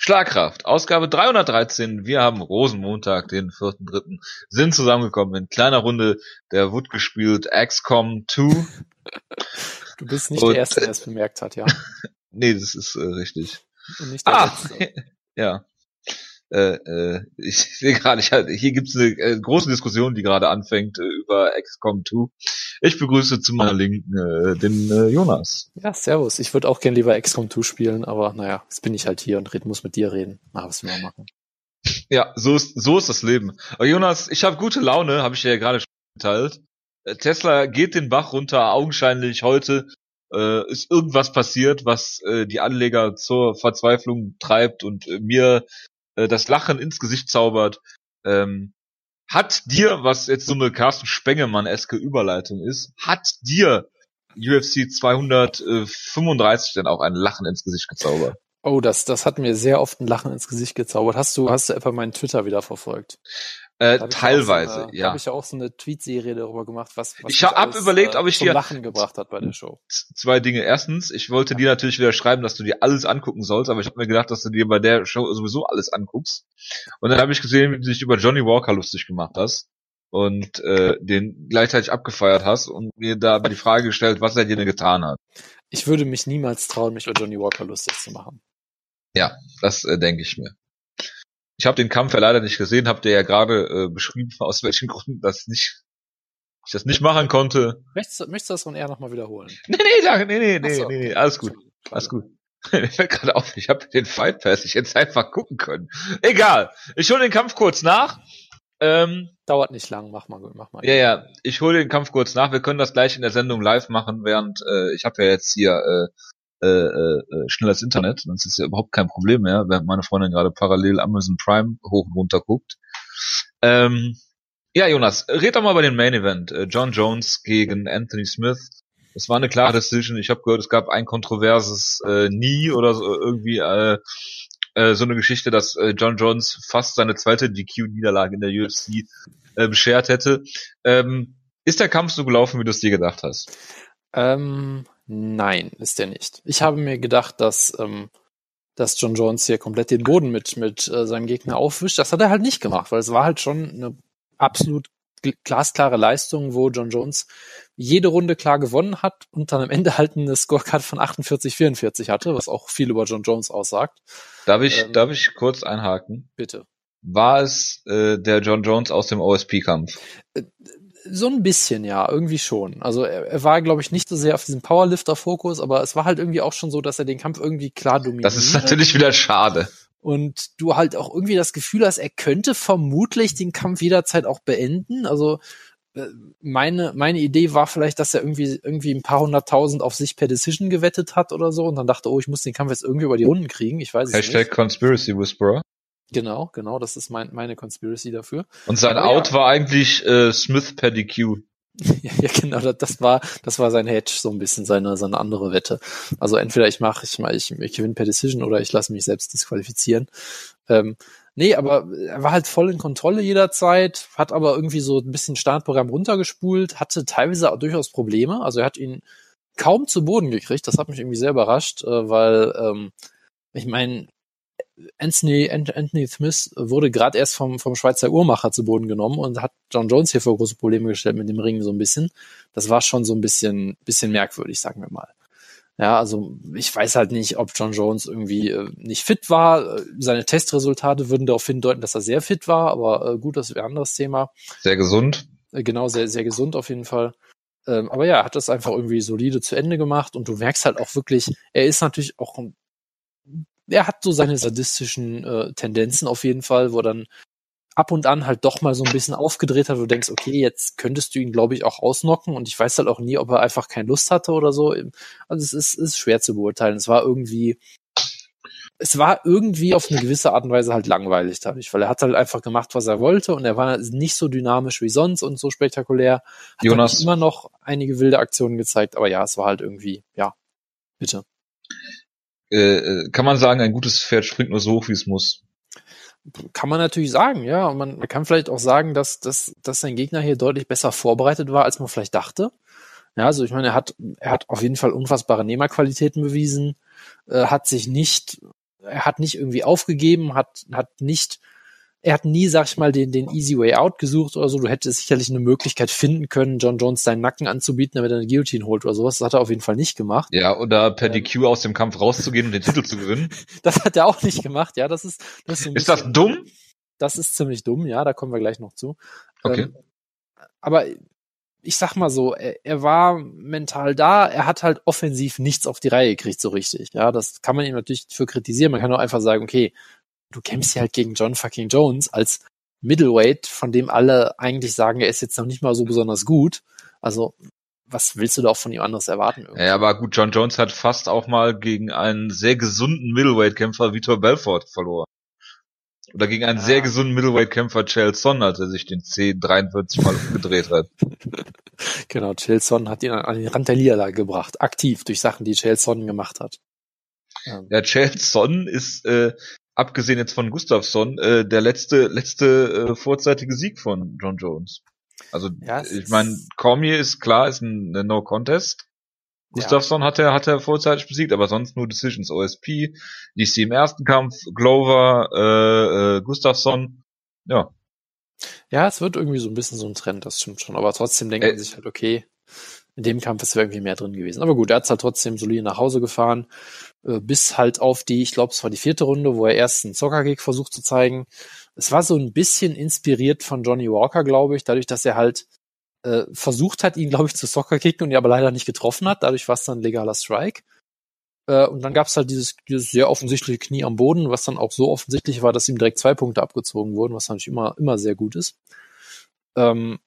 Schlagkraft, Ausgabe 313. Wir haben Rosenmontag, den 4.3. sind zusammengekommen in kleiner Runde. Der Wood gespielt XCOM 2. Du bist nicht Und, der Erste, der es bemerkt hat, ja. nee, das ist äh, richtig. Und nicht der ah, Letzte. ja äh, äh, ich sehe gerade, ich, hier gibt es eine äh, große Diskussion, die gerade anfängt äh, über XCOM 2. Ich begrüße zu meiner Linken äh, den äh, Jonas. Ja, servus. Ich würde auch gern lieber XCOM 2 spielen, aber naja, jetzt bin ich halt hier und red, muss mit dir reden. Na, was wir machen. Ja, so ist, so ist das Leben. Aber Jonas, ich habe gute Laune, habe ich dir ja gerade schon geteilt. Äh, Tesla geht den Bach runter, augenscheinlich heute äh, ist irgendwas passiert, was äh, die Anleger zur Verzweiflung treibt und äh, mir äh, das Lachen ins Gesicht zaubert. Ähm, hat dir, was jetzt so eine Carsten Spengemann-eske Überleitung ist, hat dir UFC 235 denn auch ein Lachen ins Gesicht gezaubert? Oh, das, das hat mir sehr oft ein Lachen ins Gesicht gezaubert. Hast du, hast du etwa meinen Twitter wieder verfolgt? Äh, teilweise, so eine, ja. Habe ich ja auch so eine Tweet-Serie darüber gemacht, was, was ich habe überlegt, ob ich dir Lachen gebracht hat bei der Show. Zwei Dinge. Erstens, ich wollte dir natürlich wieder schreiben, dass du dir alles angucken sollst, aber ich habe mir gedacht, dass du dir bei der Show sowieso alles anguckst. Und dann habe ich gesehen, wie du dich über Johnny Walker lustig gemacht hast und äh, den gleichzeitig abgefeiert hast und mir da die Frage gestellt, was er dir denn getan hat. Ich würde mich niemals trauen, mich über Johnny Walker lustig zu machen. Ja, das äh, denke ich mir. Ich habe den Kampf ja leider nicht gesehen, habt ihr ja gerade äh, beschrieben, aus welchen Gründen das nicht, ich das nicht machen konnte. Möchtest, möchtest du das von eher nochmal wiederholen? Nee, nee, danke, nee, nee, nee, so, nee, nee, alles gut. Alles gut. Mir fällt gerade auf, ich habe den Fight Pass ich jetzt einfach gucken können. Egal. Ich hole den Kampf kurz nach. Ähm, Dauert nicht lang, mach mal, mach mal. Ja, ja. Ich hole den Kampf kurz nach. Wir können das gleich in der Sendung live machen, während äh, ich habe ja jetzt hier äh, äh, äh, schnelles Internet, das ist ja überhaupt kein Problem mehr, während meine Freundin gerade parallel Amazon Prime hoch und runter guckt. Ähm, ja, Jonas, red doch mal über den Main Event. Äh, John Jones gegen Anthony Smith. Es war eine klare Decision. Ich habe gehört, es gab ein kontroverses äh, Nie oder so, irgendwie äh, äh, so eine Geschichte, dass äh, John Jones fast seine zweite DQ-Niederlage in der UFC äh, beschert hätte. Ähm, ist der Kampf so gelaufen, wie du es dir gedacht hast? Ähm, Nein, ist er nicht. Ich habe mir gedacht, dass, ähm, dass John Jones hier komplett den Boden mit, mit äh, seinem Gegner aufwischt. Das hat er halt nicht gemacht, weil es war halt schon eine absolut glasklare Leistung, wo John Jones jede Runde klar gewonnen hat und dann am Ende halt eine Scorecard von 48, 44 hatte, was auch viel über John Jones aussagt. Darf ich, ähm, darf ich kurz einhaken? Bitte. War es äh, der John Jones aus dem OSP-Kampf? Äh, so ein bisschen, ja, irgendwie schon. Also er, er war, glaube ich, nicht so sehr auf diesem Powerlifter-Fokus, aber es war halt irgendwie auch schon so, dass er den Kampf irgendwie klar dominiert. Das ist natürlich wieder schade. Und du halt auch irgendwie das Gefühl hast, er könnte vermutlich den Kampf jederzeit auch beenden. Also äh, meine, meine Idee war vielleicht, dass er irgendwie, irgendwie ein paar hunderttausend auf sich per Decision gewettet hat oder so und dann dachte, oh, ich muss den Kampf jetzt irgendwie über die Runden kriegen. Ich weiß es Hashtag nicht. Hashtag Conspiracy Whisperer. Genau, genau, das ist mein, meine Conspiracy dafür. Und sein Aber Out ja. war eigentlich äh, Smith Pedicure. ja, ja, genau, das war, das war sein Hedge, so ein bisschen seine, seine andere Wette. Also entweder ich mache, ich, mach, ich, ich gewinne per Decision oder ich lasse mich selbst disqualifizieren. Ähm, nee, aber er war halt voll in Kontrolle jederzeit, hat aber irgendwie so ein bisschen Startprogramm runtergespult, hatte teilweise auch durchaus Probleme. Also er hat ihn kaum zu Boden gekriegt. Das hat mich irgendwie sehr überrascht, äh, weil ähm, ich meine, Anthony, Anthony Smith wurde gerade erst vom, vom Schweizer Uhrmacher zu Boden genommen und hat John Jones hier vor große Probleme gestellt mit dem Ring so ein bisschen. Das war schon so ein bisschen, bisschen merkwürdig, sagen wir mal. Ja, also ich weiß halt nicht, ob John Jones irgendwie äh, nicht fit war. Seine Testresultate würden darauf hindeuten, dass er sehr fit war, aber äh, gut, das wäre ein anderes Thema. Sehr gesund. Äh, genau, sehr, sehr gesund auf jeden Fall. Ähm, aber ja, hat das einfach irgendwie solide zu Ende gemacht und du merkst halt auch wirklich, er ist natürlich auch ein er hat so seine sadistischen äh, Tendenzen auf jeden Fall, wo dann ab und an halt doch mal so ein bisschen aufgedreht hat, wo du denkst, okay, jetzt könntest du ihn, glaube ich, auch ausnocken und ich weiß halt auch nie, ob er einfach keine Lust hatte oder so. Also es ist, ist schwer zu beurteilen. Es war irgendwie, es war irgendwie auf eine gewisse Art und Weise halt langweilig dadurch, weil er hat halt einfach gemacht, was er wollte und er war nicht so dynamisch wie sonst und so spektakulär. Hat Jonas. immer noch einige wilde Aktionen gezeigt, aber ja, es war halt irgendwie, ja, bitte. Äh, äh, kann man sagen, ein gutes Pferd springt nur so hoch, wie es muss. Kann man natürlich sagen, ja. Und man kann vielleicht auch sagen, dass, dass, dass sein Gegner hier deutlich besser vorbereitet war, als man vielleicht dachte. Ja, also ich meine, er hat, er hat auf jeden Fall unfassbare Nehmerqualitäten bewiesen, äh, hat sich nicht er hat nicht irgendwie aufgegeben, hat, hat nicht, er hat nie, sag ich mal, den, den easy way out gesucht oder so. Du hättest sicherlich eine Möglichkeit finden können, John Jones seinen Nacken anzubieten, damit er eine Guillotine holt oder sowas. Das hat er auf jeden Fall nicht gemacht. Ja, oder per DQ aus dem Kampf rauszugehen und den Titel zu gewinnen. Das hat er auch nicht gemacht, ja. Das ist, das ist, ein Ist das bisschen- dumm? Das ist ziemlich dumm, ja, da kommen wir gleich noch zu. Okay. Ähm, aber ich sag mal so, er, er war mental da, er hat halt offensiv nichts auf die Reihe gekriegt, so richtig. Ja, das kann man ihm natürlich für kritisieren. Man kann auch einfach sagen, okay, du kämpfst hier halt gegen John fucking Jones als Middleweight, von dem alle eigentlich sagen, er ist jetzt noch nicht mal so besonders gut. Also, was willst du da auch von ihm anderes erwarten? irgendwie? Ja, aber gut, John Jones hat fast auch mal gegen einen sehr gesunden Middleweight-Kämpfer Vitor Belfort verloren. Oder gegen einen Ja. sehr gesunden Middleweight-Kämpfer Chael Son, als er sich den C 43 Mal umgedreht hat. Genau, Chelson hat ihn an, den Rand der Niederlage gebracht, aktiv durch Sachen, die Chelson gemacht hat. Ja, Chael Son ist, äh, abgesehen jetzt von Gustafsson, äh, der letzte, letzte äh, vorzeitige Sieg von John Jones. Also, Ja, ich meine, Cormier ist klar, ist ein, ein No-Contest. Gustafsson hat er, hat er vorzeitig besiegt, aber sonst nur Decisions. OSP, DC im ersten Kampf, Glover, äh, äh, Gustafsson. Ja, Ja, es wird irgendwie so ein bisschen so ein Trend, das stimmt schon. Aber trotzdem denkt Äh. man sich halt, okay, in dem Kampf ist irgendwie mehr drin gewesen. Aber gut, er hat's halt trotzdem solide nach Hause gefahren, äh, bis halt auf die, ich glaube, es war die vierte Runde, wo er erst einen Soccer-Kick versucht zu zeigen. Es war so ein bisschen inspiriert von Johnny Walker, glaube ich, dadurch, dass er halt äh, versucht hat, ihn, glaube ich, zu Soccer-Kicken und ihn aber leider nicht getroffen hat. Dadurch war es dann ein legaler Strike. Äh, und dann gab's halt dieses, dieses sehr offensichtliche Knie am Boden, was dann auch so offensichtlich war, dass ihm direkt zwei Punkte abgezogen wurden, was natürlich immer, immer sehr gut ist. Ähm,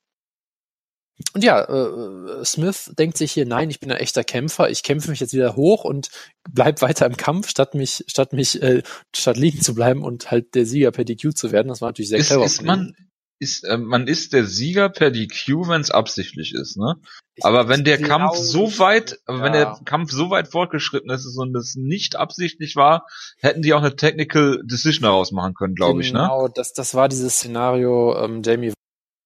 und ja, äh, Smith denkt sich hier, nein, ich bin ein echter Kämpfer, ich kämpfe mich jetzt wieder hoch und bleib weiter im Kampf, statt mich, statt mich, äh, statt liegen zu bleiben und halt der Sieger per DQ zu werden. Das war natürlich sehr ist, clever. ist man, ist, äh, man ist der Sieger per DQ, wenn es absichtlich ist, ne? ihm. Aber wenn der Ich Kampf so weit, aber wenn Ja. der Kampf so weit fortgeschritten ist und es nicht absichtlich war, hätten die auch eine Technical Decision daraus machen können, glaube ich, ne? Genau, das, das war dieses Szenario ähm, Jamie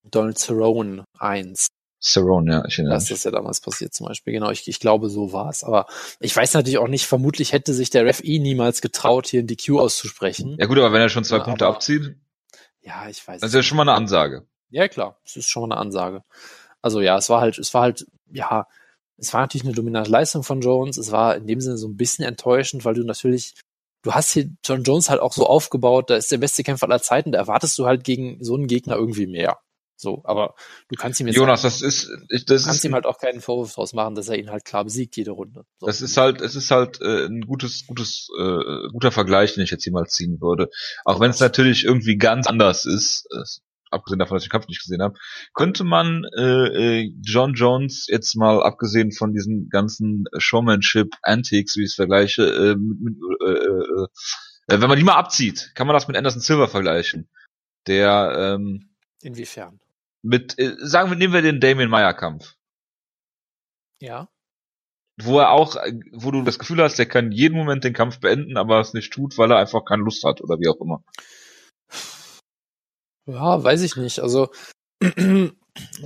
Donald Cerrone 1. Cerrone, ja, ich erinnere Das ist ja damals passiert zum Beispiel. Genau, ich, ich glaube, so war es. Aber ich weiß natürlich auch nicht, vermutlich hätte sich der Ref eh niemals getraut, hier ein DQ auszusprechen. Ja gut, aber wenn er schon zwei Ja, Punkte aber- abzieht, Ja, ich weiß. das es ist ja schon mal eine Ansage. Ja, klar, das ist schon mal eine Ansage. Also ja, es war halt, es war halt, ja, es war natürlich eine dominante Leistung von Jones. Es war in dem Sinne so ein bisschen enttäuschend, weil du natürlich, du hast hier John Jones halt auch so aufgebaut, da ist der beste Kämpfer aller Zeiten, da erwartest du halt gegen so einen Gegner irgendwie mehr. So, aber du kannst ihm jetzt Jonas, das ist, ich, das du kannst ist, ihm halt auch keinen Vorwurf draus machen, dass er ihn halt klar besiegt jede Runde. So. das ist halt, es ist halt äh, ein gutes, gutes, äh, guter Vergleich, den ich jetzt hier mal ziehen würde. Auch wenn es natürlich irgendwie ganz anders ist, äh, abgesehen davon, dass ich den Kampf nicht gesehen habe, könnte man äh, äh, John Jones jetzt mal abgesehen von diesen ganzen Showmanship Antics, wie ich es vergleiche, äh, mit, mit, äh, äh, äh, wenn man die mal abzieht, kann man das mit Anderson Silver vergleichen, der ähm, Inwiefern? Mit, äh, sagen wir, nehmen wir den Damien Meyer Kampf. Ja. wo er auch, äh, wo du das Gefühl hast, der kann jeden Moment den Kampf beenden, aber es nicht tut, weil er einfach keine Lust hat oder wie auch immer. Ja, weiß ich nicht. Also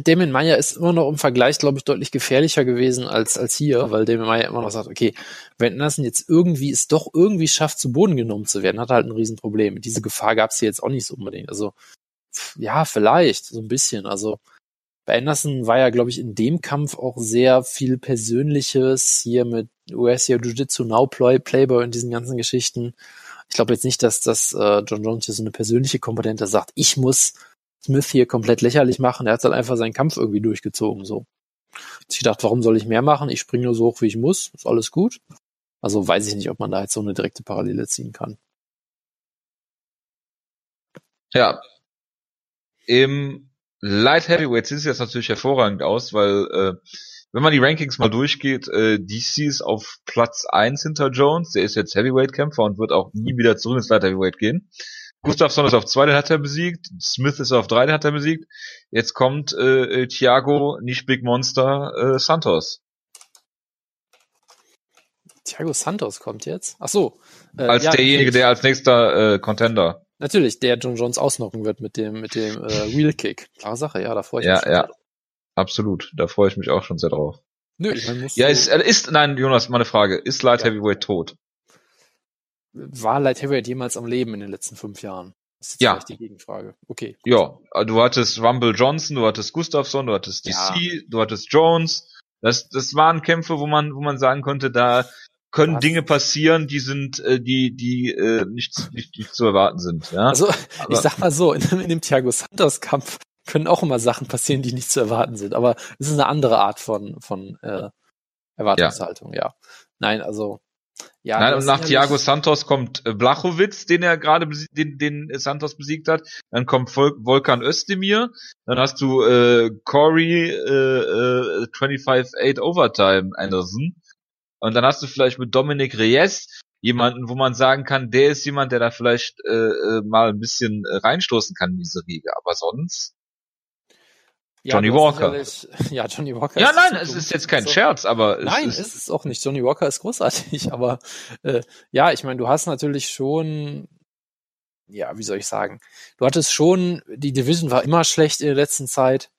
Damien Meyer ist immer noch im Vergleich, glaube ich, deutlich gefährlicher gewesen als, als hier, weil Damien Meyer immer noch sagt, okay, wenn Anderson jetzt irgendwie es doch irgendwie schafft, zu Boden genommen zu werden, hat er halt ein Riesenproblem. Diese Gefahr gab es hier jetzt auch nicht so unbedingt. Also, ja, vielleicht, so ein bisschen. Also, bei Anderson war ja, glaube ich, in dem Kampf auch sehr viel Persönliches hier mit USA Jiu-Jitsu Now Play, Playboy und diesen ganzen Geschichten. Ich glaube jetzt nicht, dass das äh, John Jones hier so eine persönliche Komponente sagt, ich muss Smith hier komplett lächerlich machen. Er hat halt einfach seinen Kampf irgendwie durchgezogen. So. Ich dachte, warum soll ich mehr machen? Ich springe nur so hoch, wie ich muss. Ist alles gut. Also weiß ich nicht, ob man da jetzt so eine direkte Parallele ziehen kann. Ja. Im Light Heavyweight sieht es jetzt natürlich hervorragend aus, weil äh, wenn man die Rankings mal durchgeht, äh, DC ist auf Platz 1 hinter Jones, der ist jetzt Heavyweight-Kämpfer und wird auch nie wieder zurück ins Light Heavyweight gehen. Gustafsson ist auf 2, den hat er besiegt. Smith ist auf 3, den hat er besiegt. Jetzt kommt äh, äh, Thiago, nicht Big Monster, äh, Santos. Thiago Santos kommt jetzt. Ach so. Äh, Als ja, derjenige, der als nächster äh, Contender. Natürlich, der John Jones ausnocken wird mit dem, mit dem äh, Wheel Kick. Klare Sache, ja, da freue ich Ja, mich ja. drauf. Absolut. Da freue ich mich auch schon sehr drauf. Nö, ich mein, musst Ja, ist, äh, ist, nein, Jonas, meine Frage. Ist Light Ja. Heavyweight tot? war Light Heavyweight jemals am Leben in den letzten fünf Jahren? Das ist Ja. vielleicht die Gegenfrage. Okay. Ja, du hattest Rumble Johnson, du hattest Gustafsson, du hattest DC, Ja. du hattest Jones. Das, das waren Kämpfe, wo man, wo man sagen konnte, da können Was? Dinge passieren, die sind, äh, die, die äh, nicht, nicht, nicht zu erwarten sind. Ja, Also, Aber- ich sag mal so, in, dem- in dem Thiago Santos Kampf können auch immer Sachen passieren, die nicht zu erwarten sind. Aber es ist eine andere Art von, von äh, Erwartungshaltung, ja. Nein, also ja. Nein, und nach Thiago Santos kommt äh, Blachowitz, den er gerade den, den Santos besiegt hat. Dann kommt Vol Volkan Özdemir. Dann hast du äh, Corey äh, äh, 25-8 Overtime Anderson. Und dann hast du vielleicht mit Dominic Reyes jemanden, wo man sagen kann, der ist jemand, der da vielleicht äh, äh, mal ein bisschen äh, reinstoßen kann in diese Riege. Aber sonst. ja, Johnny Walker. Ja, Johnny Walker. Ja, nein, es ist jetzt kein So. Scherz, aber Nein, es ist, ist es auch nicht. Johnny Walker ist großartig, aber äh, ja, ich meine, du hast natürlich schon, ja, wie soll ich sagen, du hattest schon, die Division war immer schlecht in der letzten Zeit,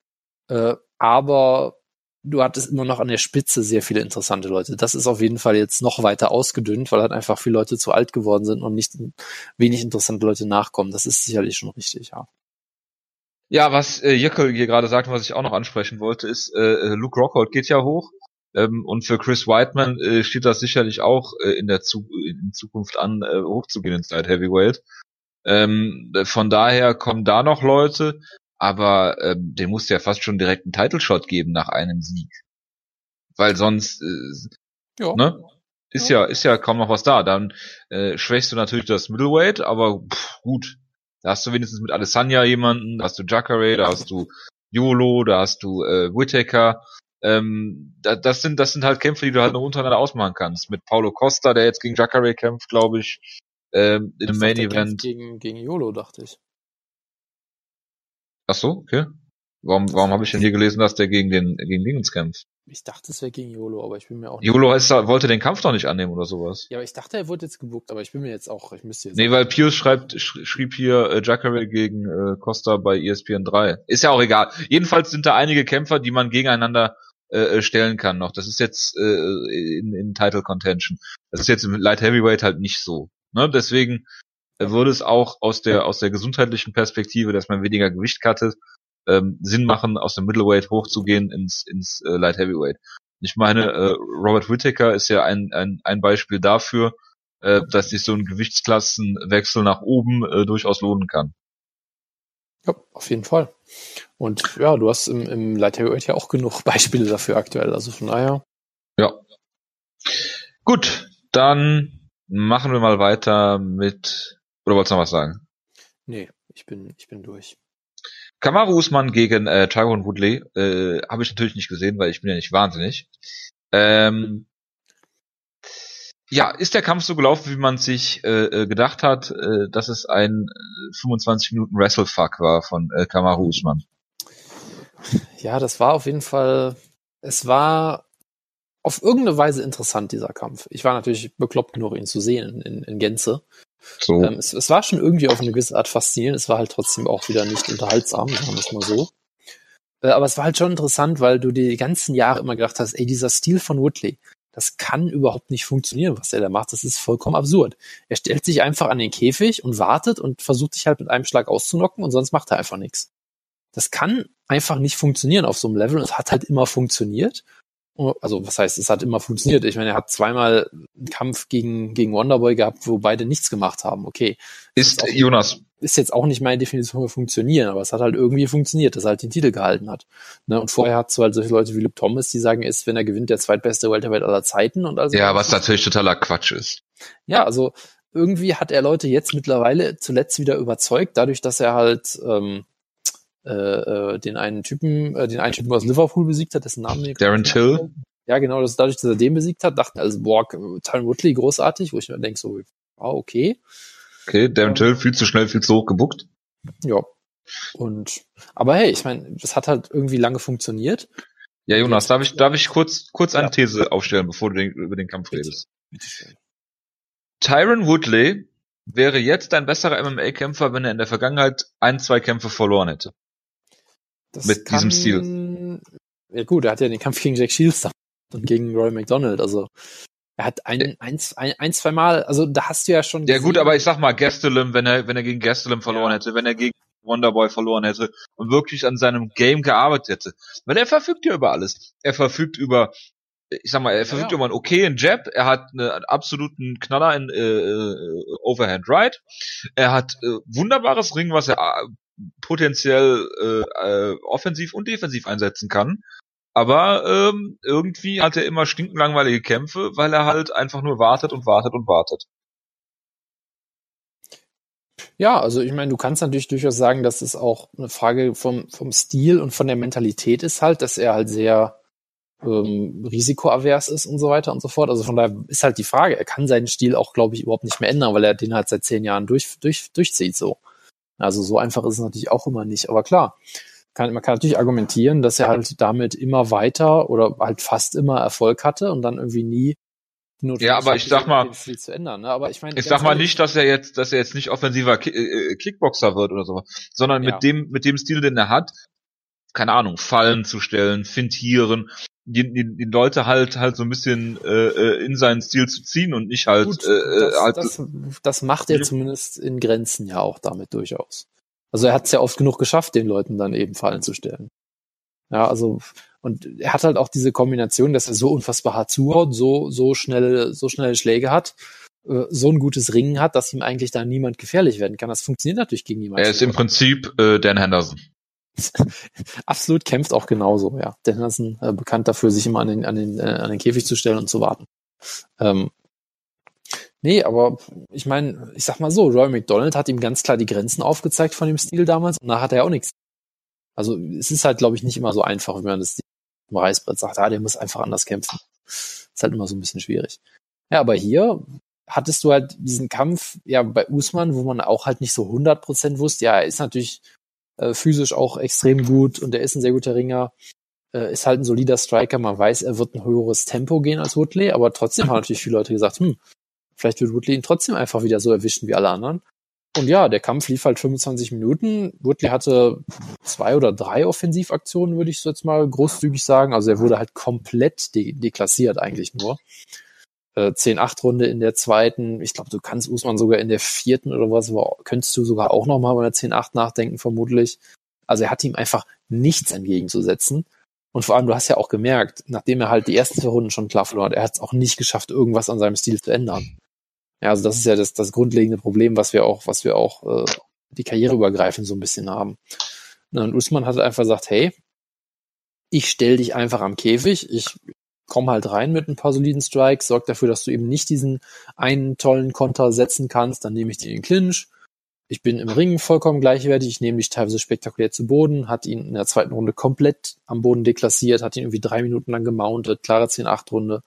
äh, aber du hattest immer noch an der Spitze sehr viele interessante Leute. Das ist auf jeden Fall jetzt noch weiter ausgedünnt, weil halt einfach viele Leute zu alt geworden sind und nicht wenig interessante Leute nachkommen. Das ist sicherlich schon richtig, ja. Ja, was äh, Jöckel hier gerade sagt und was ich auch noch ansprechen wollte, ist, äh, äh, Luke Rockhold geht ja hoch. Ähm, und für Chris Whiteman äh, steht das sicherlich auch äh, in der Zu in Zukunft an, äh, hochzugehen ins Light Heavyweight. Ähm, äh, von daher kommen da noch Leute, aber ähm, dem musst du ja fast schon direkt einen Title Shot geben nach einem Sieg. Weil sonst äh, Ja. ne? Ist ja, ist ja kaum noch was da. Dann äh, schwächst du natürlich das Middleweight, aber pff, gut. Da hast du wenigstens mit Alessandra jemanden, da hast du Jacare, da hast du Yolo, da hast du äh, Whittaker. Ähm, da, das sind das sind halt Kämpfe, die du halt noch untereinander ausmachen kannst. Mit Paulo Costa, der jetzt gegen Jacare kämpft, glaube ich, ähm, in einem Main Event. Gegen, gegen Yolo, dachte ich. Ach so, okay. Warum, warum habe ich denn hier gelesen, dass der gegen den gegen Dingens kämpft? Ich dachte, es wäre gegen Yolo, aber ich bin mir auch nicht Yolo ist, wollte den Kampf doch nicht annehmen oder sowas. Ja, aber ich dachte, er wurde jetzt gebucht, aber ich bin mir jetzt auch, ich müsste jetzt. Nee, weil Pius schreibt, sch schrieb hier äh, Jacare gegen äh, Costa bei ESPN 3. Ist ja auch egal. Jedenfalls sind da einige Kämpfer, die man gegeneinander äh, äh, stellen kann noch. Das ist jetzt äh, in, in Title Contention. Das ist jetzt im Light Heavyweight halt nicht so. Ne? Deswegen würde es auch aus der aus der gesundheitlichen Perspektive, dass man weniger Gewicht cuttet, ähm, Sinn machen, aus dem Middleweight hochzugehen ins ins äh, Light Heavyweight. Ich meine, äh, Robert Whittaker ist ja ein, ein, ein Beispiel dafür, äh, dass sich so ein Gewichtsklassenwechsel nach oben äh, durchaus lohnen kann. Ja, auf jeden Fall. Und ja, du hast im, im Light Heavyweight ja auch genug Beispiele dafür aktuell. Also von daher. Ja. Gut, dann machen wir mal weiter mit. Oder wolltest du noch was sagen? Nee, ich bin, ich bin durch. Kamaru Usman gegen äh, Tyron Woodley äh, habe ich natürlich nicht gesehen, weil ich bin ja nicht wahnsinnig. Ähm, ja, ist der Kampf so gelaufen, wie man sich äh, äh, gedacht hat, äh, dass es ein äh, 25 Minuten Wrestlefuck war von äh, Kamaru Usman? Ja, das war auf jeden Fall, es war auf irgendeine Weise interessant, dieser Kampf. Ich war natürlich bekloppt genug, ihn zu sehen in, in Gänze. So. Ähm, es, es war schon irgendwie auf eine gewisse Art faszinierend. Es war halt trotzdem auch wieder nicht unterhaltsam, sagen wir es mal so. Äh, aber es war halt schon interessant, weil du die ganzen Jahre immer gedacht hast, ey, dieser Stil von Woodley, das kann überhaupt nicht funktionieren, was er da macht. Das ist vollkommen absurd. Er stellt sich einfach an den Käfig und wartet und versucht sich halt mit einem Schlag auszunocken und sonst macht er einfach nichts. Das kann einfach nicht funktionieren auf so einem Level und es hat halt immer funktioniert. Also, was heißt, es hat immer funktioniert. Ich meine, er hat zweimal einen Kampf gegen, gegen Wonderboy gehabt, wo beide nichts gemacht haben. Okay. Ist auch- Jonas, Ist jetzt auch nicht meine Definition von funktionieren, aber es hat halt irgendwie funktioniert, dass er halt den Titel gehalten hat. Ne? Und vorher hat du halt solche Leute wie Luke Thomas, die sagen, ist, wenn er gewinnt, der zweitbeste Welterweight aller Zeiten und also. ja, was natürlich totaler Quatsch ist. Ja, also irgendwie hat er Leute jetzt mittlerweile zuletzt wieder überzeugt, dadurch, dass er halt ähm, äh, äh, den einen Typen, äh, den einen Typen aus Liverpool besiegt hat, dessen Namen Darren Till? Ja, genau, das, dadurch, dass er den besiegt hat, dachten also, boah, Tyron Woodley großartig, wo ich mir denke, so, ah, okay. Okay, Darren Till viel zu schnell, viel zu hoch gebuckt. Ja. Und aber hey, ich meine, das hat halt irgendwie lange funktioniert. Ja, Jonas, darf ich, darf ich kurz, kurz eine Ja. These aufstellen, bevor du den, über den Kampf Bitte. redest? Bitteschön. Tyron Woodley wäre jetzt ein besserer MMA-Kämpfer, wenn er in der Vergangenheit ein, zwei Kämpfe verloren hätte. Das Mit diesem Stil. Ja gut, er hat ja den Kampf gegen Jack Shields da und gegen Roy McDonald. Also Er hat ein, ein, ein, ein zwei Mal, also da hast du ja schon. Ja gut, aber ich sag mal, Gastelum, wenn er, wenn er gegen Gastelum verloren ja. hätte, wenn er gegen Wonderboy verloren hätte und wirklich an seinem Game gearbeitet hätte. Weil er verfügt ja über alles. Er verfügt über, ich sag mal, er verfügt ja, ja. über einen okayen Jab, er hat einen absoluten Knaller in äh, äh, Overhand Right, er hat äh, wunderbares Ring, was er äh, potenziell äh, äh, offensiv und defensiv einsetzen kann. Aber ähm, irgendwie hat er immer stinkenlangweilige Kämpfe, weil er halt einfach nur wartet und wartet und wartet. Ja, also ich meine, du kannst natürlich durchaus sagen, dass es auch eine Frage vom, vom Stil und von der Mentalität ist halt, dass er halt sehr ähm, risikoavers ist und so weiter und so fort. Also von daher ist halt die Frage, er kann seinen Stil auch, glaube ich, überhaupt nicht mehr ändern, weil er den halt seit zehn Jahren durch, durch, durchzieht so. Also so einfach ist es natürlich auch immer nicht. Aber klar, kann, man kann natürlich argumentieren, dass er halt damit immer weiter oder halt fast immer Erfolg hatte und dann irgendwie nie ja, aber ich sag mal, viel zu ändern. Ne? Aber ich meine, ich sag mal nicht, dass er jetzt, dass er jetzt nicht offensiver Ki äh, Kickboxer wird oder so, sondern ja. mit dem, mit dem Stil, den er hat, keine Ahnung, Fallen zu stellen, fintieren, die, die, die Leute halt halt so ein bisschen äh, äh in seinen Stil zu ziehen und nicht halt. Gut, äh, das, halt das, das macht er zumindest in Grenzen ja auch damit durchaus. Also er hat es ja oft genug geschafft, den Leuten dann eben Fallen zu stellen. Ja, also und er hat halt auch diese Kombination, dass er so unfassbar hart zuhaut, so, so schnelle, so schnelle Schläge hat, äh, so ein gutes Ringen hat, dass ihm eigentlich da niemand gefährlich werden kann. Das funktioniert natürlich gegen niemanden. Er ist im Prinzip äh, Dan Henderson. Absolut kämpft auch genauso, ja. Dan Henderson äh, bekannt dafür, sich immer an den, an den, äh, an den Käfig zu stellen und zu warten. Ähm, nee, aber ich meine, ich sag mal so, Roy McDonald hat ihm ganz klar die Grenzen aufgezeigt von dem Stil damals und da hat er ja auch nichts. Also es ist halt, glaube ich, nicht immer so einfach, wenn man das im Reißbrett sagt, ah, der muss einfach anders kämpfen. Ist halt immer so ein bisschen schwierig. Ja, aber hier hattest du halt diesen Kampf, ja, bei Usman, wo man auch halt nicht so 100% wusste, ja, er ist natürlich äh, physisch auch extrem gut und er ist ein sehr guter Ringer, äh, ist halt ein solider Striker, man weiß, er wird ein höheres Tempo gehen als Woodley, aber trotzdem haben natürlich viele Leute gesagt, hm, vielleicht wird Woodley ihn trotzdem einfach wieder so erwischen wie alle anderen. Und ja, der Kampf lief halt 25 Minuten. Woodley hatte zwei oder drei Offensivaktionen, würde ich so jetzt mal großzügig sagen. Also er wurde halt komplett de deklassiert eigentlich nur. Äh, 10-8-Runde in der zweiten. Ich glaube, du kannst Usman sogar in der vierten oder was, aber könntest du sogar auch nochmal bei der 10-8 nachdenken, vermutlich. Also er hat ihm einfach nichts entgegenzusetzen. Und vor allem, du hast ja auch gemerkt, nachdem er halt die ersten zwei Runden schon klar verloren hat, er hat es auch nicht geschafft, irgendwas an seinem Stil zu ändern. Ja, also das ist ja das, das grundlegende Problem, was wir auch, was wir auch äh, die Karriere übergreifend so ein bisschen haben. Und Usman hat einfach gesagt, hey, ich stell dich einfach am Käfig, ich komme halt rein mit ein paar soliden Strikes, sorg dafür, dass du eben nicht diesen einen tollen Konter setzen kannst, dann nehme ich den Clinch. Ich bin im Ring vollkommen gleichwertig, ich nehme dich teilweise spektakulär zu Boden, hat ihn in der zweiten Runde komplett am Boden deklassiert, hat ihn irgendwie drei Minuten lang gemountet, klare 10-8-Runde.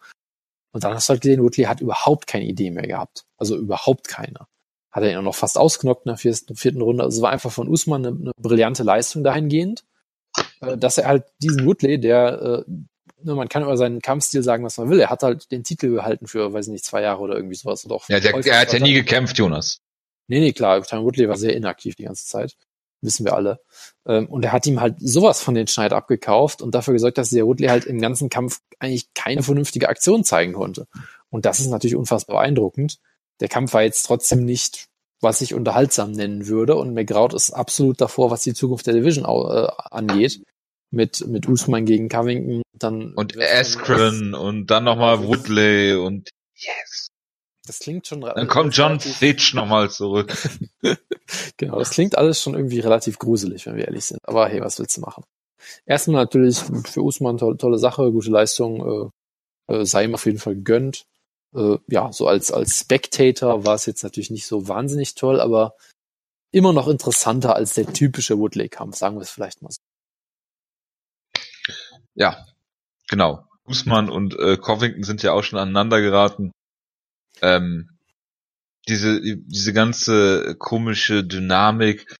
Und dann hast du halt gesehen, Woodley hat überhaupt keine Idee mehr gehabt. Also überhaupt keine. Hat er ihn auch noch fast ausgenockt in der vierten, Runde. Also es war einfach von Usman eine, eine brillante Leistung dahingehend, äh, dass er halt diesen Woodley, der, äh, man kann über seinen Kampfstil sagen, was man will, er hat halt den Titel gehalten für, weiß nicht, zwei Jahre oder irgendwie sowas. Oder auch ja, der, er hat ja nie gekämpft, Jonas. Nee, nee, klar, Tyron Woodley war sehr inaktiv die ganze Zeit wissen wir alle. Ähm, und er hat ihm halt sowas von den Schneid abgekauft und dafür gesorgt, dass der Woodley halt im ganzen Kampf eigentlich keine vernünftige Aktion zeigen konnte. Und das ist natürlich unfassbar beeindruckend. Der Kampf war jetzt trotzdem nicht, was ich unterhaltsam nennen würde. Und McGraut ist absolut davor, was die Zukunft der Division äh, angeht. Mit, mit Usman gegen Covington, dann. Und Askren und dann nochmal Woodley und yes. Das klingt schon. Dann kommt John Fitch nochmal zurück. genau, das klingt alles schon irgendwie relativ gruselig, wenn wir ehrlich sind. Aber hey, was willst du machen? Erstmal natürlich für Usman tolle, tolle Sache, gute Leistung, äh, äh, sei ihm auf jeden Fall gegönnt. Äh, ja, so als, als Spectator war es jetzt natürlich nicht so wahnsinnig toll, aber immer noch interessanter als der typische Woodley-Kampf, sagen wir es vielleicht mal so. Ja, genau. Usman und äh, Covington sind ja auch schon aneinander geraten ähm, diese, diese ganze komische Dynamik,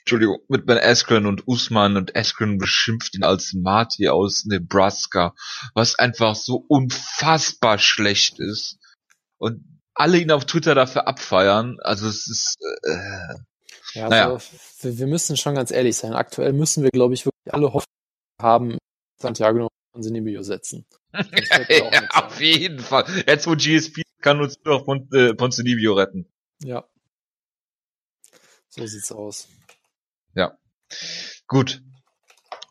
Entschuldigung, mit Ben Askren und Usman und Askren beschimpft ihn als Marty aus Nebraska, was einfach so unfassbar schlecht ist. Und alle ihn auf Twitter dafür abfeiern. Also es ist äh, ja, naja. also, wir müssen schon ganz ehrlich sein. Aktuell müssen wir, glaube ich, wirklich alle Hoffnung haben, Santiago Ponzinibbio setzen. ja, auf jeden Fall. Jetzt wo GSP kann uns nur noch Pon äh, Ponzinibbio retten. Ja. So sieht's aus. Ja. Gut.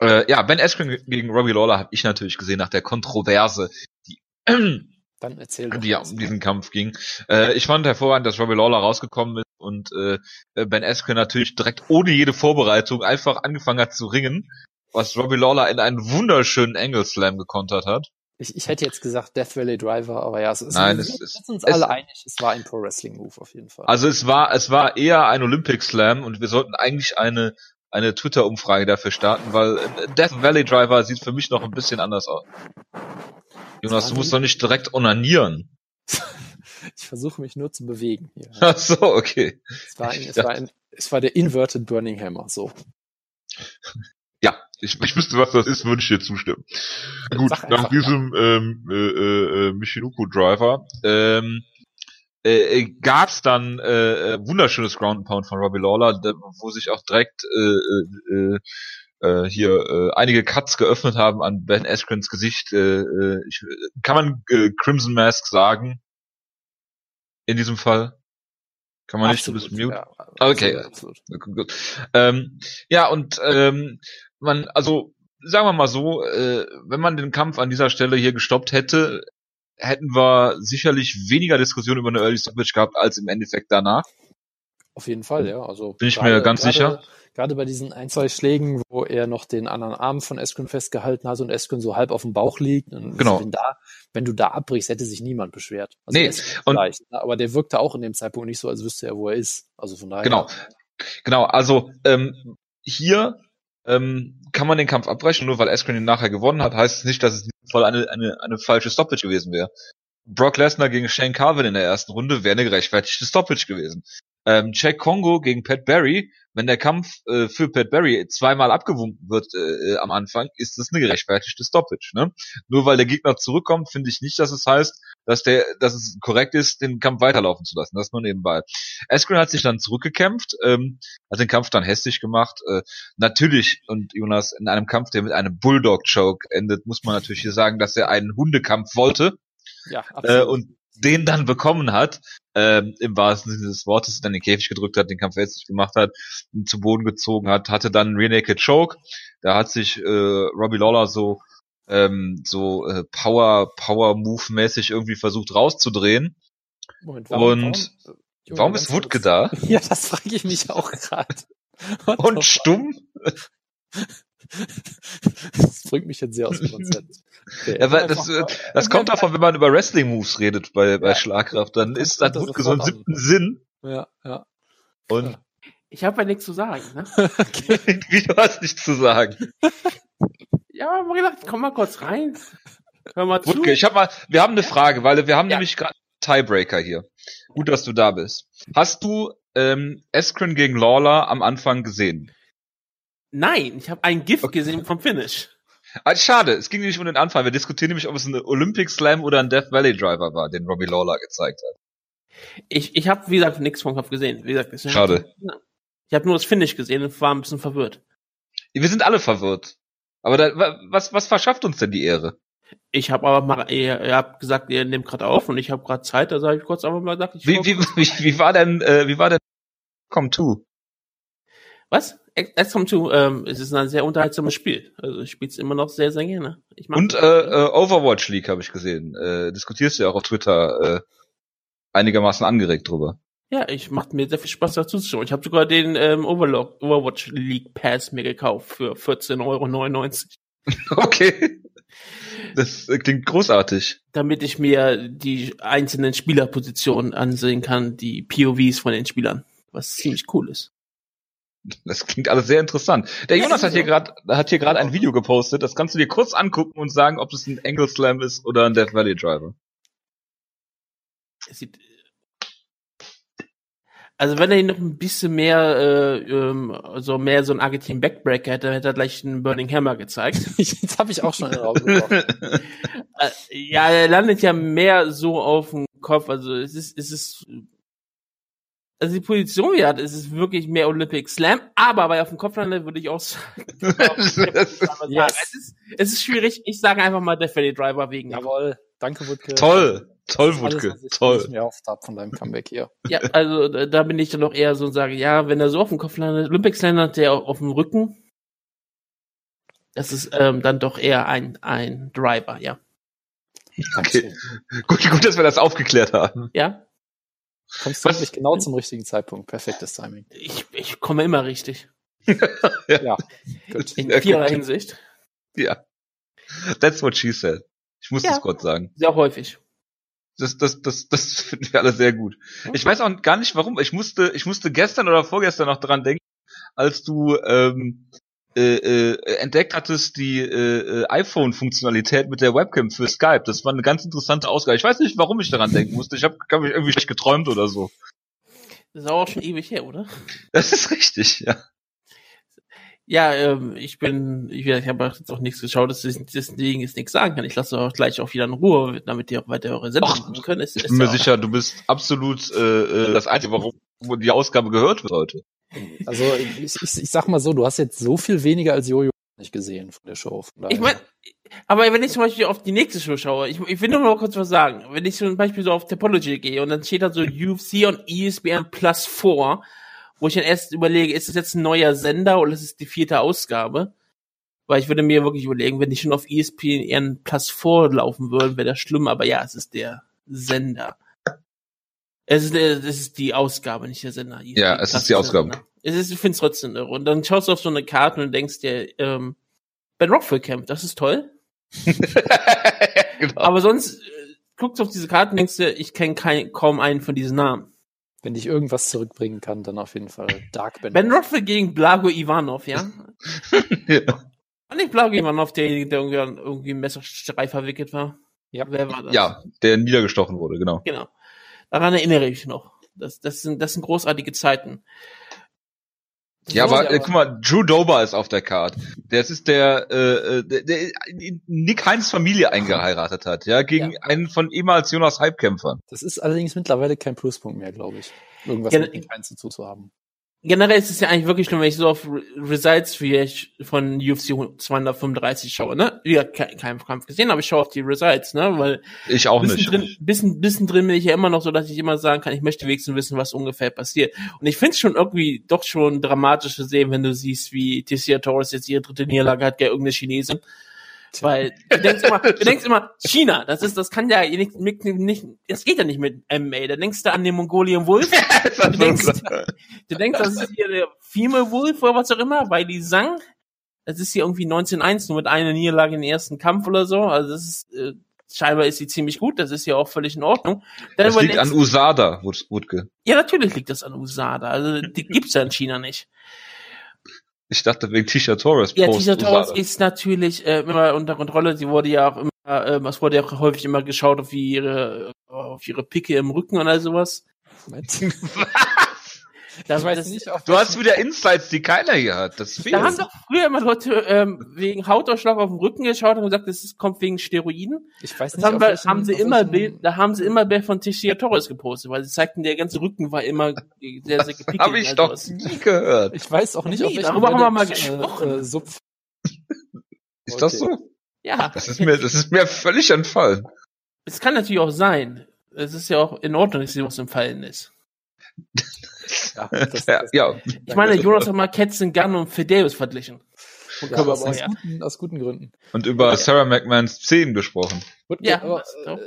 Äh, ja, Ben Askren gegen Robbie Lawler habe ich natürlich gesehen nach der Kontroverse, die Dann erzähl doch die ja um diesen Kampf ging. Äh, ich fand hervorragend, dass Robbie Lawler rausgekommen ist und äh, Ben Askren natürlich direkt ohne jede Vorbereitung einfach angefangen hat zu ringen, was Robbie Lawler in einen wunderschönen Angle Slam gekontert hat. Ich, ich hätte jetzt gesagt Death Valley Driver, aber ja, es ist, Nein, wir es sind ist- uns es- alle einig, es war ein Pro Wrestling Move auf jeden Fall. Also es war es war eher ein Olympic Slam und wir sollten eigentlich eine eine Twitter-Umfrage dafür starten, weil äh, Death Valley Driver sieht für mich noch ein bisschen anders aus. Jonas, du musst doch nicht direkt onanieren. ich versuche mich nur zu bewegen hier. Ach so, okay. Es war, ein, es, Ja. war ein, es war der Inverted Burning Hammer, so. Ich, ich wüsste, was das ist, würde ich dir zustimmen. Gut, nach diesem ähm, äh, äh, äh, Michinoku Driver ähm, äh, äh, gab's dann äh, äh, wunderschönes Ground and Pound von Robbie Lawler, wo sich auch direkt äh, äh, äh, hier äh, einige Cuts geöffnet haben an Ben Askrens Gesicht. Äh, ich, kann man äh, Crimson Mask sagen? In diesem Fall? Kann man nicht, du bist mute. Ja, Okay. absolut, absolut. Gut. Ähm, ja, und ähm, man, also sagen wir mal so, äh, wenn man den Kampf an dieser Stelle hier gestoppt hätte, hätten wir sicherlich weniger Diskussion über eine Early Stoppage gehabt als im Endeffekt danach. Auf jeden Fall, ja. Also Bin ich mir ganz sicher. Gerade bei diesen ein, zwei Schlägen, wo er noch den anderen Arm von Eskün festgehalten hat und Eskün so halb auf dem Bauch liegt. Und Genau. Wenn, da, wenn du da abbrichst, hätte sich niemand beschwert. Also Nee, und- ne? aber der wirkte auch in dem Zeitpunkt nicht so, als wüsste er, wo er ist. Also von daher. Genau. Genau, also ähm, hier ähm, kann man den Kampf abbrechen, nur weil Askren ihn nachher gewonnen hat, heißt es nicht, dass es Fall eine, eine, eine falsche Stoppage gewesen wäre. Brock Lesnar gegen Shane Carvin in der ersten Runde wäre eine gerechtfertigte Stoppage gewesen. Ähm, Jack Congo gegen Pat Barry, wenn der Kampf äh, für Pat Barry zweimal abgewunken wird äh, äh, am Anfang, ist das eine gerechtfertigte Stoppage. Ne? Nur weil der Gegner zurückkommt, finde ich nicht, dass es heißt, dass der, dass es korrekt ist, den Kampf weiterlaufen zu lassen. Das nur nebenbei. Askren hat sich dann zurückgekämpft, ähm, hat den Kampf dann hässlich gemacht. Äh, natürlich, und Jonas, in einem Kampf, der mit einem Bulldog-Choke endet, muss man natürlich hier sagen, dass er einen Hundekampf wollte Ja, äh, absolut. und den dann bekommen hat, ähm, im wahrsten Sinne des Wortes, dann den Käfig gedrückt hat, den Kampf hässlich gemacht hat, ihn zu Boden gezogen hat, hatte dann einen Rear Naked Choke. Da hat sich äh, Robbie Lawler so ähm, so äh, Power Power Move mäßig irgendwie versucht rauszudrehen. Moment, und Junge, Warum ganz ist Wutke da? Ja, das frage ich mich auch gerade. Und stumm? Das bringt mich jetzt sehr aus dem Konzept. Okay, Ja, weil das, äh, das kommt davon, wenn man über Wrestling Moves redet bei, bei Ja. Schlagkraft, dann ist das so einen siebten Sinn. Ja, ja. Und Ich habe ja nichts zu sagen. Ne? wie du hast nichts zu sagen. Ja, aber ich gedacht, komm mal kurz rein. Hör mal zu. Wutke, ich hab mal, wir haben eine Frage, weil wir haben Ja. nämlich gerade einen Tiebreaker hier. Gut, dass du da bist. Hast du ähm, Eskren gegen Lawler am Anfang gesehen? Nein, ich habe ein Gift Okay. gesehen vom Finish. Ah, schade, es ging nicht um den Anfang. Wir diskutieren nämlich, ob es ein Olympic Slam oder ein Death Valley Driver war, den Robbie Lawler gezeigt hat. Ich, ich habe, wie gesagt, nichts vom Kopf gesehen. Wie gesagt, Schade. Ich habe nur das Finish gesehen und war ein bisschen verwirrt. Wir sind alle verwirrt. Aber da, wa- was, was verschafft uns denn die Ehre? Ich habe aber mal, ihr, ihr habt gesagt, ihr nehmt gerade auf und ich habe gerade Zeit, also habe ich kurz einfach mal gesagt, ich Wie, wie, wie, wie war denn, äh, wie war denn Come to? was? XCOM 2, ähm, es ist ein sehr unterhaltsames Spiel. Also ich spiele es immer noch sehr, sehr gerne. Ich mag Und äh, äh, Overwatch League habe ich gesehen. Äh, diskutierst du ja auch auf Twitter äh, einigermaßen angeregt drüber. Ja, ich macht mir sehr viel Spaß dazu zu schauen. Ich habe sogar den ähm, Overlock, Overwatch League Pass mir gekauft für 14,99 Euro. Okay. Das äh, klingt großartig. damit ich mir die einzelnen Spielerpositionen ansehen kann, die POVs von den Spielern, was ziemlich cool ist. Das klingt alles sehr interessant. Der Jonas hat hier so. gerade hat hier gerade ein Video gepostet. Das kannst du dir kurz angucken und sagen, ob es ein Angle Slam ist oder ein Death Valley Driver. Es sieht also wenn er noch ein bisschen mehr, äh, ähm, also mehr so ein Argentin Backbreaker hätte, hätte er gleich einen Burning Hammer gezeigt. Jetzt habe ich auch schon rausgebracht. äh, ja, er landet ja mehr so auf dem Kopf. Also es ist, es ist also die Position, die er hat, ist es wirklich mehr Olympic Slam, aber bei auf dem Kopf landet, würde ich auch sagen. Yes. es, ist, es ist schwierig. Ich sage einfach mal der Ferry Driver wegen. Jawohl, danke Wutke. Toll, toll, alles, Wutke, was ich- was Ich toll. mir habe von deinem Comeback hier. Ja, also da bin ich dann noch eher so und sage, ja, wenn er so auf dem Kopf landet, Olympic Slam landet der auf dem Rücken. Das ist ähm, dann doch eher ein, ein Driver, ja. Okay. Gut, gut, dass wir das aufgeklärt haben. Ja, Kommst du wirklich genau zum richtigen Zeitpunkt. Perfektes Timing. ich, ich komme immer richtig. Ja, gut. In Ja, vieler. Hinsicht. Ja. That's what she said. Ich muss Ja. das Gott sagen. Sehr häufig. Das, das, das, das finden wir alle sehr gut. Ich weiß auch gar nicht warum. Ich musste, ich musste gestern oder vorgestern noch dran denken, als du ähm, äh, äh, entdeckt hattest die äh, äh, iPhone-Funktionalität mit der Webcam für Skype. Das war eine ganz interessante Ausgabe. Ich weiß nicht, warum ich daran denken musste. Ich habe hab mich irgendwie schlecht geträumt oder so. Das ist auch schon ewig her, oder? Das ist richtig, ja. Ja, ähm, ich bin, ich, ich habe jetzt auch nichts geschaut, dass ich deswegen jetzt nichts sagen kann. Ich lasse auch gleich auch wieder in Ruhe, damit ihr auch weiter eure Sendung Ach, machen könnt. Es Ich bin mir ja sicher, du bist absolut äh, äh, das Einzige, warum wo die Ausgabe gehört wird heute. Also ich, ich, ich sag mal so, du hast jetzt so viel weniger als Jojo nicht gesehen von der Show. Von Ich meine, aber wenn ich zum Beispiel auf die nächste Show schaue, ich, ich will nur mal kurz was sagen. Wenn ich zum Beispiel so auf Topology gehe und dann steht da so UFC und ESPN Plus 4, wo ich dann erst überlege, ist das jetzt ein neuer Sender oder ist es die vierte Ausgabe? Weil ich würde mir wirklich überlegen, wenn die schon auf ESPN Plus 4 laufen würden, wäre das schlimm, aber ja, es ist der Sender. Es ist, äh, es ist die Ausgabe, nicht der Sender. E ESPN Ja, es ist die Ausgabe. Sender. Es ist, ich finde es trotzdem irre. Und dann schaust du auf so eine Karte und denkst dir, ähm, Ben Rockford Camp, das ist toll. genau. Aber sonst äh, guckst du auf diese Karten und denkst dir, ich kenne kein, kaum einen von diesen Namen. wenn ich irgendwas zurückbringen kann, dann auf jeden Fall Dark Ben. Ben Rockford gegen Blago Ivanov, ja? ja. War nicht Blago Ivanov derjenige, der irgendwie, an irgendwie im Messerstreit verwickelt war? Ja. Wer war das? ja, der niedergestochen wurde, genau. Genau. Daran erinnere ich mich noch. Das, das, sind, das sind großartige Zeiten. Ja, So, aber, ja, äh, aber- guck mal, Drew Dober ist auf der Card. Das ist der, äh, äh, der, der Nick Heinz Familie eingeheiratet hat, ja, gegen Ja. einen von ehemals Jonas Hype-Kämpfern. Das ist allerdings mittlerweile kein Pluspunkt mehr, glaube ich. Irgendwas Ja, mit Nick Heinz dazu zu haben. Generell ist es ja eigentlich wirklich schlimm, wenn ich so auf Re- Results wie ich von UFC 235 schaue, ne? Ja, kein, keinen Kampf gesehen, aber ich schaue auf die Results, ne? Weil Ich auch bisschen nicht. drin, bisschen, bisschen drin bin ich ja immer noch so, dass ich immer sagen kann, ich möchte wenigstens wissen, was ungefähr passiert. Und ich finde es schon irgendwie doch schon dramatisch zu sehen, wenn du siehst, wie Tessia Torres jetzt ihre dritte Niederlage hat, gegen irgendeine Chinesin. Weil du denkst immer, du denkst immer, China, das ist, das kann ja nicht, nicht, nicht das geht ja nicht mit MMA. Da denkst du an den Mongolian Wolf. Du denkst, du denkst, das ist hier der Female Wolf oder was auch immer, weil die sang. Das ist hier irgendwie 19-1, nur mit einer Niederlage im ersten Kampf oder so. Also das ist, äh, scheinbar ist sie ziemlich gut, das ist ja auch völlig in Ordnung. Dann Das liegt an USADA, Wut- Wutke. ja, natürlich liegt das an USADA. Also die gibt's ja in China nicht. Ich dachte wegen Tisha Torres. Ja, Tisha Torres ist natürlich äh, immer unter Kontrolle. Sie wurde ja auch immer, äh, es wurde ja auch häufig immer geschaut auf ihre, auf ihre Picke im Rücken oder sowas. Moment. Das, Ich weiß das, nicht, Du hast wieder Insights, die keiner hier hat. Das fehlt. Da haben doch früher immer Leute ähm, wegen Hautausschlag auf den Rücken geschaut und gesagt, das kommt wegen Steroiden. ich weiß Das nicht, haben, wir, welchen- haben sie immer Bild, da haben sie immer Bild von Teixeira Torres gepostet, weil sie zeigten, der ganze Rücken war immer sehr, sehr gepickelt. Habe ich doch sowas. nie gehört. Ich weiß auch nicht, Nee, auf welchen darüber haben wir mal gesprochen. Äh, Sub Ist das Okay. so? Ja, Das ist mir, das ist mir völlig entfallen. es kann natürlich auch sein. Es ist ja auch in Ordnung, dass sie was im Fallen ist. Ja, das, Ja, das, ja. Ich meine, Jonas hat mal Ketzen Gunn und Fidelis verglichen. Und ja, aus, aus, ja. guten, aus guten Gründen. Und über Sarah McMahons Zehen gesprochen. Ja, aber, äh.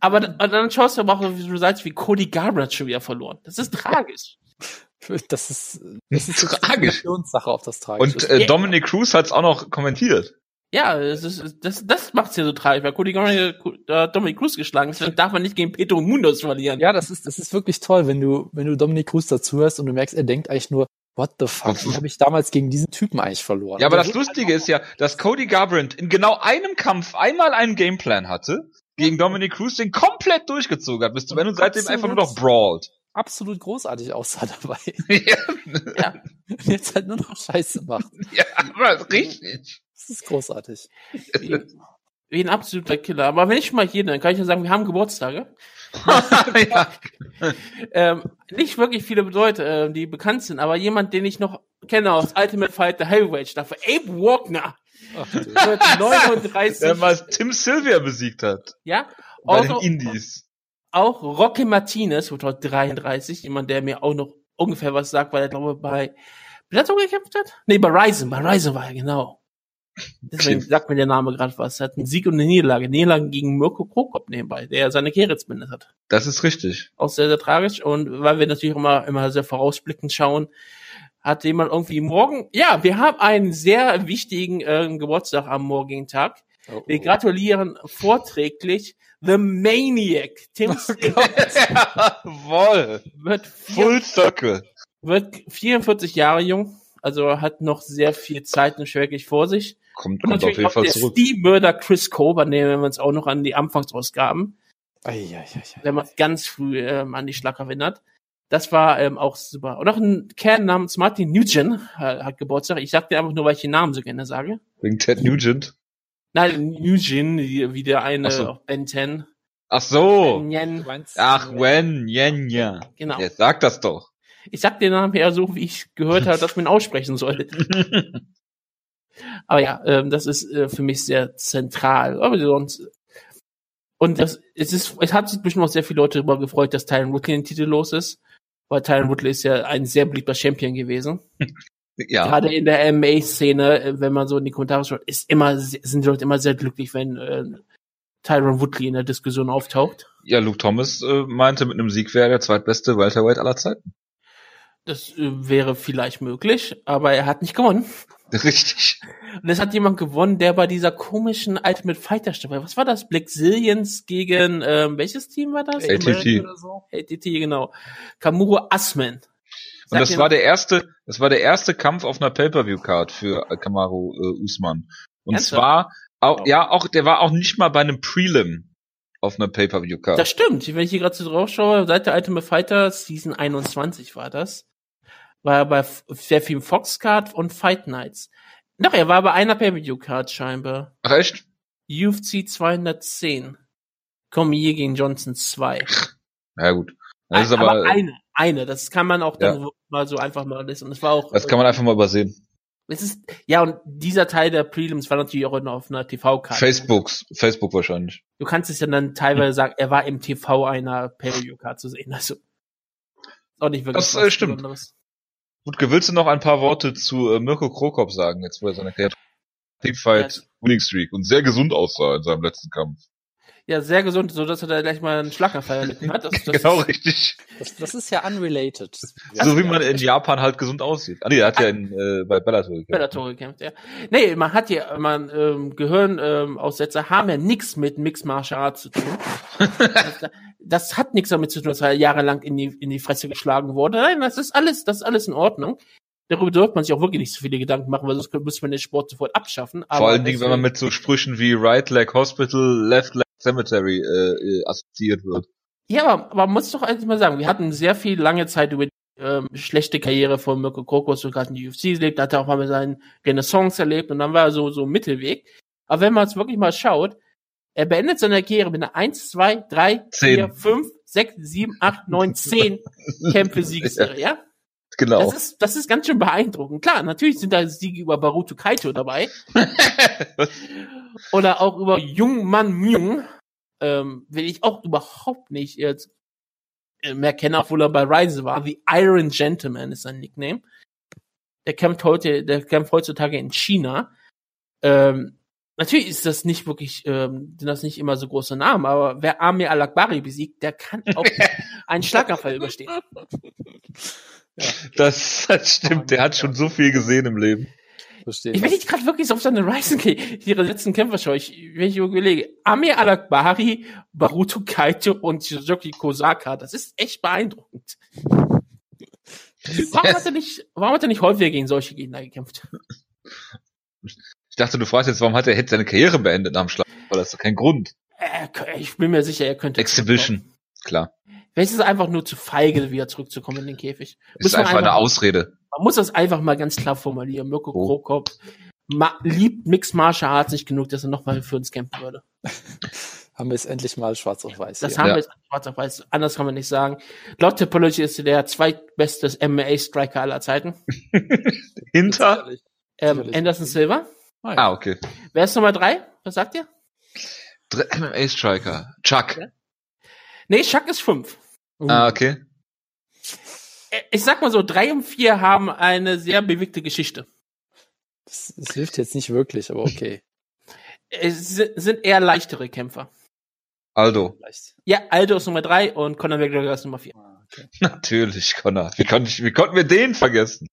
Aber dann- schaust du aber auch auf die Results wie Cody Garbrandt schon wieder verloren. Das ist tragisch. das ist, das ist Tragisch. Sache, ob das tragisch Und äh, Ja. Dominic Cruz hat's auch noch kommentiert. Ja, das ist, das, das macht's ja so tragisch, weil Cody Garbrandt äh, Dominic Cruz geschlagen ist. Dann darf man nicht gegen Pedro Mundos verlieren. Ja, das ist, das ist wirklich toll, wenn du, wenn du Dominik Cruz dazuhörst und du merkst, er denkt eigentlich nur, what the fuck, wie habe ich damals gegen diesen Typen eigentlich verloren? Ja, aber das Lustige ist ja, dass Cody Garbrandt in genau einem Kampf einmal einen Gameplan hatte, gegen Dominic Cruz den komplett durchgezogen hat bis zum Ende und seitdem einfach nur noch brawlt. absolut großartig aussah dabei. ja, Ja. Jetzt halt nur noch Scheiße macht. ja, aber richtig. Das ist großartig. Wie ein absoluter Killer. Aber wenn ich mal hier, dann kann ich ja sagen, wir haben Geburtstage. ja. Ähm, nicht wirklich viele Leute, äh, die bekannt sind, aber jemand, den ich noch kenne aus Ultimate Fighter Heavyweight Staffel, Abe Wagner, Ach, du. wird 39, Der mal Tim Sylvia besiegt hat. ja, Bei also, den Indies. auch Rocky Martinez wird heute 33, jemand, der mir auch noch ungefähr was sagt, weil er, glaube ich, bei Bellator gekämpft hat? Nee, bei Ryzen, bei Ryzen war er, genau. Deswegen sagt mir der Name gerade was. Er hat einen Sieg und eine Niederlage. Niederlage gegen Mirko Krokop nebenbei, der seine jetzt beendet hat. Das ist richtig. Auch sehr, sehr tragisch. Und weil wir natürlich immer, immer sehr vorausblickend schauen, hat jemand irgendwie morgen, ja, wir haben einen sehr wichtigen äh, Geburtstag am morgigen Tag. Oh, Wir oh. gratulieren vorträglich The Maniac. Tim Jawohl. wird, vier, Full Circle. wird 44 Jahre jung, also hat noch sehr viel Zeit und wirklich vor sich. Kommt, Und kommt auf jeden Fall der zurück. Steve-Mörder Chris Coburn, nehmen wir uns auch noch an die Anfangsausgaben, Ei, ei, ei, ei. wenn man ganz früh ähm, an die Schlag erinnert. Das war ähm, auch super. Und noch ein Kerl namens Martin Nugent äh, hat Geburtstag. Ich sag dir einfach nur, weil ich den Namen so gerne sage. Wegen Ted Nugent. Nein, Nugent, wie, wie der eine Ach so. auf Ben 10. Ach so. Du meinst, Ach, Wen, Yen, ja. genau. Jetzt sag das doch. Ich sag den Namen eher so, wie ich gehört habe, dass man ihn aussprechen soll. Aber ja, ähm, das ist äh, für mich sehr zentral. Aber sonst und das es ist es hat sich bestimmt auch sehr viele Leute darüber gefreut, dass Tyron Woodley den Titel los ist, weil Tyron Woodley ist ja ein sehr beliebter Champion gewesen. ja. Gerade in der MMA-Szene, äh, wenn man so in die Kommentare schaut, ist immer sind die Leute immer sehr glücklich, wenn äh, Tyron Woodley in der Diskussion auftaucht. Ja, Luke Thomas äh, meinte, mit einem Sieg wäre er der zweitbeste Welterweight aller Zeiten. Das äh, wäre vielleicht möglich, aber er hat nicht gewonnen. Richtig. Und es hat jemand gewonnen, der bei dieser komischen Ultimate Fighter Staffel, was war das? Black Zillions gegen, ähm, welches Team war das? ATT. Oder so? ATT, genau. Kamuro Asman. Und Sagt das war noch- der erste, das war der erste Kampf auf einer Pay-Per-View-Card für äh, Kamaru äh, Usman. Und Ernsthaft? zwar auch, Wow. ja, auch, der war auch nicht mal bei einem Prelim auf einer Pay-Per-View-Card. Das stimmt. Wenn ich hier gerade so drauf schaue, seit der Ultimate Fighter Season 21 war das. War er bei sehr viel Fox Card und Fight Nights. Doch, er war bei einer Pay-Per-View Card scheinbar. Ach echt? UFC 210. Cormier gegen Johnson 2. Ja gut. Das ist aber, aber, eine, eine. Das kann man auch dann mal so einfach mal lesen. Und es war auch. das kann man einfach mal übersehen. Es ist, ja, und dieser Teil der Prelims war natürlich auch noch auf einer TV-Karte. Facebooks, Facebook wahrscheinlich. Du kannst es ja dann teilweise sagen, er war im TV einer Pay-Per-View-Card zu sehen. Also, auch nicht wirklich Das, äh, stimmt. Besonderes. Gut, willst du noch ein paar Worte zu äh, Mirko Krokop sagen, jetzt wo er seine Karriere Teamfight. Winning Streak und sehr gesund aussah in seinem letzten Kampf. Ja, sehr gesund, so dass er da gleich mal einen Schlaganfall hat. Das, das genau ist, richtig. Das, das ist ja unrelated. so wie man in Japan halt gesund aussieht. Ah nee, er hat ja in, äh, bei Bellator gekämpft. Bellator gekämpft, ja. Nee, man hat ja, man, ähm, Gehirnaussetzer haben ja nichts mit Mixed Martial Arts zu tun. das, das hat nichts damit zu tun, dass er jahrelang in die, in die Fresse geschlagen wurde. Nein, das ist alles, das ist alles in Ordnung. Darüber sollte man sich auch wirklich nicht so viele Gedanken machen, weil sonst müsste man den Sport sofort abschaffen. Vor allen Dingen, wenn man mit so Sprüchen wie Right Leg Hospital, Left Leg Cemetery äh, äh, assoziiert wird. Ja, aber, man muss doch eigentlich mal sagen, wir hatten sehr viel lange Zeit über die ähm, schlechte Karriere von Mirko Krokos, gerade in die UFC erlebt, hat er auch mal seinen Renaissance erlebt und dann war er so, so Mittelweg. Aber wenn man es wirklich mal schaut, er beendet seine Karriere mit einer 1, 2, 3, 4, Zehn. 5, 6, 7, 8, 9, 10 Kämpfe Siegesserie, ja? Genau. Das ist, das ist ganz schön beeindruckend. Klar, natürlich sind da Siege über Baruto Kaito dabei. Oder auch über Jungmann Myung. Ähm, will ich auch überhaupt nicht jetzt äh, mehr kennen, obwohl er bei Rise war. The Iron Gentleman ist sein Nickname. Der kämpft heute, der kämpft heutzutage in China. Ähm, natürlich ist das nicht wirklich, ähm, sind das nicht immer so große Namen, aber wer Amir Al-Akbari besiegt, der kann auch einen Schlaganfall überstehen. das, das stimmt, der hat schon so viel gesehen im Leben. Verstehe. Ich will nicht gerade wirklich so auf seine Ryzen ihre letzten Kämpfer schaue. Ich, wenn ich überlege, Amir Alakbari, Baruto Kaito und Suzuki Kosaka, das ist echt beeindruckend. Warum hat er nicht, warum hat er nicht häufiger gegen solche Gegner gekämpft? Ich dachte, du fragst jetzt, warum hat er hätte seine Karriere beendet nach dem Schlag? Weil das ist doch kein Grund. Äh, ich bin mir sicher, er könnte. Exhibition. Klar. Vielleicht ist es einfach nur zu feige, wieder zurückzukommen in den Käfig. Ist Muss man einfach eine einfach- Ausrede. Man muss das einfach mal ganz klar formulieren. Mirko Oh. Krokop ma liebt Mixed Martial Arts nicht genug, dass er nochmal für uns kämpfen würde. Haben wir es endlich mal schwarz auf weiß. Das hier. haben Ja. wir jetzt schwarz auf weiß. Anders kann man nicht sagen. Laut Topology ist er der zweitbeste MMA-Striker aller Zeiten. Hinter? Ähm. Anderson Silva. Ah, ja. Ah, okay. Wer ist Nummer drei? Was sagt ihr? Dr- MMA Striker. Chuck. Ja. Nee, Chuck ist fünf. Uh, Ah, okay. Äh, Ich sag mal so, drei und vier haben eine sehr bewegte Geschichte. das, das hilft jetzt nicht wirklich, aber okay. Es si- sind eher leichtere Kämpfer. Aldo. Ja, Aldo ist Nummer drei und Conor McGregor ist Nummer vier. Ah, okay. Natürlich, Connor. Wie, konnte ich, wie konnten wir den vergessen?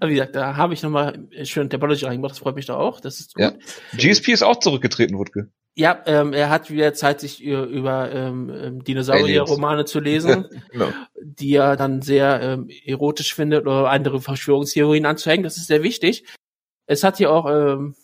Aber wie gesagt, da habe ich nochmal schön Topology reingemacht, das freut mich doch auch. Das ist gut. Ja. GSP ist auch zurückgetreten, Wutke. Ja, ähm, er hat wieder Zeit, sich ü- über ähm, ähm, Dinosaurier-Romane zu lesen, Genau. die er dann sehr ähm, erotisch findet oder andere Verschwörungstheorien anzuhängen. Das ist sehr wichtig. Es hat hier auch ähm,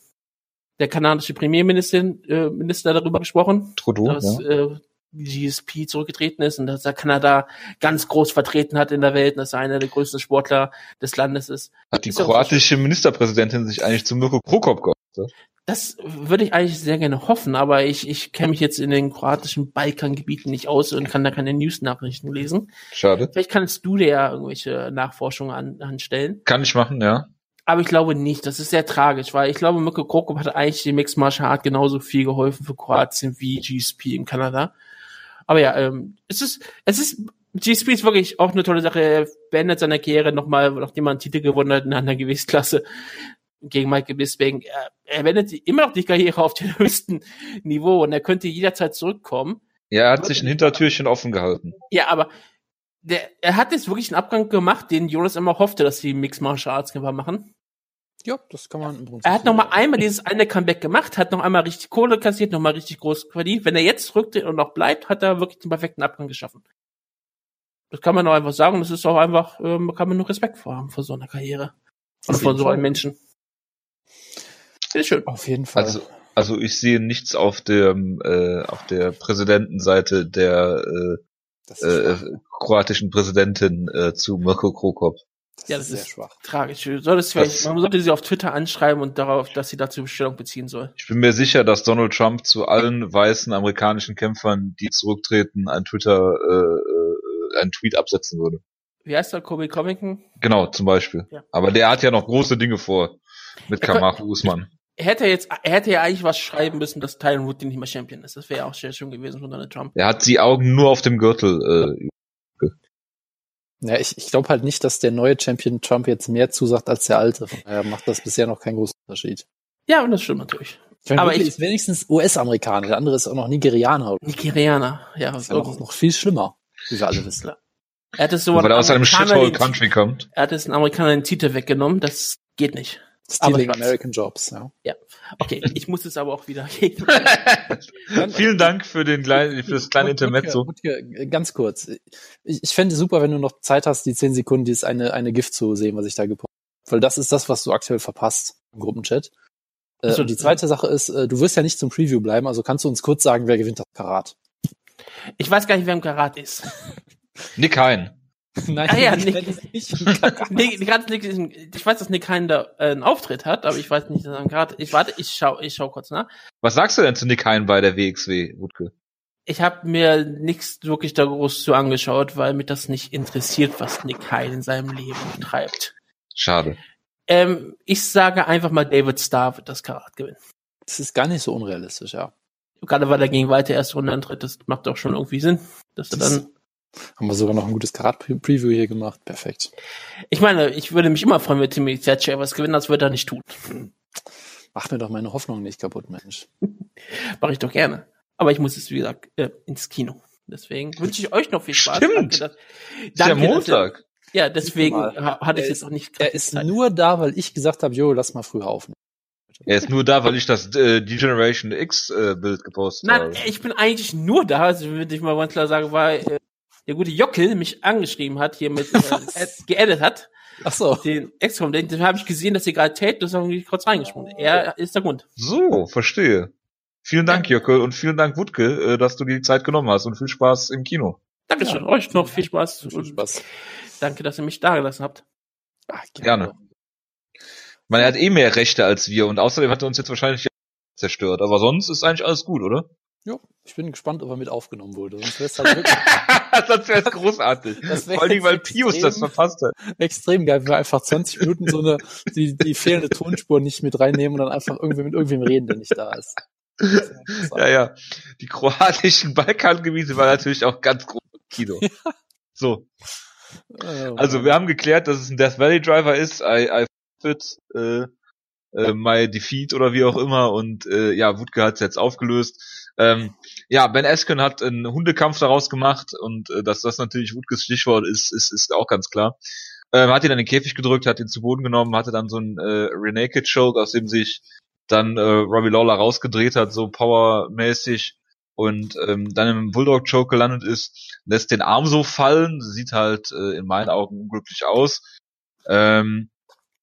der kanadische Premierminister äh, Minister darüber gesprochen, Trudeau, dass ja. äh, GSP zurückgetreten ist und dass er Kanada ganz groß vertreten hat in der Welt und dass er einer der größten Sportler des Landes ist. Hat die ist kroatische Ministerpräsidentin sich eigentlich zu Mirko Krokop geäußert? Das würde ich eigentlich sehr gerne hoffen, aber ich, ich kenne mich jetzt in den kroatischen Balkangebieten nicht aus und kann da keine News-Nachrichten lesen. Schade. Vielleicht kannst du dir ja irgendwelche Nachforschungen an, anstellen. Kann ich machen, ja. Aber ich glaube nicht. Das ist sehr tragisch, weil ich glaube, Mirko Krokop hat eigentlich dem Mixed Martial Art genauso viel geholfen für Kroatien wie GSP in Kanada. Aber ja, ähm, es ist, es ist, GSP ist wirklich auch eine tolle Sache. Er beendet seine Karriere nochmal, nachdem er einen Titel gewonnen hat in einer Gewichtsklasse gegen Michael Bisping. Er, er beendet die- immer noch die Karriere auf dem höchsten Niveau und er könnte jederzeit zurückkommen. Ja, er hat sich ein Hintertürchen offen gehalten. Ja, aber der, er hat jetzt wirklich einen Abgang gemacht, den Jonas immer hoffte, dass die Mixed Martial Arts Kämpfer machen. Ja, das kann man im Prinzip. Er hat noch mal einmal dieses eine Comeback gemacht, hat noch einmal richtig Kohle kassiert, noch mal richtig groß verdient. Wenn er jetzt zurücktritt und noch bleibt, hat er wirklich den perfekten Abgang geschaffen. Das kann man auch einfach sagen. Das ist auch einfach, ähm, kann man nur Respekt vor haben vor so einer Karriere. Und jeden so einem Menschen. Bitte schön. Auf jeden Fall. Also, also ich sehe nichts auf dem, äh, auf der Präsidentenseite der äh, äh, kroatischen Präsidentin äh, zu Mirko Krokop. Ja, das sehr ist- schwach. Tragisch. Soll das Das- man sollte sie auf Twitter anschreiben und darauf, dass sie dazu Stellung beziehen soll. Ich bin mir sicher, dass Donald Trump zu allen weißen amerikanischen Kämpfern, die zurücktreten, ein Twitter, äh, äh, einen Tweet absetzen würde. Wie heißt der? Kobe Covington? Genau, zum Beispiel. Ja. Aber der hat ja noch große Dinge vor mit Er Kamaru Usman. Er hätte jetzt, er hätte ja eigentlich was schreiben müssen, dass Tyron Woodley nicht mehr Champion ist. Das wäre ja auch sehr schön gewesen von Donald Trump. Er hat die Augen nur auf dem Gürtel. Äh, Ja, ich, ich glaube halt nicht, dass der neue Champion Trump jetzt mehr zusagt als der alte. Von daher macht das bisher noch keinen großen Unterschied. Ja, und das stimmt natürlich. Ich meine, Aber ich- ist wenigstens US-Amerikaner, der andere ist auch noch Nigerianer. Nigerianer, ja. Das ist ja noch, noch viel schlimmer, wie wir alle wissen. Er hat es so weil er aus einem Shithole Country kommt. Er hat es einen Amerikaner den Titel weggenommen. Das geht nicht. Stealing. American Jobs, ja. Okay, ich muss es aber auch wieder geben. Vielen Dank für den kleinen, für das kleine Intermezzo. Ganz kurz. Ich, ich fände es super, wenn du noch Zeit hast, die zehn Sekunden, dieses eine, eine Gift zu sehen, was ich da gepostet habe. Weil das ist das, was du aktuell verpasst im Gruppenchat. Äh, und die zweite Sache ist, äh, du wirst ja nicht zum Preview bleiben, also kannst du uns kurz sagen, wer gewinnt das Karat? Ich weiß gar nicht, wer im Karat ist. Nick Hein. Nein, Ah ja, ich Nick- nicht gerade Nick ist ein- ich weiß, dass Nick Hein da äh, einen Auftritt hat, aber ich weiß nicht, dass er Karat. Ich warte, ich schau, ich schau kurz nach. Was sagst du denn zu Nick Hein bei der WXW, Wutke? Ich habe mir nichts wirklich da groß zu angeschaut, weil mich das nicht interessiert, was Nick Hein in seinem Leben treibt. Schade. Ähm, ich sage einfach mal, David Starr wird das Karat gewinnen. Das ist gar nicht so unrealistisch, ja. Gerade weil er gegen weiter erste Runde antritt, das macht doch schon irgendwie Sinn, dass er dann Haben wir sogar noch ein gutes Karat-Preview hier gemacht. Perfekt. Ich meine, ich würde mich immer freuen, wenn Timmy Thatcher was gewinnen, das wird er nicht tun. Mach mir doch meine Hoffnung nicht kaputt, Mensch. Mache ich doch gerne. Aber ich muss jetzt, wie gesagt, äh, ins Kino. Deswegen wünsche ich euch noch viel Spaß. Stimmt. Danke, dass, Ist ja danke, dass ihr- Montag. ja, deswegen hatte ich jetzt ist- auch nicht Er ist Zeit. nur da, weil ich gesagt habe, jo, lass mal früher aufnehmen. Er ist nur da, weil ich das äh, D-Generation X äh, Bild gepostet Nein, habe. ich bin eigentlich nur da, also würde ich mal ganz klar sagen, weil äh, der gute Jockel mich angeschrieben hat, hier mit äh, geedit hat, Ach so. den XCOM, den, den habe ich gesehen, dass ihr gerade Tate, das habe ich kurz reingesprungen. Er ist der Grund. So, verstehe. Vielen Dank, Jöckel, und vielen Dank, Wutke, äh, dass du dir die Zeit genommen hast und viel Spaß im Kino. Dankeschön. Euch noch viel Spaß. Viel Spaß. Danke, dass ihr mich da gelassen habt. Ah, Gerne. meine, er hat eh mehr Rechte als wir und außerdem hat er uns jetzt wahrscheinlich zerstört. Aber sonst ist eigentlich alles gut, oder? Ja, ich bin gespannt, ob er mit aufgenommen wurde. Sonst wäre es halt wirklich Sonst wäre es großartig. Das wär Vor allem, weil Pius das extrem- verpasst hat. extrem geil, wenn wir einfach 20 Minuten so eine, die, die fehlende Tonspur nicht mit reinnehmen und dann einfach irgendwie mit irgendwem reden, der nicht da ist. Ja, ja. Die kroatischen Balkangebiete waren natürlich auch ganz groß im Kino. So, Äh, also wir haben geklärt, dass es ein Death Valley Driver ist. I, I fit, äh, äh, my defeat oder wie auch immer und äh, ja, Wutke hat es jetzt aufgelöst. Ähm, ja, Ben Askren hat einen Hundekampf daraus gemacht und äh, dass das natürlich Wutkes Stichwort ist, ist, ist auch ganz klar. Ähm, hat ihn an den Käfig gedrückt, hat ihn zu Boden genommen, hatte dann so einen äh, Renaked Choke, aus dem sich dann äh, Robbie Lawler rausgedreht hat, so powermäßig und ähm, dann im Bulldog Choke gelandet ist, lässt den Arm so fallen, sieht halt äh, in meinen Augen unglücklich aus. Ähm,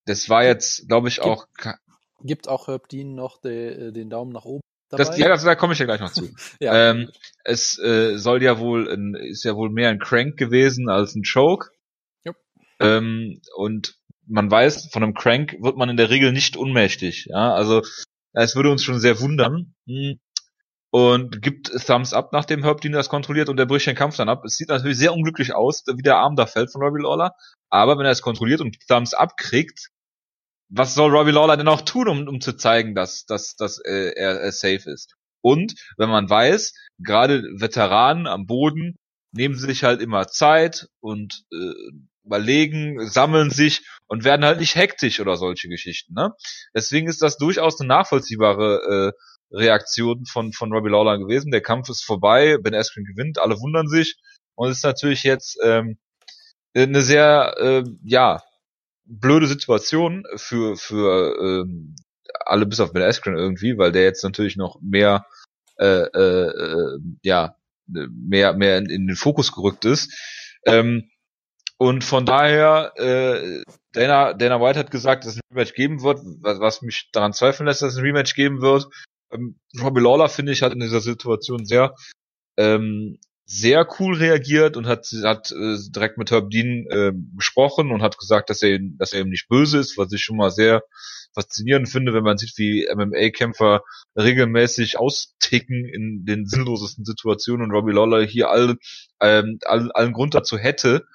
das war jetzt, glaube ich, auch ke- Gibt auch Herb Dean noch de, den Daumen nach oben dabei? das, ja, das, da komme ich ja gleich noch zu. ja. Ähm, es äh, soll ja wohl, ein, ist ja wohl mehr ein Crank gewesen als ein Choke. Jupp. Ähm, und man weiß, von einem Crank wird man in der Regel nicht unmächtig. Ja, also es würde uns schon sehr wundern. Hm. Und gibt Thumbs up, nachdem Herb Dean das kontrolliert und der bricht den Kampf dann ab. Es sieht natürlich sehr unglücklich aus, wie der Arm da fällt von Robbie Lawler. Aber wenn er es kontrolliert und Thumbs up kriegt, was soll Robbie Lawler denn auch tun, um, um zu zeigen, dass, dass, dass äh, er, er safe ist? Und wenn man weiß, gerade Veteranen am Boden nehmen sich halt immer Zeit und äh, überlegen, sammeln sich und werden halt nicht hektisch oder solche Geschichten. Ne? Deswegen ist das durchaus eine nachvollziehbare äh, Reaktion von, von Robbie Lawler gewesen. Der Kampf ist vorbei, Ben Askren gewinnt, alle wundern sich und es ist natürlich jetzt ähm, eine sehr, äh, ja, blöde Situation für, für ähm, alle bis auf Ben Askren irgendwie, weil der jetzt natürlich noch mehr äh, äh, äh, ja mehr mehr in, in den Fokus gerückt ist. Ähm, und von daher, äh, Dana, Dana White hat gesagt, dass es ein Rematch geben wird, was, was mich daran zweifeln lässt, dass es ein Rematch geben wird. Ähm, Robbie Lawler, finde ich, hat in dieser Situation sehr ähm, sehr cool reagiert und hat hat äh, direkt mit Herb Dean äh, gesprochen und hat gesagt, dass er dass er ihm nicht böse ist, was ich schon mal sehr faszinierend finde, wenn man sieht, wie MMA-Kämpfer regelmäßig austicken in den sinnlosesten Situationen und Robbie Lawler hier all, ähm, all, allen Grund dazu hätte,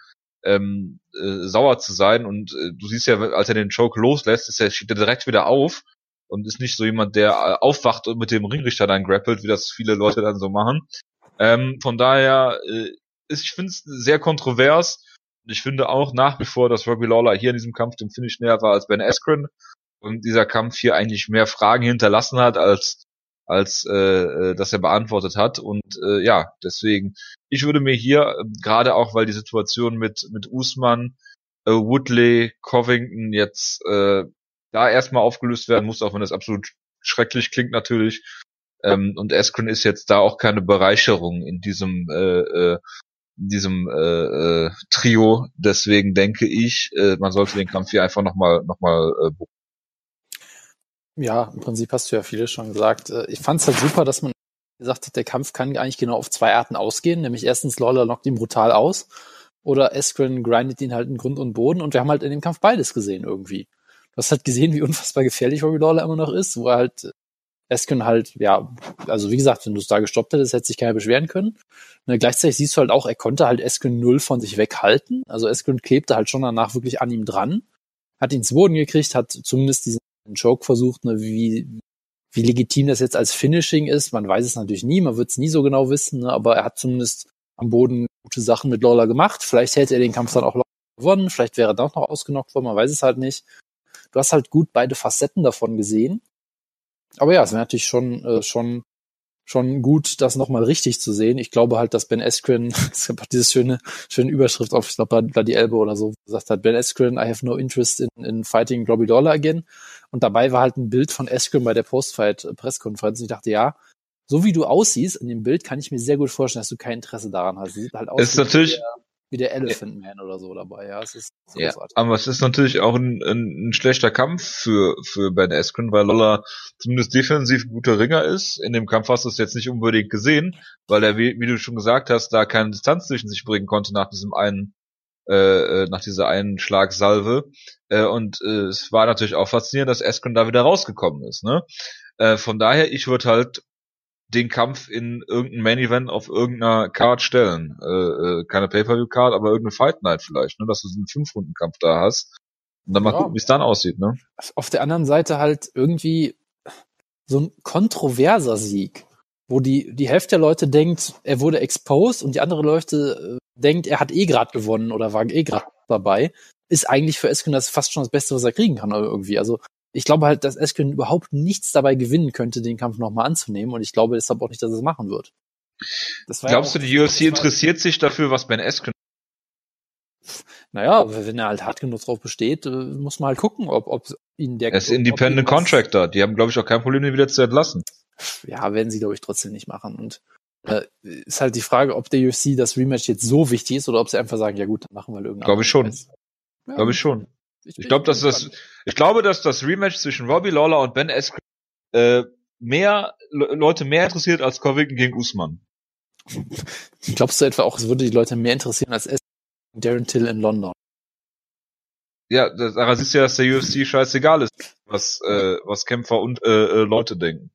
ähm, äh, sauer zu sein und äh, du siehst ja, als er den Choke loslässt, ist er, steht er direkt wieder auf und ist nicht so jemand, der äh, aufwacht und mit dem Ringrichter dann grappelt, wie das viele Leute dann so machen. Ähm, von daher, äh, ist, ich finde es sehr kontrovers. Ich finde auch nach wie vor, dass Robbie Lawler hier in diesem Kampf dem Finish näher war als Ben Askren und dieser Kampf hier eigentlich mehr Fragen hinterlassen hat, als als äh, äh, dass er beantwortet hat. Und äh, ja, deswegen, ich würde mir hier, äh, gerade auch, weil die Situation mit mit Usman, äh, Woodley, Covington jetzt äh, da erstmal aufgelöst werden muss, auch wenn das absolut schrecklich klingt natürlich. Ähm, und Askren ist jetzt da auch keine Bereicherung in diesem äh, äh, in diesem äh, äh, Trio. Deswegen denke ich, äh, man sollte den Kampf hier einfach nochmal noch mal, äh, buchen. Ja, im Prinzip hast du ja vieles schon gesagt. Äh, Ich fand es halt super, dass man gesagt hat, der Kampf kann eigentlich genau auf zwei Arten ausgehen. Nämlich erstens, Lawler knockt ihn brutal aus oder Eskren grindet ihn halt in Grund und Boden und wir haben halt in dem Kampf beides gesehen irgendwie. Du hast halt gesehen, wie unfassbar gefährlich Robbie Lawler immer noch ist, wo er halt Eskren halt, ja, also wie gesagt, wenn du es da gestoppt hättest, hätte sich keiner beschweren können. Ne, gleichzeitig siehst du halt auch, er konnte halt Eskren null von sich weghalten. Also Eskren klebte halt schon danach wirklich an ihm dran, hat ihn zu Boden gekriegt, hat zumindest diesen Joke versucht, ne, wie, wie legitim das jetzt als Finishing ist. Man weiß es natürlich nie, man wird es nie so genau wissen, ne, aber er hat zumindest am Boden gute Sachen mit Lawler gemacht. Vielleicht hätte er den Kampf dann auch gewonnen, vielleicht wäre er dann auch noch ausgenockt worden, man weiß es halt nicht. Du hast halt gut beide Facetten davon gesehen. Aber ja, es wäre natürlich schon, äh, schon, schon gut, das nochmal richtig zu sehen. Ich glaube halt, dass Ben Askren, es gibt auch diese schöne, schöne Überschrift auf, ich glaube, Bloody Elbow oder so, gesagt hat, Ben Askren, I have no interest in, in fighting Robbie Lawler again. Und dabei war halt ein Bild von Askren bei der Postfight-Presskonferenz. Und ich dachte, ja, so wie du aussiehst in dem Bild, kann ich mir sehr gut vorstellen, dass du kein Interesse daran hast. Sieht halt aus ist natürlich- der, wie der Elephant Man oder so dabei. Ja, es ist Ja, großartig. aber es ist natürlich auch ein, ein, ein schlechter Kampf für, für Ben Askren, weil Lolla zumindest defensiv guter Ringer ist. In dem Kampf hast du es jetzt nicht unbedingt gesehen, weil er, wie, wie du schon gesagt hast, da keine Distanz zwischen sich bringen konnte nach diesem einen äh, nach dieser einen Schlagsalve. Äh, und äh, es war natürlich auch faszinierend, dass Eskren da wieder rausgekommen ist. Ne? Äh, von daher, ich würde halt den Kampf in irgendein Main Event auf irgendeiner Card stellen. Äh, äh, keine Pay-Per-View-Card, aber irgendeine Fight Night vielleicht, ne? dass du so einen Fünf-Runden-Kampf da hast. Und dann mal Ja. gucken, wie es dann aussieht, ne? Auf der anderen Seite halt irgendwie so ein kontroverser Sieg, wo die, die Hälfte der Leute denkt, er wurde exposed und die andere Leute äh, denkt, er hat eh grad gewonnen oder war eh grad dabei, ist eigentlich für Eskin das fast schon das Beste, was er kriegen kann irgendwie. Also ich glaube halt, dass Eskin überhaupt nichts dabei gewinnen könnte, den Kampf nochmal anzunehmen und ich glaube deshalb auch nicht, dass er es machen wird. War ja Glaubst du, auch- die UFC interessiert sich dafür, was Ben Askren Naja, wenn er halt hart genug drauf besteht, äh, muss man halt gucken, ob, ob ihn der Er ist Independent ihn Contractor. Die haben, glaube ich, auch kein Problem, den wieder zu entlassen. ja, werden sie, glaube ich, trotzdem nicht machen. Und äh, ist halt die Frage, ob der UFC das Rematch jetzt so wichtig ist oder ob sie einfach sagen, ja gut, dann machen wir halt irgendeinen Glaube ich schon. Ja, Glaube ich schon. Ich, Ich glaube, dass das, ich glaube, dass das Rematch zwischen Robbie Lawler und Ben Askren äh, mehr Le Leute mehr interessiert als Covington gegen Usman. Glaubst du etwa auch, es würde die Leute mehr interessieren als S Darren Till in London? Ja, das- daran siehst du ja, dass der UFC scheißegal ist, was äh, was Kämpfer und äh, äh, Leute denken.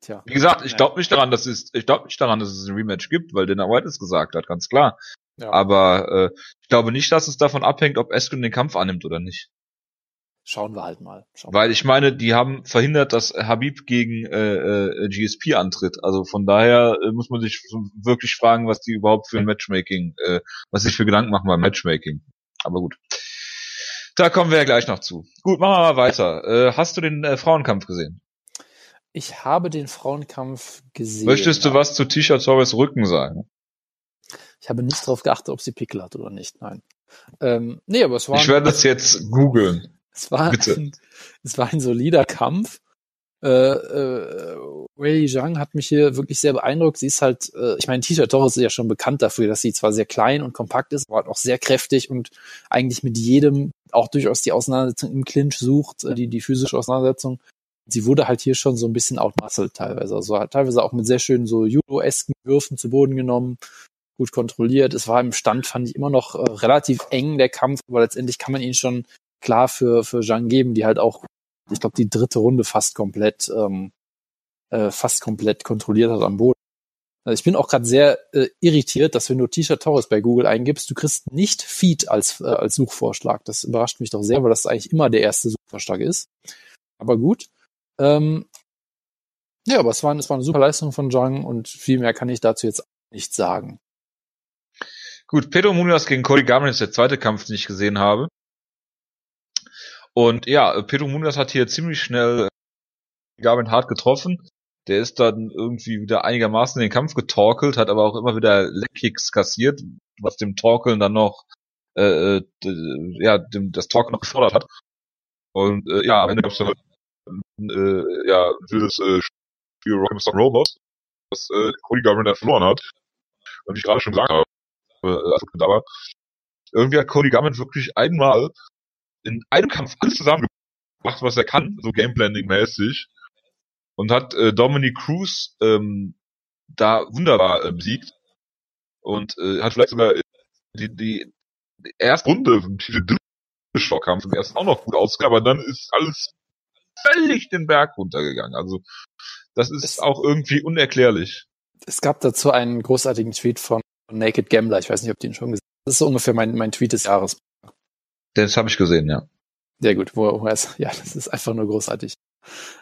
Tja. Wie gesagt, ich glaube nicht daran, dass es, ich glaube nicht daran, dass es ein Rematch gibt, weil Dana White es gesagt hat, ganz klar. Ja. Aber äh, ich glaube nicht, dass es davon abhängt, ob Askren den Kampf annimmt oder nicht. Schauen wir halt mal. Schauen Weil ich meine, die haben verhindert, dass Habib gegen äh, äh, GSP antritt. Also von daher äh, muss man sich wirklich fragen, was die überhaupt für ein Matchmaking, äh, was sich für Gedanken machen beim Matchmaking. Aber gut. Da kommen wir ja gleich noch zu. Gut, machen wir mal weiter. Äh, hast du den äh, Frauenkampf gesehen? Ich habe den Frauenkampf gesehen. Möchtest du was zu Tisha Torres Rücken sagen? Ich habe nicht darauf geachtet, ob sie Pickel hat oder nicht. Nein. Ähm, nee, aber es war, Ich werde das jetzt googeln. es war, bitte. ein, es war ein solider Kampf. Äh, äh, Wei Zhang hat mich hier wirklich sehr beeindruckt. Sie ist halt, äh, ich meine, Tisha Torres ist ja schon bekannt dafür, dass sie zwar sehr klein und kompakt ist, aber halt auch sehr kräftig und eigentlich mit jedem auch durchaus die Auseinandersetzung im Clinch sucht, äh, die, die physische Auseinandersetzung. Sie wurde halt hier schon so ein bisschen outmuscled teilweise. Also hat teilweise auch mit sehr schönen so Judo-esken Würfen zu Boden genommen, gut kontrolliert. Es war im Stand, fand ich immer noch äh, relativ eng, der Kampf, aber letztendlich kann man ihn schon klar für, für Zhang geben, die halt auch, ich glaube, die dritte Runde fast komplett, ähm, äh, fast komplett kontrolliert hat am Boden. Also ich bin auch gerade sehr äh, irritiert, dass wenn du T-Shirt Torres bei Google eingibst, du kriegst nicht Feed als, äh, als Suchvorschlag. Das überrascht mich doch sehr, weil das eigentlich immer der erste Suchvorschlag ist. Aber gut. Ähm, ja, aber es war, es war eine super Leistung von Zhang und viel mehr kann ich dazu jetzt nicht sagen. Gut, Pedro Munoz gegen Cody Garbrandt ist der zweite Kampf, den ich gesehen habe. Und ja, Pedro Munoz hat hier ziemlich schnell äh, Garbrandt hart getroffen. Der ist dann irgendwie wieder einigermaßen in den Kampf getorkelt, hat aber auch immer wieder Leckkicks kassiert, was dem Torkeln dann noch äh, äh, ja, dem, das Torkeln noch gefordert hat. Und äh, ja, am Ende gab es dann äh, ja, wildes äh, Spiel Rock Stock Robots, das äh, Cody Garbrandt dann verloren hat. Und ich gerade schon gesagt habe, äh, also, aber irgendwie hat Cody Garbrandt wirklich einmal in einem Kampf alles zusammengebracht, was er kann, so Gameplanning-mäßig, und hat äh, Dominic Cruz ähm, da wunderbar äh, besiegt und äh, hat vielleicht sogar die, die, erste Runde, diese Kampf im ersten auch noch gut ausgegangen, aber dann ist alles völlig den Berg runtergegangen. Also das ist Es- auch irgendwie unerklärlich. Es gab dazu einen großartigen Tweet von Naked Gambler. Ich weiß nicht, ob du ihn schon gesehen hast. Das ist so ungefähr mein, mein Tweet des Jahres. Das habe ich gesehen, ja. Sehr gut, wo, wo er es, ja, das ist einfach nur großartig.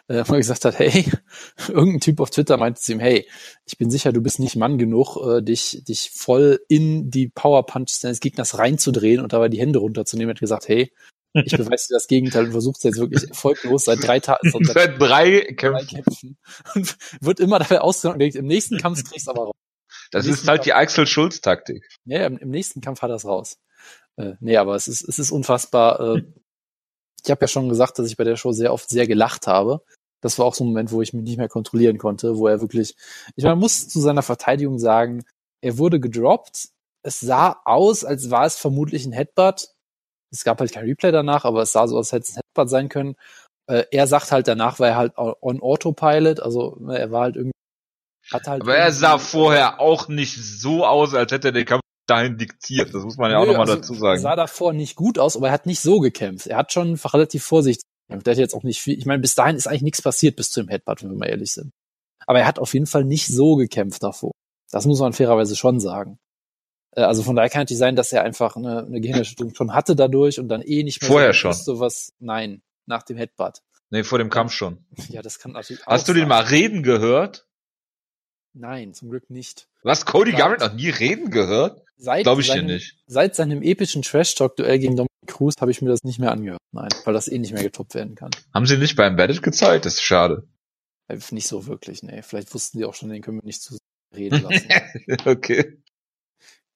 Äh, wo er gesagt hat, hey, irgendein Typ auf Twitter meinte zu ihm, hey, ich bin sicher, du bist nicht Mann genug, äh, dich, dich voll in die Power Punches deines Gegners reinzudrehen und dabei die Hände runterzunehmen. Er hat gesagt, hey, ich beweise dir das Gegenteil und versuch's jetzt wirklich erfolglos seit drei Tagen, seit Seit drei drei Kämpfen. Kämpfen und wird immer dabei ausgenommen und denkt, im nächsten Kampf kriegst du aber raus. Das Im ist halt die Axel Schulz-Taktik. Ja, im, im nächsten Kampf hat er es raus. Äh, nee, aber es ist, es ist unfassbar. Äh, ich habe ja schon gesagt, dass ich bei der Show sehr oft sehr gelacht habe. Das war auch so ein Moment, wo ich mich nicht mehr kontrollieren konnte, wo er wirklich, ich meine, man muss zu seiner Verteidigung sagen, er wurde gedroppt. Es sah aus, als war es vermutlich ein Headbutt. Es gab halt kein Replay danach, aber es sah so aus, als hätte es ein Headbutt sein können. Äh, er sagt halt, danach war er halt on Autopilot, also ne, er war halt irgendwie, hat halt Aber er sah vorher auch nicht so aus, als hätte er den Kampf dahin diktiert. Das muss man ja auch nochmal also, dazu sagen. sah davor nicht gut aus, aber er hat nicht so gekämpft. Er hat schon relativ vorsichtig gekämpft. Der hat jetzt auch nicht viel, ich meine, bis dahin ist eigentlich nichts passiert bis zu dem Headbutt, wenn wir mal ehrlich sind. Aber er hat auf jeden Fall nicht so gekämpft davor. Das muss man fairerweise schon sagen. Äh, Also von daher kann es nicht sein, dass er einfach eine, eine Gehirnerschütterung schon hatte dadurch und dann eh nicht mehr Vorher so schon. wusste, was, nein, nach dem Headbutt. Nee, vor dem Kampf schon. Ja, das kann natürlich auch Hast du den mal reden gehört? Nein, zum Glück nicht. Du hast Cody Garrett noch nie reden gehört? Seit Glaube ich dir seinem, nicht. Seit seinem epischen Trash-Talk-Duell gegen Dominic Cruz habe ich mir das nicht mehr angehört. Nein, weil das eh nicht mehr getoppt werden kann. Haben sie nicht beim Embedded gezeigt? Das ist schade. Äh, Nicht so wirklich, nee. Vielleicht wussten die auch schon, den können wir nicht zu reden lassen. okay.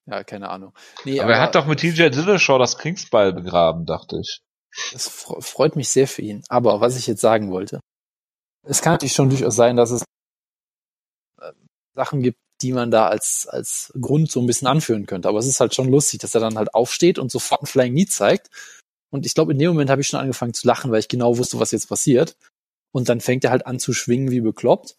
ja, keine Ahnung. Nee, Aber, er hat doch mit TJ Dillashaw das Kriegsbeil begraben, dachte ich. Das fre- freut mich sehr für ihn. Aber was ich jetzt sagen wollte, es kann natürlich schon durchaus sein, dass es Sachen gibt, die man da als, als Grund so ein bisschen anführen könnte. Aber es ist halt schon lustig, dass er dann halt aufsteht und sofort ein Flying Knee zeigt. Und ich glaube, in dem Moment habe ich schon angefangen zu lachen, weil ich genau wusste, was jetzt passiert. Und dann fängt er halt an zu schwingen wie bekloppt.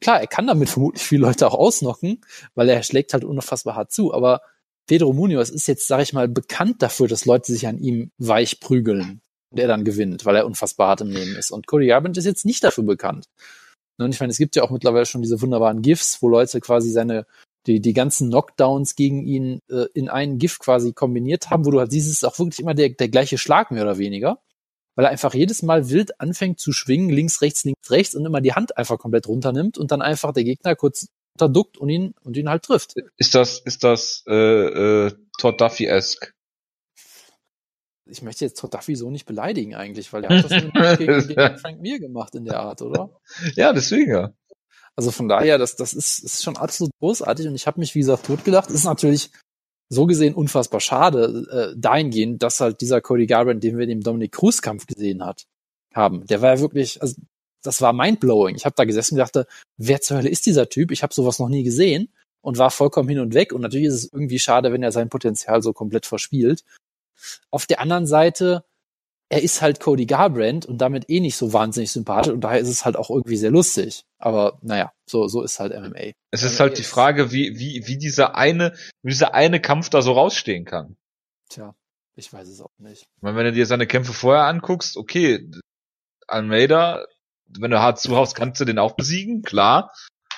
Klar, er kann damit vermutlich viele Leute auch ausnocken, weil er schlägt halt unfassbar hart zu. Aber Pedro Munoz ist jetzt, sag ich mal, bekannt dafür, dass Leute sich an ihm weich prügeln und er dann gewinnt, weil er unfassbar hart im Nehmen ist. Und Cody Garbrandt ist jetzt nicht dafür bekannt. Und ich meine, es gibt ja auch mittlerweile schon diese wunderbaren GIFs, wo Leute quasi seine die, die ganzen Knockdowns gegen ihn äh, in einen GIF quasi kombiniert haben, wo du halt siehst, ist auch wirklich immer der, der gleiche Schlag mehr oder weniger, weil er einfach jedes Mal wild anfängt zu schwingen, links, rechts, links, rechts und immer die Hand einfach komplett runternimmt und dann einfach der Gegner kurz unterduckt und ihn und ihn halt trifft. Ist das, ist das äh, äh, Todd Duffy-esque? Ich möchte jetzt Todd Duffy so nicht beleidigen eigentlich, weil er hat das gegen, gegen Frank Mir gemacht in der Art, oder? Ja, deswegen ja. Also von daher, das, das ist, ist schon absolut großartig und ich habe mich, wie gesagt, totgelacht. Ist natürlich so gesehen unfassbar schade, äh, dahingehend, dass halt dieser Cody Garbrandt, den wir in dem Dominic Cruz-Kampf gesehen hat, haben, der war ja wirklich, also das war mindblowing. Ich habe da gesessen und dachte, wer zur Hölle ist dieser Typ? Ich habe sowas noch nie gesehen und war vollkommen hin und weg. Und natürlich ist es irgendwie schade, wenn er sein Potenzial so komplett verspielt. Auf der anderen Seite, er ist halt Cody Garbrandt und damit eh nicht so wahnsinnig sympathisch und daher ist es halt auch irgendwie sehr lustig. Aber naja, so, so ist halt MMA. Es ist MMA halt die Frage, wie, wie, wie dieser eine, wie dieser eine Kampf da so rausstehen kann. Tja, ich weiß es auch nicht. Ich meine, wenn du dir seine Kämpfe vorher anguckst, okay, Almeida, wenn du hart zuhaust, kannst du den auch besiegen, klar.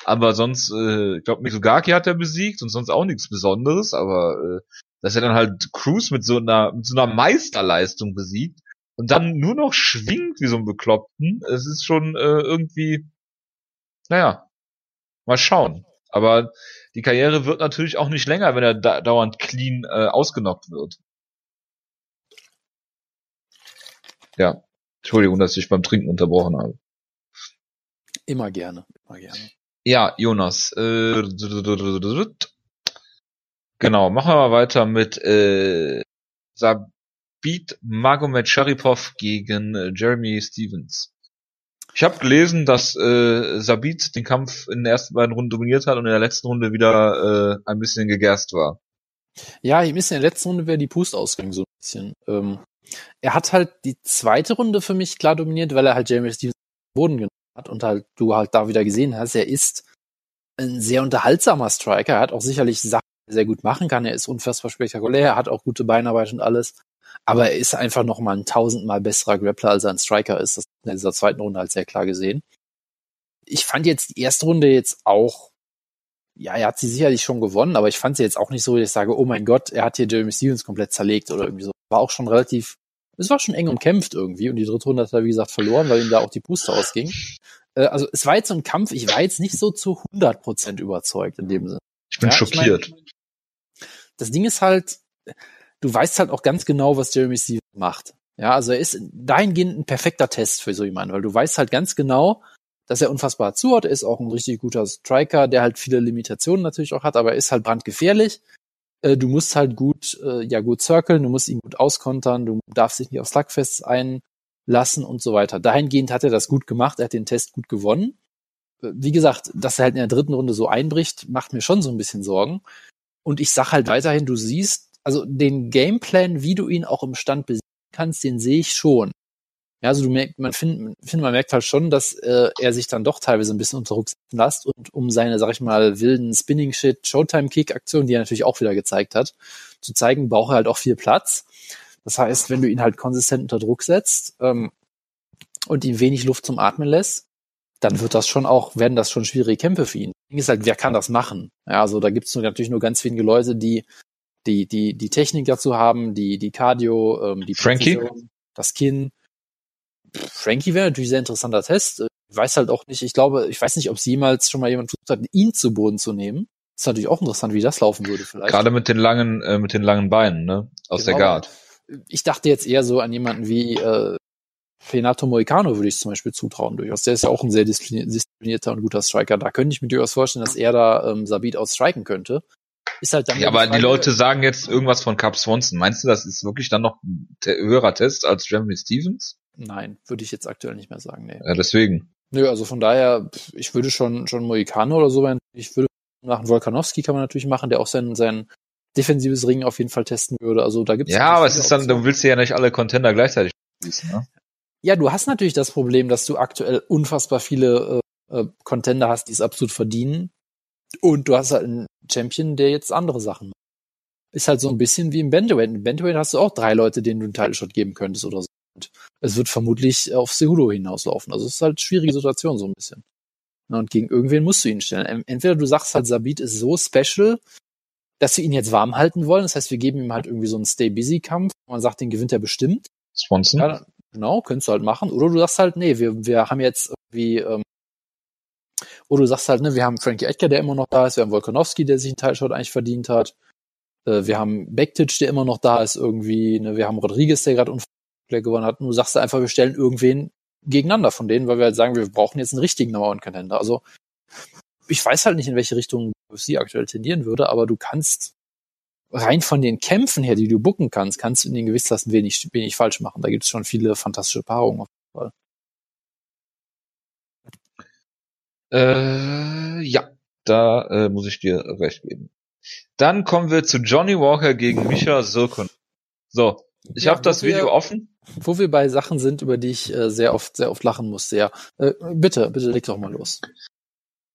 Aber sonst, äh, ich glaube, Mizugaki hat er besiegt und sonst auch nichts Besonderes, aber äh, dass er dann halt Cruz mit so einer, mit so einer Meisterleistung besiegt und dann nur noch schwingt wie so ein Bekloppten, es ist schon äh, irgendwie, naja, mal schauen. Aber die Karriere wird natürlich auch nicht länger, wenn er da dauernd clean äh, ausgenockt wird. Ja, Entschuldigung, dass ich beim Trinken unterbrochen habe. Immer gerne, immer gerne. Ja, Jonas. Äh, genau, machen wir mal weiter mit äh, Sabit Magomed Sharipov gegen äh, Jeremy Stevens. Ich habe gelesen, dass äh, Sabit den Kampf in den ersten beiden Runden dominiert hat und in der letzten Runde wieder äh, ein bisschen gegerst war. Ja, ihm ist in der letzten Runde wäre die Pust ausgegangen, so ein bisschen. Ähm, er hat halt die zweite Runde für mich klar dominiert, weil er halt Jeremy Stevens den Boden genommen hat und halt du halt da wieder gesehen hast, er ist ein sehr unterhaltsamer Striker. Er hat auch sicherlich Sachen, sehr gut machen kann. Er ist unfassbar spektakulär, er hat auch gute Beinarbeit und alles. Aber er ist einfach noch mal ein tausendmal besserer Grappler, als er ein Striker ist. Das in dieser zweiten Runde halt sehr klar gesehen. Ich fand jetzt die erste Runde jetzt auch ja, er hat sie sicherlich schon gewonnen, aber ich fand sie jetzt auch nicht so, dass ich sage, oh mein Gott, er hat hier Jeremy Stevens komplett zerlegt oder irgendwie so. War auch schon relativ, es war schon eng umkämpft irgendwie und die dritte Runde hat er, wie gesagt, verloren, weil ihm da auch die Puste ausging. Äh, also es war jetzt so ein Kampf, ich war jetzt nicht so zu 100% überzeugt in dem Sinne. Ich bin Ja, ich schockiert. Das Ding ist halt, du weißt halt auch ganz genau, was Jeremy Stevens macht. Ja, also er ist dahingehend ein perfekter Test für so jemanden, weil du weißt halt ganz genau, dass er unfassbar zuhört. Er ist auch ein richtig guter Striker, der halt viele Limitationen natürlich auch hat, aber er ist halt brandgefährlich. Äh, Du musst halt gut, äh, ja gut circlen, du musst ihn gut auskontern, du darfst dich nicht auf Slugfests einlassen und so weiter. Dahingehend hat er das gut gemacht, er hat den Test gut gewonnen. Wie gesagt, dass er halt in der dritten Runde so einbricht, macht mir schon so ein bisschen Sorgen. Und ich sag halt weiterhin, du siehst, also den Gameplan, wie du ihn auch im Stand besiegen kannst, den sehe ich schon. Ja, also du merkst, man findet, find, man merkt halt schon, dass äh, er sich dann doch teilweise ein bisschen unter Druck setzen lässt und um seine, sag ich mal, wilden Spinning-Shit, Showtime-Kick-Aktionen, die er natürlich auch wieder gezeigt hat, zu zeigen, braucht er halt auch viel Platz. Das heißt, wenn du ihn halt konsistent unter Druck setzt ähm, und ihm wenig Luft zum Atmen lässt, dann wird das schon auch, werden das schon schwierige Kämpfe für ihn. Ding ist halt, wer kann das machen? Ja, also da gibt es natürlich nur ganz wenige Leute, die die die die Technik dazu haben, die die Cardio, ähm, die Frankie? Präzision, das Kinn. Frankie wäre natürlich ein sehr interessanter Test. Ich weiß halt auch nicht, ich glaube, ich weiß nicht, ob es jemals schon mal jemand versucht hat, ihn zu Boden zu nehmen. ist natürlich auch interessant, wie das laufen würde vielleicht. Gerade mit den langen, äh, mit den langen Beinen, ne? Aus Genau. der Guard. Ich dachte jetzt eher so an jemanden wie äh, Renato Moicano würde ich zum Beispiel zutrauen durchaus. Der ist ja auch ein sehr disziplini- disziplinierter und guter Striker. Da könnte ich mir durchaus vorstellen, dass er da ähm, Sabit ausstriken könnte. Ist halt dann Ja, aber die Leute sagen jetzt irgendwas von Cap Swanson. Meinst du, das ist wirklich dann noch ein höherer Test als Jeremy Stevens? Nein, würde ich jetzt aktuell nicht mehr sagen. Nee. Ja, deswegen. Nö, also von daher, ich würde schon schon Moicano oder so werden. Ich würde machen Volkanowski kann man natürlich machen, der auch sein sein defensives Ring auf jeden Fall testen würde. Also da gibt's Ja, aber es ist dann, du willst ja nicht alle Contender gleichzeitig schließen, ne? Ja, du hast natürlich das Problem, dass du aktuell unfassbar viele äh, äh, Contender hast, die es absolut verdienen. Und du hast halt einen Champion, der jetzt andere Sachen macht. Ist halt so ein bisschen wie im Bantamweight. Im Bantamweight hast du auch drei Leute, denen du einen Title Shot geben könntest oder so. Und es wird vermutlich auf Cejudo hinauslaufen. Also es ist halt eine schwierige Situation so ein bisschen. Und gegen irgendwen musst du ihn stellen. Entweder du sagst halt, Sabit ist so special, dass wir ihn jetzt warm halten wollen. Das heißt, wir geben ihm halt irgendwie so einen Stay-Busy-Kampf. Man sagt, den gewinnt er bestimmt. Swanson? Ja, genau, könntest du halt machen. Oder du sagst halt, nee, wir, wir haben jetzt irgendwie, ähm, oder du sagst halt, ne, wir haben Frankie Edgar, der immer noch da ist, wir haben Volkanowski, der sich einen Teilshot eigentlich verdient hat. Äh, wir haben Bektic, der immer noch da ist irgendwie, ne, wir haben Rodriguez, der gerade unfair gewonnen hat. Und du sagst einfach, wir stellen irgendwen gegeneinander von denen, weil wir halt sagen, wir brauchen jetzt einen richtigen Number One Contender. Also, ich weiß halt nicht, in welche Richtung sie aktuell tendieren würde, aber du kannst rein von den Kämpfen her, die du bucken kannst, kannst du in den Gewichtsklassen wenig, wenig falsch machen. Da gibt es schon viele fantastische Paarungen. auf jeden Fall. Äh, ja, da äh, muss ich dir recht geben. Dann kommen wir zu Johnny Walker gegen Misha Sirkun. So, ich Ja, habe das wo wir- Video offen. Wo wir bei Sachen sind, über die ich äh, sehr oft, sehr oft lachen musste, ja. Äh, bitte, bitte leg doch mal los.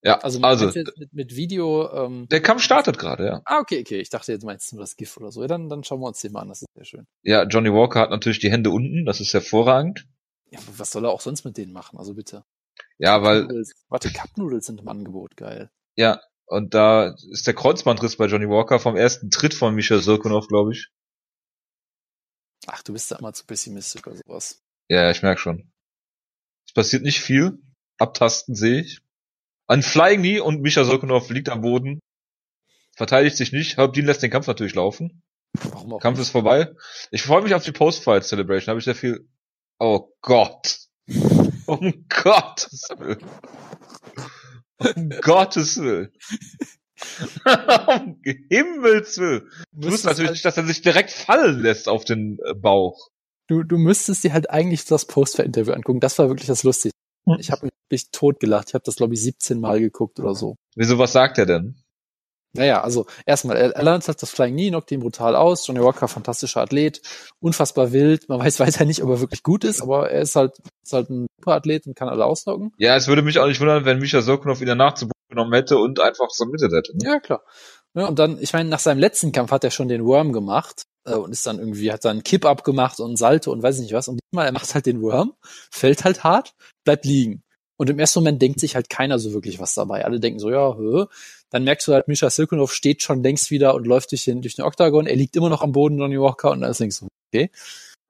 Ja, Also, also, mit, mit Video, ähm, der Kampf startet gerade, ja. ah, okay, okay. Ich dachte, jetzt meinst du nur das GIF oder so. Ja, dann, dann schauen wir uns den mal an, das ist sehr schön. Ja, Johnny Walker hat natürlich die Hände unten, das ist hervorragend. Ja, aber was soll er auch sonst mit denen machen? Also bitte. Ja, weil. Warte, Cup-Noodles sind im Angebot, geil. ja, und da ist der Kreuzbandriss bei Johnny Walker vom ersten Tritt von Misha Sirkunov, glaube ich. Ach, du bist da immer zu pessimistisch oder sowas. Ja, ja, ich merk schon. Es passiert nicht viel. Abtasten sehe ich. Ein Flying Knee und Misha Sirkunov liegt am Boden. Verteidigt sich nicht. Herbdin lässt den Kampf natürlich laufen. Warum auch Kampf ist vorbei. Ich freue mich auf die Post-Fight Celebration. Habe ich sehr viel. Oh Gott. Um Gottes Willen. Um Gottes Willen. um Himmels Willen. Du müsstest wusstest natürlich halt- nicht, dass er sich direkt fallen lässt auf den äh, Bauch. Du, du müsstest dir halt eigentlich das Post-Interview angucken. Das war wirklich das Lustige. Ich habe mich totgelacht. Ich habe das, glaube ich, 17 Mal geguckt oder so. Wieso, was sagt er denn? Naja, also erstmal, er, er lernt halt das Flying Knee, knockt ihn brutal aus. Johnny Walker, fantastischer Athlet, unfassbar wild. Man weiß weiter nicht, ob er wirklich gut ist, aber er ist halt, ist halt ein super Athlet und kann alle ausnocken. Ja, es würde mich auch nicht wundern, wenn Misha Sokunov ihn danach zu Boden genommen hätte und einfach submitted hätte. Ne? Ja, klar. Ja, und dann, ich meine, nach seinem letzten Kampf hat er schon den Worm gemacht äh, und ist dann irgendwie, hat dann Kipp-Up gemacht und Salto und weiß ich nicht was. Und diesmal, er macht halt den Worm, fällt halt hart, bleibt liegen. Und im ersten Moment denkt sich halt keiner so wirklich was dabei. Alle denken so, ja, hö. Dann merkst du halt, Misha Silkunov steht schon längst wieder und läuft durch den, durch den Oktagon. Er liegt immer noch am Boden, Johnny Walker, und dann denkst du, okay.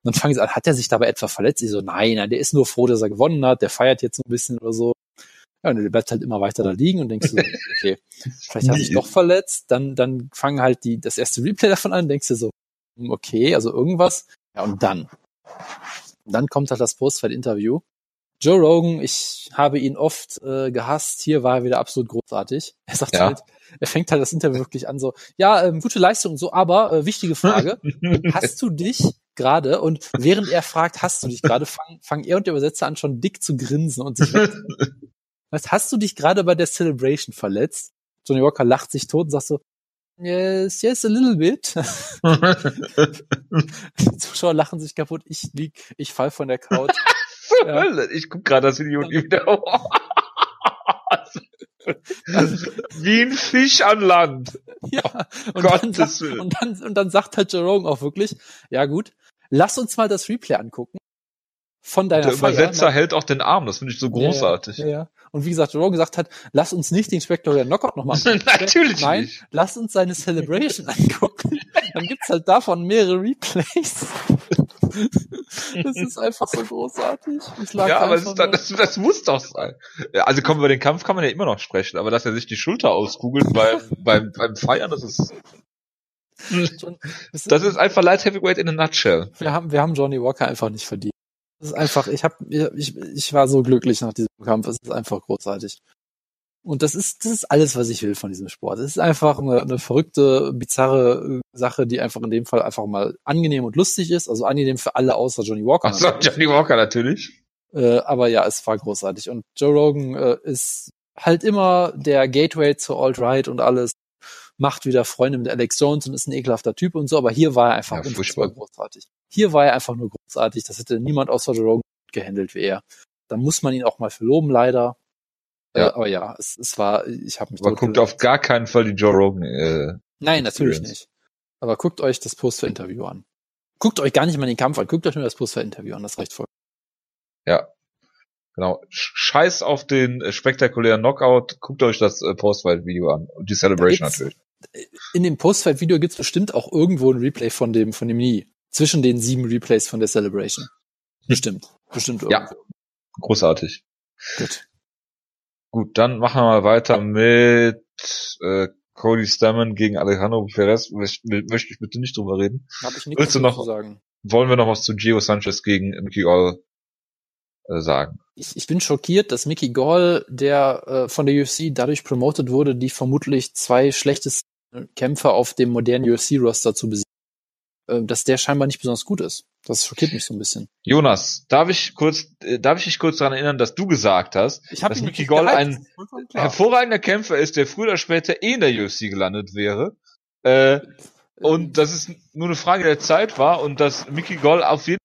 Und dann fangen sie an, hat er sich dabei etwa verletzt? Ich so, nein, nein, der ist nur froh, dass er gewonnen hat, der feiert jetzt so ein bisschen oder so. Ja, und der bleibt halt immer weiter da liegen und denkst du, okay, vielleicht hat er sich doch verletzt. Dann, dann fangen halt die, das erste Replay davon an, denkst du so, okay, also irgendwas. Ja, und dann. Dann kommt halt das Postfight-Interview. Joe Rogan, ich habe ihn oft äh, gehasst. Hier war er wieder absolut großartig. Er sagt Ja. halt, er fängt halt das Interview wirklich an so, ja, ähm, gute Leistung und so, aber äh, wichtige Frage, hast du dich gerade und während er fragt, hast du dich gerade, fangen fang er und der Übersetzer an schon dick zu grinsen und sich. Was hast du dich gerade bei der Celebration verletzt? Johnny Walker lacht sich tot und sagt so, yes, yes, a little bit. Die Zuschauer lachen sich kaputt, ich lieg, ich fall von der Couch. Zur ja. Hölle? Ich guck gerade das Video nie wieder. Wie ein Fisch an Land. Ja, und, dann sagt, und, dann, und dann sagt halt Jerome auch wirklich, ja gut, lass uns mal das Replay angucken. Von deiner Der Übersetzer Feier. hält auch den Arm, das finde ich so großartig. Ja, ja. Und wie gesagt, Jerome gesagt hat, lass uns nicht den Spectacular Knockout nochmal angucken. Natürlich Nein, nicht. lass uns seine Celebration angucken. Dann gibt's halt davon mehrere Replays. Das ist einfach so großartig. ja, aber das, das, das, muss doch sein. Also kommen wir den Kampf kann man ja immer noch sprechen, aber dass er sich die Schulter auskugelt beim, beim, beim Feiern, das ist das ist einfach Light Heavyweight in a nutshell. Wir haben, wir haben Johnny Walker einfach nicht verdient. Das ist einfach, ich hab, ich, ich war so glücklich nach diesem Kampf. Es ist einfach großartig. Und das ist, das ist alles, was ich will von diesem Sport. Es ist einfach eine, eine verrückte, bizarre Sache, die einfach in dem Fall einfach mal angenehm und lustig ist. Also angenehm für alle außer Johnny Walker. Achso, Johnny Walker natürlich. Äh, aber ja, es war großartig. Und Joe Rogan äh, ist halt immer der Gateway zu Alt-Right und alles. Macht wieder Freunde mit Alex Jones und ist ein ekelhafter Typ und so. Aber hier war er einfach ja, unfassbar großartig. Hier war er einfach nur großartig. Das hätte niemand außer Joe Rogan gehandelt wie er. Da muss man ihn auch mal verloben, leider. Ja. Äh, aber ja, es, es war, ich habe mich. Man guckt auf gar keinen Fall die Joe Rogan. Äh, Nein, natürlich nicht. Aber guckt euch das Post-für-Interview an. Guckt euch gar nicht mal den Kampf an, guckt euch nur das Post-für-Interview an, das reicht voll. Ja. Genau. Scheiß auf den äh, spektakulären Knockout, guckt euch das äh, Post-Fight-Video an. Und die Celebration natürlich. In dem Post-Fight-Video gibt's bestimmt auch irgendwo ein Replay von dem, von dem Nie. Zwischen den sieben Replays von der Celebration. Bestimmt. Bestimmt irgendwo. Ja. Großartig. Gut. Gut, dann machen wir mal weiter mit äh, Cody Stammen gegen Alejandro Perez. Möchte ich bitte nicht drüber reden. Hab ich nichts du noch, zu sagen. Wollen wir noch was zu Gio Sanchez gegen Mickey Gall äh, sagen? Ich, ich bin schockiert, dass Mickey Gall, der äh, von der UFC dadurch promotet wurde, die vermutlich zwei schlechtesten Kämpfer auf dem modernen UFC-Roster zu besiegen äh, dass der scheinbar nicht besonders gut ist. Das schockiert mich so ein bisschen. Jonas, darf ich kurz, äh, darf ich dich kurz daran erinnern, dass du gesagt hast, ich dass Mickey Gall ein hervorragender Kämpfer ist, der früher oder später eh in der UFC gelandet wäre. Äh, und dass es nur eine Frage der Zeit war und dass Mickey Gall auf jeden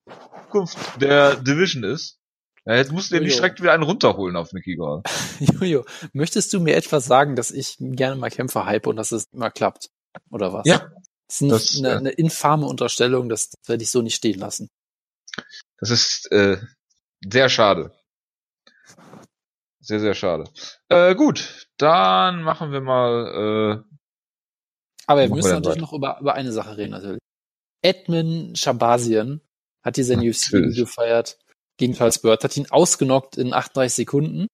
Zukunft der Division ist. Ja, jetzt musst du dir nicht direkt wieder einen runterholen auf Mickey Gall. Jojo, möchtest du mir etwas sagen, dass ich gerne mal Kämpfer hype und dass es immer klappt? Oder was? Ja, das ist das, eine, eine infame Unterstellung, das, das werde ich so nicht stehen lassen. Das ist äh, sehr schade. Sehr, sehr schade. Äh, gut, dann machen wir mal. Äh, Aber wir müssen wir natürlich noch über, über eine Sache reden, natürlich. Edmund Shabazian hat hier sein UFC gefeiert gegen Charles Bird, hat ihn ausgenockt in 38 Sekunden.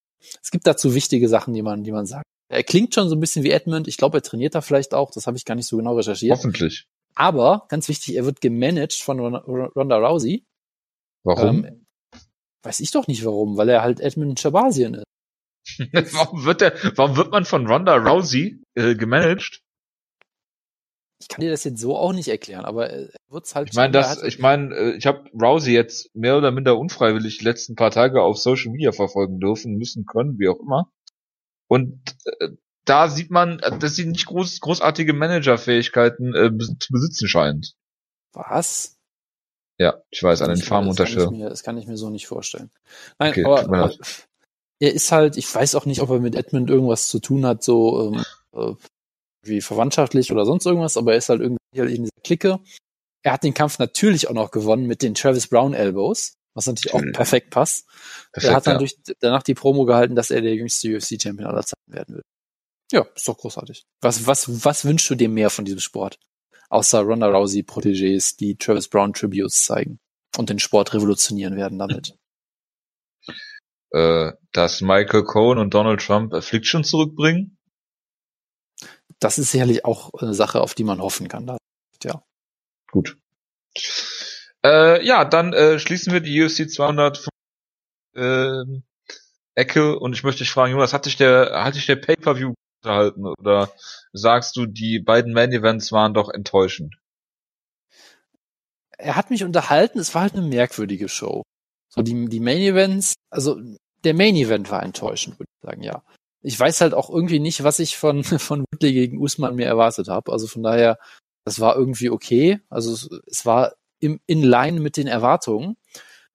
Es gibt dazu wichtige Sachen, die man, die man sagt. Er klingt schon so ein bisschen wie Edmund. Ich glaube, er trainiert da vielleicht auch. Das habe ich gar nicht so genau recherchiert. Hoffentlich. Aber, ganz wichtig, er wird gemanagt von Ronda Rousey. Warum? Ähm, weiß ich doch nicht warum, weil er halt Edmund Shabazien ist. warum wird der, warum wird man von Ronda Rousey äh, gemanagt? Ich kann dir das jetzt so auch nicht erklären, aber er wird's halt. Ich meine, das, ich meine, äh, ich habe Rousey jetzt mehr oder minder unfreiwillig die letzten paar Tage auf Social Media verfolgen dürfen, müssen können, wie auch immer. Und äh, da sieht man, dass sie nicht groß, großartige Managerfähigkeiten äh, zu besitzen scheint. Was? Ja, ich weiß, an den Farmunterstellung. Das, das kann ich mir so nicht vorstellen. Nein, okay, aber, aber er ist halt, ich weiß auch nicht, ob er mit Edmund irgendwas zu tun hat, so ähm, äh, wie verwandtschaftlich oder sonst irgendwas, aber er ist halt irgendwie in dieser Clique. Er hat den Kampf natürlich auch noch gewonnen mit den Travis Brown Elbows was natürlich auch perfekt passt. Perfekt, er hat dann ja. durch, danach die Promo gehalten, dass er der jüngste UFC-Champion aller Zeiten werden will. Ja, ist doch großartig. Was, was, was wünschst du dir mehr von diesem Sport? Außer Ronda Rousey Protégés, die Travis Brown Tributes zeigen und den Sport revolutionieren werden damit. Äh, dass Michael Cohen und Donald Trump Affliction zurückbringen? Das ist sicherlich auch eine Sache, auf die man hoffen kann. Ja. Gut. Äh, ja, dann äh, schließen wir die UFC 200 äh, Ecke und ich möchte dich fragen, Jonas, hat dich der, hat dich der Pay-Per-View unterhalten oder sagst du, die beiden Main-Events waren doch enttäuschend? Er hat mich unterhalten, es war halt eine merkwürdige Show. So die, die Main-Events, also der Main-Event war enttäuschend, würde ich sagen, ja. Ich weiß halt auch irgendwie nicht, was ich von, von Woodley gegen Usman mir erwartet habe. Also von daher, das war irgendwie okay. Also es, es war im, in line mit den Erwartungen.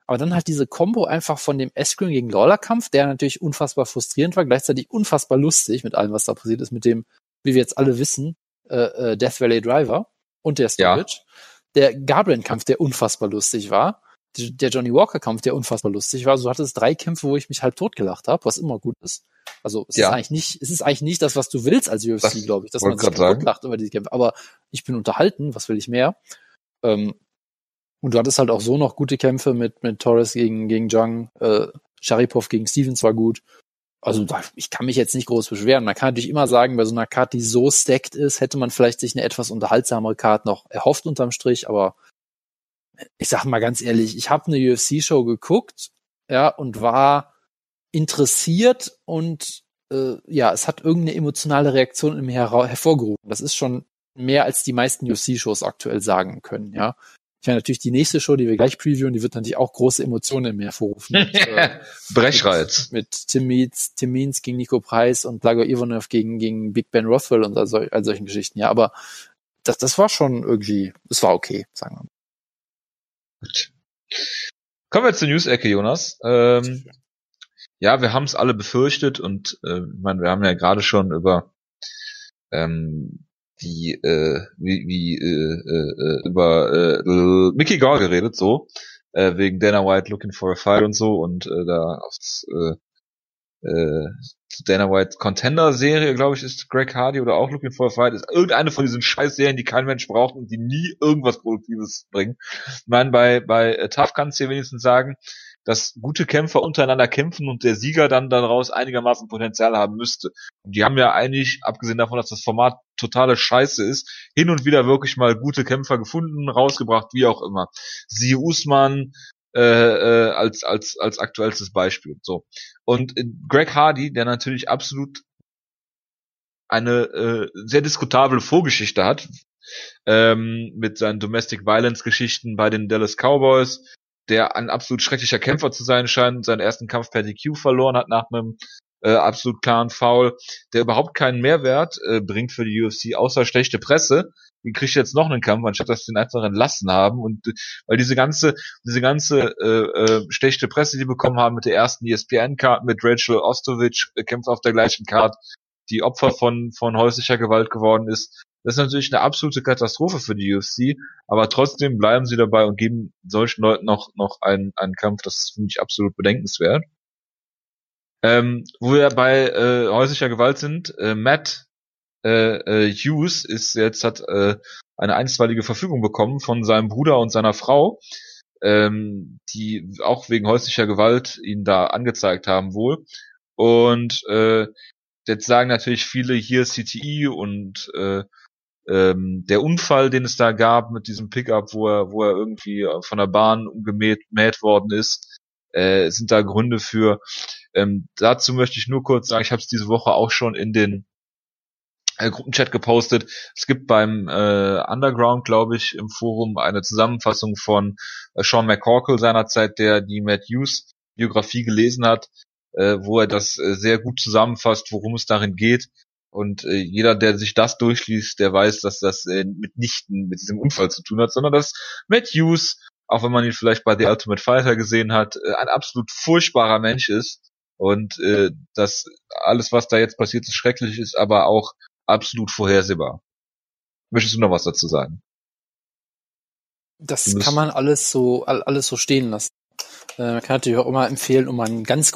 Aber dann halt diese Combo einfach von dem Askren gegen Lawler-Kampf, der natürlich unfassbar frustrierend war, gleichzeitig unfassbar lustig mit allem, was da passiert ist, mit dem, wie wir jetzt alle wissen, äh, äh, Death Valley Driver und der Stoppage. Ja. Der Garbrandt-Kampf, der unfassbar lustig war. Der Johnny Walker-Kampf, der unfassbar lustig war. So hatte es drei Kämpfe, wo ich mich halt totgelacht habe, was immer gut ist. Also es ja. ist eigentlich nicht, es ist eigentlich nicht das, was du willst als UFC, glaube ich, dass man sich totlacht über diese Kämpfe. Aber ich bin unterhalten, was will ich mehr? Ähm, und du hattest halt auch so noch gute Kämpfe mit, mit Torres gegen, gegen Jung, äh, Sharipov gegen Stevens war gut. Also ich kann mich jetzt nicht groß beschweren. Man kann natürlich immer sagen, bei so einer Karte, die so stacked ist, hätte man vielleicht sich eine etwas unterhaltsamere Karte noch erhofft unterm Strich, aber ich sag mal ganz ehrlich, ich habe eine UFC-Show geguckt, ja, und war interessiert und äh, ja, es hat irgendeine emotionale Reaktion in mir her hervorgerufen. Das ist schon mehr als die meisten UFC-Shows aktuell sagen können, ja. Ich meine, natürlich die nächste Show, die wir gleich previewen, die wird natürlich auch große Emotionen in mir hervorrufen. Mit, äh, Brechreiz. Mit, mit Tim Means, Tim Means gegen Nico Preis und Blago Ivanov gegen, gegen Big Ben Rothwell und all, all solchen Geschichten. Ja, aber das, das war schon irgendwie, es war okay, sagen wir mal. Gut. Kommen wir zur News-Ecke, Jonas. Ähm, ja, wir haben es alle befürchtet und äh, ich meine, wir haben ja gerade schon über ähm, die äh, wie, wie äh, äh, über äh, Mickey Gall geredet, so äh, wegen Dana White Looking for a Fight und so und äh, da aufs äh, äh, Dana White Contender Serie, glaube ich, ist Greg Hardy oder auch Looking for a Fight, ist irgendeine von diesen scheiß Serien, die kein Mensch braucht und die nie irgendwas Produktives bringen. Ich meine, bei, bei äh, Tough kannst du dir wenigstens sagen, dass gute Kämpfer untereinander kämpfen und der Sieger dann daraus einigermaßen Potenzial haben müsste. Und die haben ja eigentlich, abgesehen davon, dass das Format totale Scheiße ist, hin und wieder wirklich mal gute Kämpfer gefunden, rausgebracht, wie auch immer. Sie Usman äh, äh, als als als aktuellstes Beispiel. So und Greg Hardy, der natürlich absolut eine äh, sehr diskutable Vorgeschichte hat ähm, mit seinen Domestic Violence Geschichten bei den Dallas Cowboys, der ein absolut schrecklicher Kämpfer zu sein scheint, seinen ersten Kampf per DQ verloren hat nach einem äh, absolut klaren Foul, der überhaupt keinen Mehrwert äh, bringt für die UFC, außer schlechte Presse. Wie kriegt jetzt noch einen Kampf, anstatt dass sie ihn einfach entlassen haben? Und äh, weil diese ganze, diese ganze äh, äh, schlechte Presse, die bekommen haben mit der ersten ESPN-Card, mit Rachel Ostovic, äh, kämpft auf der gleichen Card, die Opfer von, von häuslicher Gewalt geworden ist, das ist natürlich eine absolute Katastrophe für die UFC, aber trotzdem bleiben sie dabei und geben solchen Leuten noch, noch einen, einen Kampf, das finde ich absolut bedenkenswert. Ähm, wo wir bei äh, häuslicher Gewalt sind, äh, Matt äh, äh, Hughes ist jetzt hat äh, eine einstweilige Verfügung bekommen von seinem Bruder und seiner Frau, ähm, die auch wegen häuslicher Gewalt ihn da angezeigt haben wohl. Und äh, jetzt sagen natürlich viele hier CTI und äh, ähm, der Unfall, den es da gab mit diesem Pickup, wo er, wo er irgendwie von der Bahn umgemäht worden ist, äh, sind da Gründe für. Ähm, dazu möchte ich nur kurz sagen, ich habe es diese Woche auch schon in den äh, Gruppenchat gepostet. Es gibt beim äh, Underground, glaube ich, im Forum eine Zusammenfassung von äh, Sean McCorkle seinerzeit, der die Matt Hughes Biografie gelesen hat, äh, wo er das äh, sehr gut zusammenfasst, worum es darin geht. Und äh, jeder, der sich das durchliest, der weiß, dass das äh, mitnichten mit diesem Unfall zu tun hat, sondern dass Matt Hughes, auch wenn man ihn vielleicht bei The Ultimate Fighter gesehen hat, äh, ein absolut furchtbarer Mensch ist. Und äh, dass alles, was da jetzt passiert, ist schrecklich ist, aber auch absolut vorhersehbar. Möchtest du noch was dazu sagen? Das kann man alles so alles so stehen lassen. Äh, man kann natürlich auch immer empfehlen, um einen ganz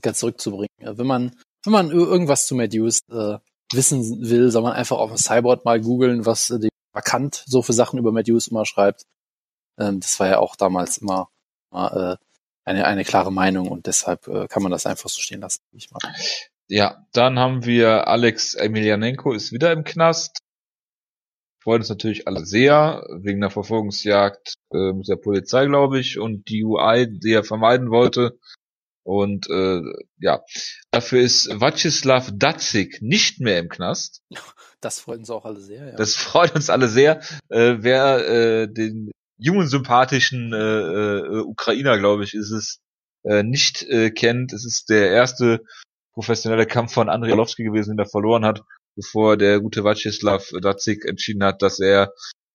zurückzubringen. Wenn man wenn man irgendwas zu Medius äh, wissen will, soll man einfach auf Cyborg mal googeln, was äh, die vakant so für Sachen über Medius immer schreibt. Ähm, das war ja auch damals immer, immer äh, eine, eine klare Meinung und deshalb äh, kann man das einfach so stehen lassen, ich mal. Ja, dann haben wir Alex Emelianenko ist wieder im Knast. Freuen uns natürlich alle sehr, wegen der Verfolgungsjagd äh, mit der Polizei, glaube ich, und die UI, die er vermeiden wollte, und äh, ja, dafür ist Vacislav Datsik nicht mehr im Knast. Das freut uns auch alle sehr. Ja. Das freut uns alle sehr. Äh, wer äh, den jungen, sympathischen äh, äh, Ukrainer, glaube ich, ist es, äh, nicht äh, kennt, es ist der erste professionelle Kampf von Andrei Arlovski gewesen, den er verloren hat, bevor der gute Vacislav Datsik entschieden hat, dass er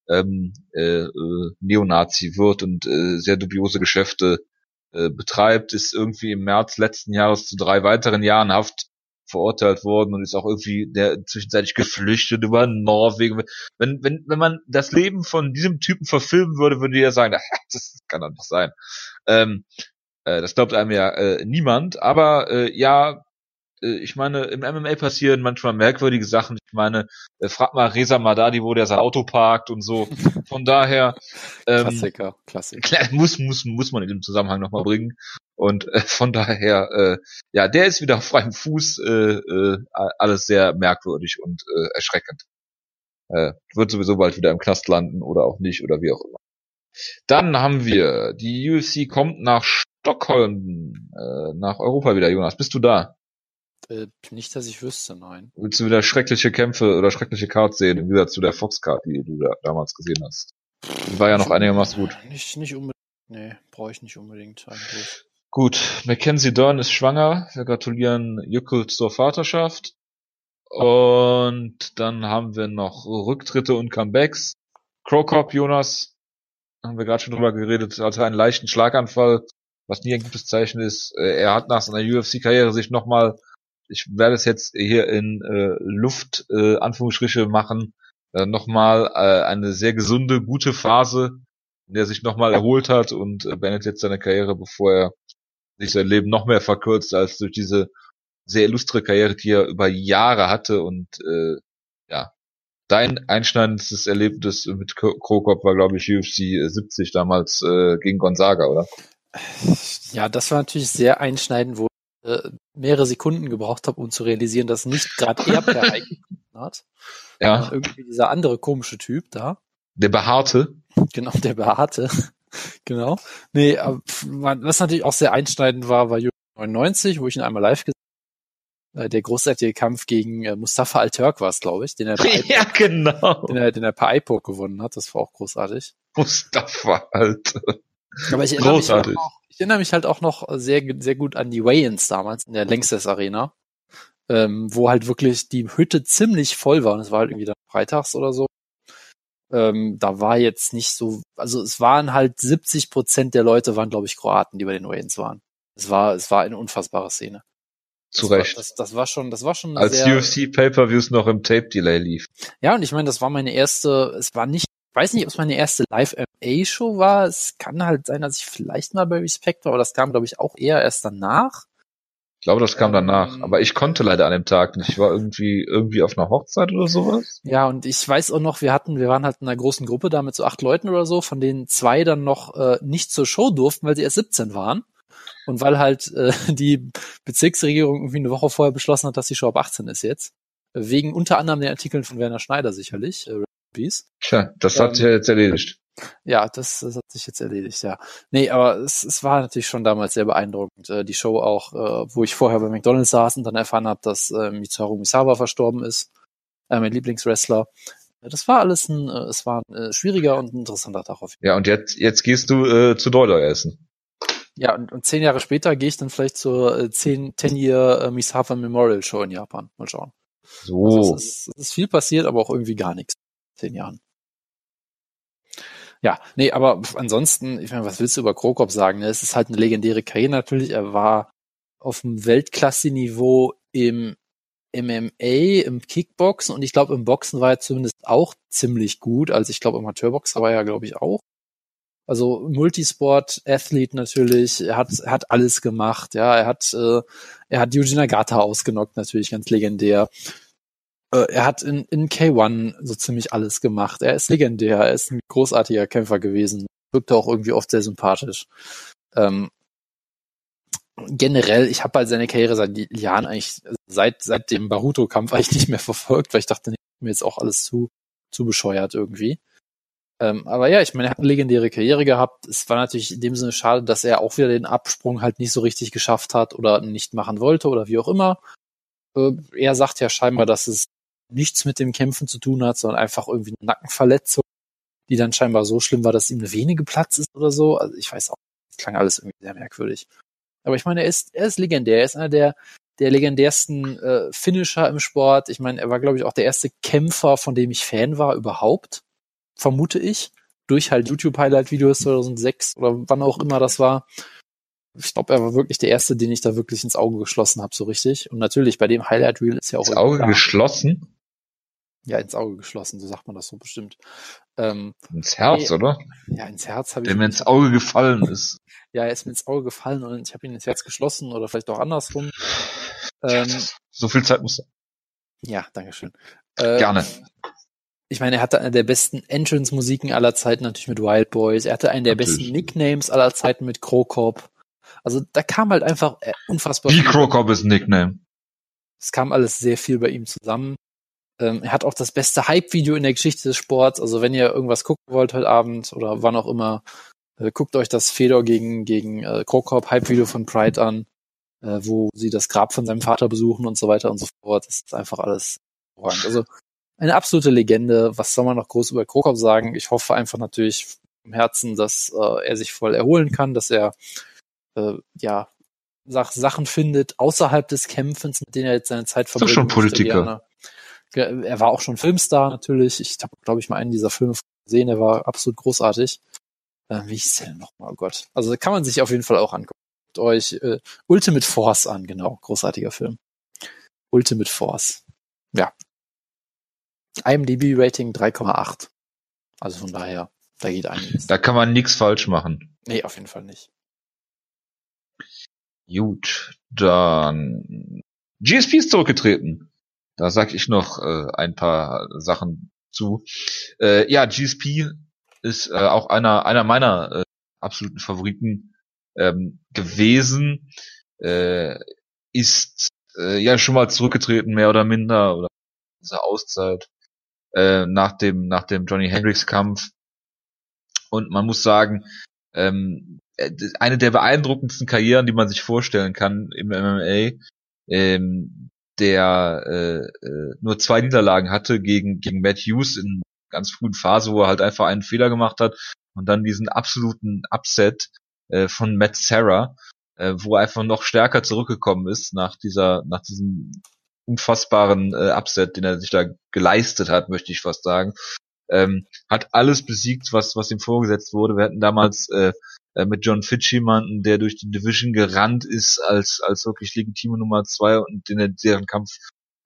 ähm, äh, äh, Neonazi wird und äh, sehr dubiose Geschäfte äh, betreibt, ist irgendwie im März letzten Jahres zu drei weiteren Jahren Haft verurteilt worden und ist auch irgendwie der zwischenzeitlich geflüchtet über Norwegen. Wenn, wenn, wenn man das Leben von diesem Typen verfilmen würde, würde jeder sagen, das kann doch nicht sein. Ähm, äh, das glaubt einem ja äh, niemand, aber äh, ja, ich meine, im MMA passieren manchmal merkwürdige Sachen. Ich meine, äh, frag mal Reza Madadi, wo der sein Auto parkt und so. Von daher ähm, Klassiker, Klassiker. Muss, muss, muss man in dem Zusammenhang nochmal bringen. Und äh, von daher, äh, ja, der ist wieder auf freiem Fuß, äh, äh, alles sehr merkwürdig und äh, erschreckend. Äh, wird sowieso bald wieder im Knast landen oder auch nicht oder wie auch immer. Dann haben wir, die UFC kommt nach Stockholm, äh, nach Europa wieder, Jonas. Bist du da? Äh, nicht, dass ich wüsste, nein. Willst du wieder schreckliche Kämpfe oder schreckliche Cards sehen, im Gegensatz zu der Fox-Card, die du da damals gesehen hast? Die war ja noch einigermaßen gut. Nicht, nicht unbedingt. Nee, brauche ich nicht unbedingt eigentlich. Gut, Mackenzie Dern ist schwanger. Wir gratulieren Jückel zur Vaterschaft. Und dann haben wir noch Rücktritte und Comebacks. Crocop, Jonas, haben wir gerade schon drüber geredet, hatte einen leichten Schlaganfall, was nie ein gutes Zeichen ist. Äh, er hat nach seiner UFC-Karriere sich nochmal ich werde es jetzt hier in äh, Luft äh, Anführungsstriche machen, äh, nochmal äh, eine sehr gesunde, gute Phase, in der er sich nochmal erholt hat und äh, beendet jetzt seine Karriere, bevor er sich sein Leben noch mehr verkürzt als durch diese sehr illustre Karriere, die er über Jahre hatte und äh, ja, dein einschneidendes Erlebnis mit Krokop war, glaube ich, UFC 70 damals äh, gegen Gonzaga, oder? Ja, das war natürlich sehr einschneidend, wo äh, mehrere Sekunden gebraucht habe, um zu realisieren, dass nicht gerade er per hat. Ja. Irgendwie dieser andere komische Typ da. Der Behaarte. Genau, der Behaarte. genau. Nee, was natürlich auch sehr einschneidend war, war 99, wo ich ihn einmal live gesehen habe. Äh, der großartige Kampf gegen äh, Mustafa Al-Turk war es, glaube ich, den er, ja, genau. den er, den er per IPOC gewonnen hat. Das war auch großartig. Mustafa Al-Turk. Aber ich erinnere, mich halt auch, ich erinnere mich halt auch noch sehr, sehr gut an die Weigh-Ins damals in der Längstes Arena, ähm, wo halt wirklich die Hütte ziemlich voll war. Und es war halt irgendwie dann freitags oder so. Ähm, da war jetzt nicht so, also es waren halt 70 Prozent der Leute waren, glaube ich, Kroaten, die bei den Weigh-Ins waren. Es war, es war eine unfassbare Szene. Zu das Recht. War, das, das war schon, das war schon Als sehr, UFC Pay-per-Views noch im Tape Delay lief. Ja, und ich meine, das war meine erste, es war nicht weiß nicht, ob es meine erste Live-MA-Show war. Es kann halt sein, dass ich vielleicht mal bei Respect war, aber das kam, glaube ich, auch eher erst danach. Ich glaube, das kam danach. Ähm, aber ich konnte leider an dem Tag nicht. Ich war irgendwie, irgendwie auf einer Hochzeit oder sowas. Ja, und ich weiß auch noch, wir hatten, wir waren halt in einer großen Gruppe da mit so acht Leuten oder so, von denen zwei dann noch äh, nicht zur Show durften, weil sie erst 17 waren. Und weil halt äh, die Bezirksregierung irgendwie eine Woche vorher beschlossen hat, dass die Show ab 18 ist jetzt. Wegen unter anderem den Artikeln von Werner Schneider sicherlich. Äh, Peace. Tja, das hat ähm, sich ja jetzt erledigt. Ja, das, das hat sich jetzt erledigt, ja. Nee, aber es, es war natürlich schon damals sehr beeindruckend. Äh, die Show auch, äh, wo ich vorher bei McDonalds saß und dann erfahren habe, dass äh, Mitsuharu Misawa verstorben ist, äh, mein Lieblingswrestler. Das war alles ein, äh, es war ein äh, schwieriger und interessanter Tag auf jeden Fall. Ja, und jetzt, jetzt gehst du äh, zu Dollar essen. Ja, und, und zehn Jahre später gehe ich dann vielleicht zur äh, 10, 10 Year äh, Misawa Memorial Show in Japan. Mal schauen. So. Also es, ist, es ist viel passiert, aber auch irgendwie gar nichts zehn Jahren. Ja, nee, aber ansonsten, ich meine, was willst du über Krokop sagen? Es ist halt eine legendäre Karriere natürlich. Er war auf dem Weltklasse-Niveau im MMA, im Kickboxen und ich glaube im Boxen war er zumindest auch ziemlich gut. Also ich glaube Amateurboxer war er, glaube ich, auch. Also Multisport-Athlet natürlich. Er hat, er hat alles gemacht. Ja, er hat, äh, er hat Yuji Nagata ausgenockt, natürlich ganz legendär. Äh, er hat in, in K1 so ziemlich alles gemacht. Er ist legendär, er ist ein großartiger Kämpfer gewesen. Wirkte auch irgendwie oft sehr sympathisch. Ähm, generell, ich habe halt seine Karriere seit Jahren eigentlich, seit, seit dem Baruto-Kampf eigentlich nicht mehr verfolgt, weil ich dachte, nee, mir jetzt auch alles zu, zu bescheuert irgendwie. Ähm, aber ja, ich meine, er hat eine legendäre Karriere gehabt. Es war natürlich in dem Sinne schade, dass er auch wieder den Absprung halt nicht so richtig geschafft hat oder nicht machen wollte oder wie auch immer. Äh, er sagt ja scheinbar, dass es nichts mit dem Kämpfen zu tun hat, sondern einfach irgendwie eine Nackenverletzung, die dann scheinbar so schlimm war, dass ihm eine Vene geplatzt ist oder so. Also ich weiß auch, das klang alles irgendwie sehr merkwürdig. Aber ich meine, er ist, er ist legendär. Er ist einer der, der legendärsten äh, Finisher im Sport. Ich meine, er war, glaube ich, auch der erste Kämpfer, von dem ich Fan war überhaupt, vermute ich. Durch halt YouTube-Highlight-Videos 2006 oder wann auch immer das war. ich glaube, er war wirklich der Erste, den ich da wirklich ins Auge geschlossen habe, so richtig. Und natürlich, bei dem Highlight Reel ist ja auch... Ins Auge klar. geschlossen? Ja, ins Auge geschlossen, so sagt man das so bestimmt. Ähm, ins Herz, nee, oder? Ja, ins Herz habe ich. Der mir ins Auge gefallen ist. Ja, er ist mir ins Auge gefallen und ich habe ihn ins Herz geschlossen oder vielleicht auch andersrum. Ähm, so viel Zeit muss. Ja, dankeschön. Ähm, Gerne. Ich meine, er hatte eine der besten Entrance-Musiken aller Zeiten natürlich mit Wild Boys. Er hatte einen der natürlich. besten Nicknames aller Zeiten mit Krokop. Also da kam halt einfach äh, unfassbar. Wie Krokop ist ein Nickname. Es kam alles sehr viel bei ihm zusammen. Ähm, er hat auch das beste Hype-Video in der Geschichte des Sports. Also wenn ihr irgendwas gucken wollt heute Abend oder wann auch immer, äh, guckt euch das Fedor gegen, gegen äh, Krokop Hype-Video von Pride an, äh, wo sie das Grab von seinem Vater besuchen und so weiter und so fort. Das ist einfach alles Also eine absolute Legende. Was soll man noch groß über Krokop sagen? Ich hoffe einfach natürlich im Herzen, dass äh, er sich voll erholen kann, dass er äh, ja Sachen findet außerhalb des Kämpfens, mit denen er jetzt seine Zeit verbringt. Ist doch schon Politiker er war auch schon Filmstar natürlich. Ich habe, glaube ich, mal einen dieser Filme gesehen. Er war absolut großartig. Äh, wie hieß der denn nochmal? Oh Gott. Also da kann man sich auf jeden Fall auch angucken. Guckt euch äh, Ultimate Force an, genau. Großartiger Film. Ultimate Force. Ja. IMDb-Rating 3,8. Also von daher, da geht einiges. Da kann man nichts falsch machen. Nee, auf jeden Fall nicht. Gut, dann GSP ist zurückgetreten. Da sag ich noch äh, ein paar Sachen zu. Äh, ja, GSP ist äh, auch einer einer meiner äh, absoluten Favoriten ähm, gewesen. Äh, ist äh, ja schon mal zurückgetreten, mehr oder minder, oder diese Auszeit äh, nach dem nach dem Johnny Hendricks Kampf. Und man muss sagen, ähm, äh, eine der beeindruckendsten Karrieren, die man sich vorstellen kann im MMA. Ähm, der äh, äh, nur zwei Niederlagen hatte gegen, gegen Matt Hughes in ganz frühen Phase, wo er halt einfach einen Fehler gemacht hat und dann diesen absoluten Upset äh, von Matt Sarah, äh, wo er einfach noch stärker zurückgekommen ist nach dieser, nach diesem unfassbaren äh, Upset, den er sich da geleistet hat, möchte ich fast sagen. Ähm, hat alles besiegt, was, was ihm vorgesetzt wurde. Wir hatten damals äh, äh, mit John Fitch jemanden, der durch die Division gerannt ist als, als wirklich legitime Nummer zwei und den er deren Kampf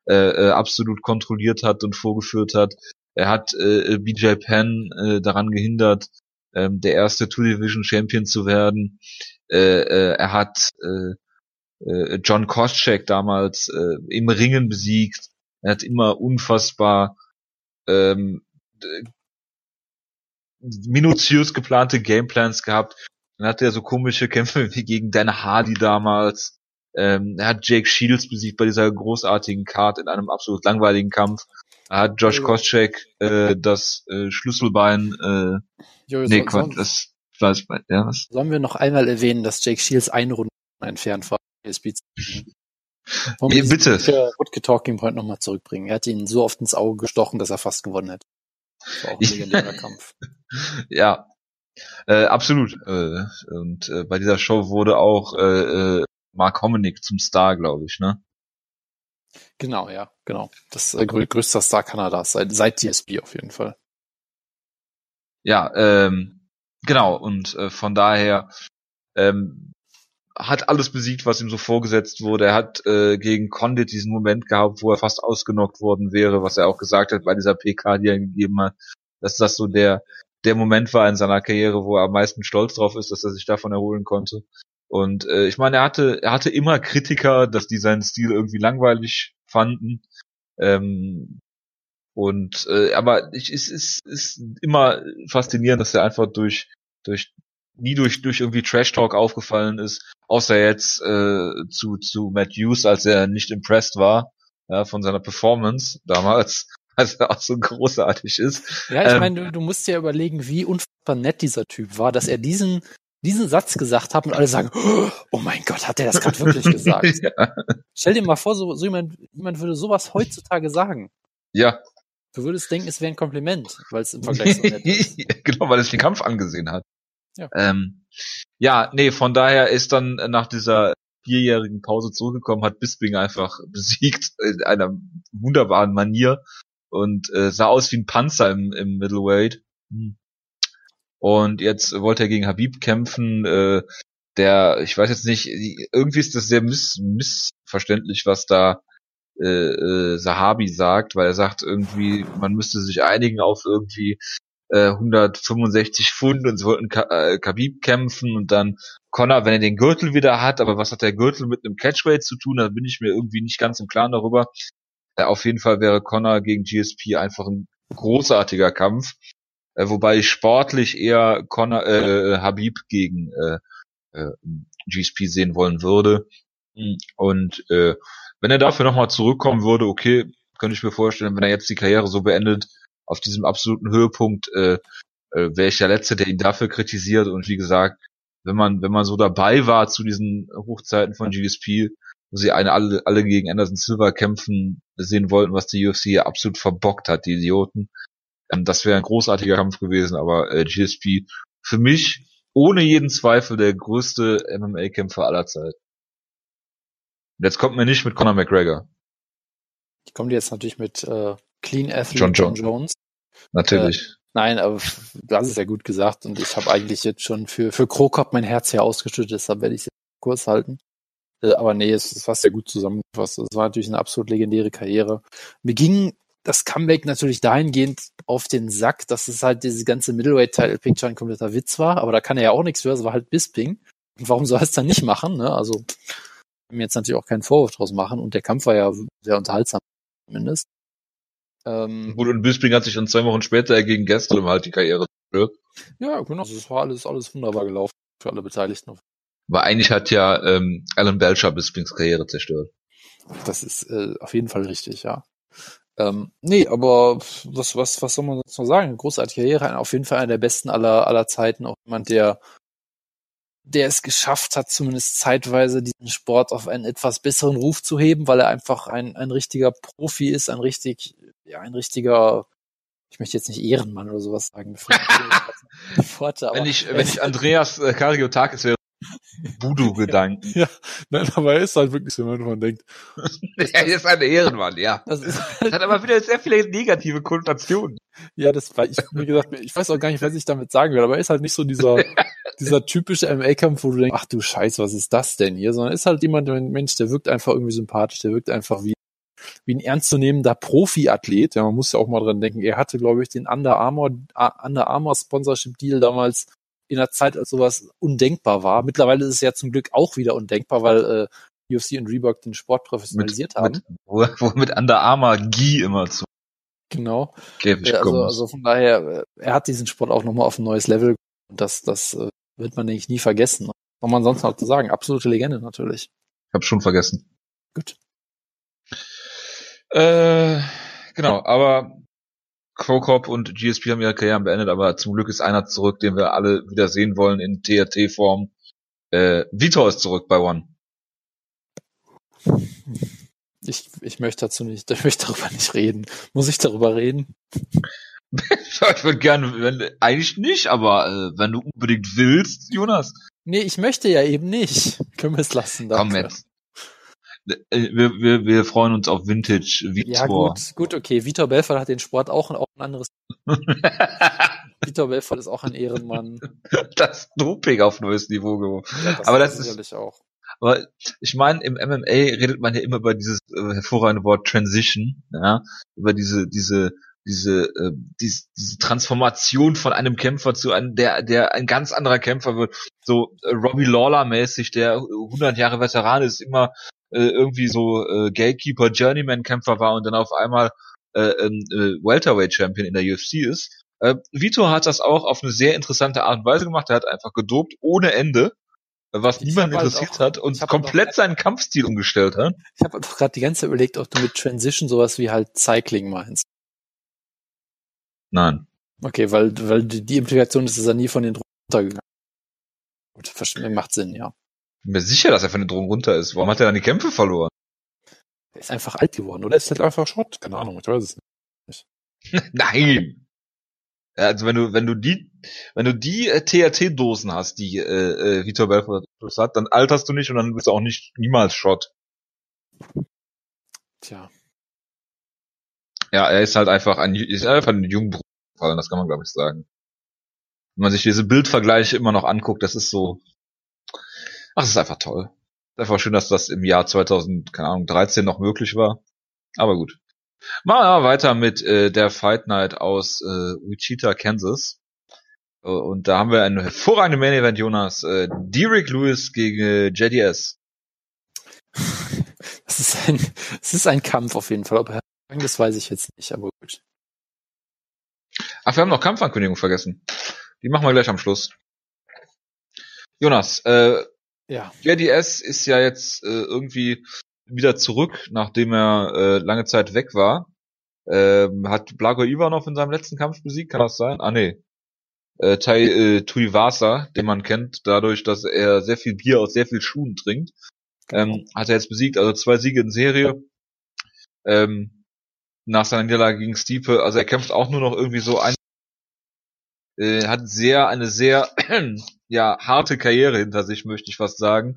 äh, äh, absolut kontrolliert hat und vorgeführt hat. Er hat äh, BJ Penn äh, daran gehindert, ähm, der erste Two-Division Champion zu werden. Äh, äh, er hat äh, äh, John Koscheck damals äh, im Ringen besiegt. Er hat immer unfassbar ähm, minutiös geplante Gameplans gehabt dann hatte er so komische Kämpfe wie gegen Dan Hardy damals. Ähm, er hat Jake Shields besiegt bei dieser großartigen Card in einem absolut langweiligen Kampf. Er hat Josh Koscheck äh, das äh, Schlüsselbein äh, jo, nee, Quatsch, das ich, ja, was? Sollen wir noch einmal erwähnen, dass Jake Shields eine Runde entfernt war, zu Nee, bitte. Talking Point nochmal zurückbringen. Er hat ihn so oft ins Auge gestochen, dass er fast gewonnen hat. War auch ein legendärer Kampf. Ja, äh, absolut. Äh, und äh, bei dieser Show wurde auch äh, äh, Mark Hominick zum Star, glaube ich, ne? Genau, ja, genau. Das äh, grö größter Star Kanadas seit, seit DSB auf jeden Fall. Ja, ähm, genau. Und äh, von daher ähm, hat alles besiegt, was ihm so vorgesetzt wurde. Er hat äh, gegen Condit diesen Moment gehabt, wo er fast ausgenockt worden wäre, was er auch gesagt hat bei dieser PK, die er gegeben hat, dass das so der der Moment war in seiner Karriere, wo er am meisten stolz drauf ist, dass er sich davon erholen konnte. Und äh, ich meine, er hatte, er hatte immer Kritiker, dass die seinen Stil irgendwie langweilig fanden. Ähm, und äh, aber ich, es ist, ist immer faszinierend, dass er einfach durch durch nie durch durch irgendwie Trash Talk aufgefallen ist, außer jetzt äh, zu zu Matt Hughes, als er nicht impressed war ja, von seiner Performance damals was auch so großartig ist. Ja, ich ähm, meine, du, du musst dir überlegen, wie unfassbar nett dieser Typ war, dass er diesen diesen Satz gesagt hat und alle sagen, oh mein Gott, hat er das gerade wirklich gesagt? ja. Stell dir mal vor, so, so jemand, jemand würde sowas heutzutage sagen. Ja. Du würdest denken, es wäre ein Kompliment, weil es im Vergleich so nett ist. genau, weil es den Kampf angesehen hat. Ja. Ähm, ja, nee, von daher ist dann nach dieser vierjährigen Pause zurückgekommen, hat Bisping einfach besiegt in einer wunderbaren Manier und äh, sah aus wie ein Panzer im, im Middleweight. Hm. Und jetzt wollte er gegen Habib kämpfen. Äh, der, ich weiß jetzt nicht, irgendwie ist das sehr miss, missverständlich, was da äh, äh, Sahabi sagt, weil er sagt irgendwie, man müsste sich einigen auf irgendwie äh, 165 Pfund und sie wollten Ka äh, Khabib kämpfen und dann Connor, wenn er den Gürtel wieder hat, aber was hat der Gürtel mit einem Catchweight zu tun, da bin ich mir irgendwie nicht ganz im Klaren darüber. Äh, auf jeden Fall wäre Connor gegen GSP einfach ein großartiger Kampf, äh, wobei ich sportlich eher Connor, äh, Habib gegen äh, äh, GSP sehen wollen würde. Und äh, wenn er dafür nochmal zurückkommen würde, okay, könnte ich mir vorstellen, wenn er jetzt die Karriere so beendet, auf diesem absoluten Höhepunkt, äh, äh, wäre ich der Letzte, der ihn dafür kritisiert. Und wie gesagt, wenn man, wenn man so dabei war zu diesen Hochzeiten von GSP, wo sie eine alle, alle gegen Anderson Silver kämpfen sehen wollten, was die UFC hier absolut verbockt hat, die Idioten. Ähm, das wäre ein großartiger Kampf gewesen, aber äh, GSP für mich ohne jeden Zweifel der größte MMA-Kämpfer aller Zeit. Jetzt kommt mir nicht mit Conor McGregor. Ich komme jetzt natürlich mit äh, Clean Athlete John, John, John. Jones. Natürlich. Äh, nein, aber du hast es ja gut gesagt und ich habe eigentlich jetzt schon für, für Krokop mein Herz hier ausgeschüttet, deshalb werde ich es jetzt kurz halten. Äh, aber nee, es, es hast ja gut zusammengefasst. Es war natürlich eine absolut legendäre Karriere. Mir ging das Comeback natürlich dahingehend auf den Sack, dass es halt diese ganze Middleweight-Title-Picture ein kompletter Witz war, aber da kann er ja auch nichts für, es war halt Bisping. Und warum soll er es dann nicht machen? Ne? Also mir jetzt natürlich auch keinen Vorwurf draus machen und der Kampf war ja sehr unterhaltsam zumindest. Ähm, Gut, und Bisping hat sich dann zwei Wochen später gegen Gastelum halt die Karriere zerstört. Ja, genau, also es war alles, alles wunderbar gelaufen für alle Beteiligten. Aber eigentlich hat ja ähm, Alan Belcher Bispings Karriere zerstört. Das ist äh, auf jeden Fall richtig, ja. Ähm, nee, aber was, was, was soll man sonst noch sagen? Großartige Karriere, auf jeden Fall einer der besten aller, aller Zeiten. Auch jemand, der, der es geschafft hat, zumindest zeitweise diesen Sport auf einen etwas besseren Ruf zu heben, weil er einfach ein, ein richtiger Profi ist, ein richtig, ja, ein richtiger, ich möchte jetzt nicht Ehrenmann oder sowas sagen. Worte, wenn ich, wenn ich Andreas äh, Kariotakis wäre, Voodoo-Gedanken. ja, nein, aber er ist halt wirklich so, wenn man denkt. er ist ein Ehrenmann, ja. Das, ist halt das hat aber wieder sehr viele negative Konnotationen. Ja, das war, ich, wie gesagt, ich weiß auch gar nicht, was ich damit sagen will, aber er ist halt nicht so dieser, dieser typische MA-Kampf, wo du denkst, ach du Scheiß, was ist das denn hier? Sondern ist halt jemand, ein Mensch, der wirkt einfach irgendwie sympathisch, der wirkt einfach wie, wie ein ernstzunehmender Profi-Athlet. Ja, man muss ja auch mal dran denken, er hatte, glaube ich, den Under Armour, Under Armour Sponsorship Deal damals in der Zeit, als sowas undenkbar war. Mittlerweile ist es ja zum Glück auch wieder undenkbar, weil äh, UFC und Reebok den Sport professionalisiert mit, haben. Mit, wo, wo mit Under Armour Gi immer zu. Genau. Käfig also, kommt. also von daher, äh, er hat diesen Sport auch nochmal auf ein neues Level und das, das äh, wird man, denke ich, nie vergessen. Was man sonst noch zu sagen? Absolute Legende natürlich. Ich habe schon vergessen. Gut. Äh, genau, aber Crocop und GSP haben ihre Karrieren beendet, aber zum Glück ist einer zurück, den wir alle wieder sehen wollen in TRT-Form. Äh, Vitor ist zurück bei One. Ich, ich möchte dazu nicht, ich möchte darüber nicht reden. Muss ich darüber reden? ich würde gerne, wenn, eigentlich nicht, aber äh, wenn du unbedingt willst, Jonas. Nee, ich möchte ja eben nicht. Können wir es lassen. Dafür. Komm jetzt. Äh, wir, wir, wir freuen uns auf Vintage Vitor. Ja, gut, gut, okay. Vitor Belfort hat den Sport auch, auch ein anderes. Vitor Belfort ist auch ein Ehrenmann. Das Doping auf neues Niveau gehoben. Ja, das aber das ist auch. Aber ich meine, im MMA redet man ja immer über dieses äh, hervorragende Wort Transition, ja, über diese diese diese äh, diese, diese Transformation von einem Kämpfer zu einem der der ein ganz anderer Kämpfer wird, so äh, Robbie Lawler mäßig, der 100 Jahre Veteran ist, immer äh, irgendwie so äh, Gatekeeper, Journeyman-Kämpfer war und dann auf einmal äh, äh, Welterweight-Champion in der UFC ist. Äh, Vitor hat das auch auf eine sehr interessante Art und Weise gemacht. Er hat einfach gedopt ohne Ende, was niemand halt interessiert auch, hat und komplett seinen Kampfstil umgestellt hat. Ich habe doch gerade die ganze Zeit überlegt, ob du mit Transition sowas wie halt Cycling meinst. Nein. Okay, weil, weil die Implikation ist, dass er nie von den runtergegangen. Gut, macht Sinn, ja. Bin mir sicher, dass er von den Drogen runter ist. Warum hat er dann die Kämpfe verloren? Er ist einfach alt geworden, oder? Ist halt einfach Schrott? Keine Ahnung, ich weiß es nicht. Nein! Also wenn du, wenn du die, wenn du die äh, TRT-Dosen hast, die äh, äh, Vitor Belfort hat, dann alterst du nicht und dann bist du auch nicht niemals Schrott. Tja. Ja, er ist halt einfach ein, ist einfach ein gefallen, das kann man glaube ich sagen. Wenn man sich diese Bildvergleiche immer noch anguckt, das ist so, Ach, es ist einfach toll. Einfach schön, dass das im Jahr 2000, keine Ahnung, 13 noch möglich war. Aber gut. Machen wir weiter mit äh, der Fight Night aus äh, Wichita, Kansas. Äh, und da haben wir ein hervorragendes Main Event, Jonas. Äh, Derek Lewis gegen äh, JDS. Das ist ein, das ist ein Kampf auf jeden Fall. Ob er das weiß ich jetzt nicht, aber gut. Ach, wir haben noch Kampfankündigung vergessen. Die machen wir gleich am Schluss. Jonas, äh, Ja. JDS ist ja jetzt äh, irgendwie wieder zurück, nachdem er äh, lange Zeit weg war. Ähm, hat Blago Ivanov in seinem letzten Kampf besiegt, kann das sein? Ah nee. Äh, Tai äh, Tuivasa, den man kennt, dadurch, dass er sehr viel Bier aus sehr viel Schuhen trinkt, ähm, hat er jetzt besiegt, also zwei Siege in Serie. Ähm, nach seiner Niederlage gegen Stiepe, also er kämpft auch nur noch irgendwie so ein, äh, hat sehr, eine sehr, ja, harte Karriere hinter sich, möchte ich fast sagen.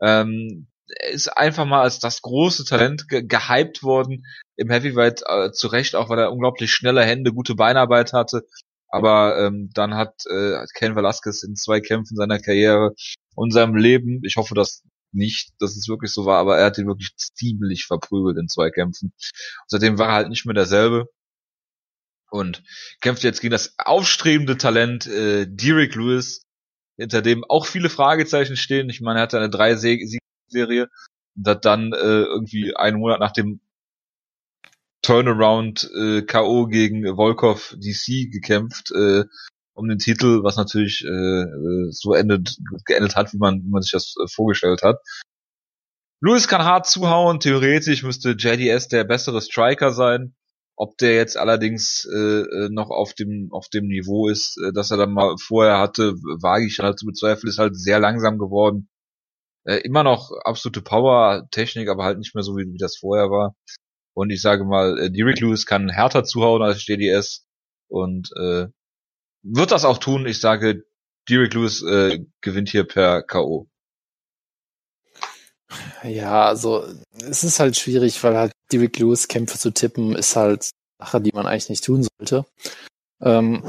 Ähm, er ist einfach mal als das große Talent ge gehypt worden im Heavyweight, äh, zu Recht, auch weil er unglaublich schnelle Hände, gute Beinarbeit hatte. Aber ähm, dann hat äh, Ken Velasquez in zwei Kämpfen seiner Karriere und seinem Leben, ich hoffe, dass nicht, dass es wirklich so war, aber er hat ihn wirklich ziemlich verprügelt in zwei Kämpfen. Seitdem war er halt nicht mehr derselbe und kämpft jetzt gegen das aufstrebende Talent äh, Derek Lewis, hinter dem auch viele Fragezeichen stehen. Ich meine, er hatte eine drei Serie und hat dann äh, irgendwie einen Monat nach dem Turnaround äh, KO gegen Volkov DC gekämpft äh, um den Titel, was natürlich äh, äh, so endet geendet hat, wie man, wie man sich das äh, vorgestellt hat. Lewis kann hart zuhauen, theoretisch müsste JDS der bessere Striker sein. Ob der jetzt allerdings äh, äh, noch auf dem auf dem Niveau ist, äh, dass er dann mal vorher hatte, wage ich halt zu bezweifeln, ist halt sehr langsam geworden. Äh, immer noch absolute Power, Technik, aber halt nicht mehr so wie, wie das vorher war. Und ich sage mal, äh, Derek Lewis kann härter zuhauen als JDS und äh, wird das auch tun. Ich sage, Derek Lewis äh, gewinnt hier per K.O. Ja, also es ist halt schwierig, weil halt Derek Lewis Kämpfe zu tippen ist halt Sache, die man eigentlich nicht tun sollte. Ähm,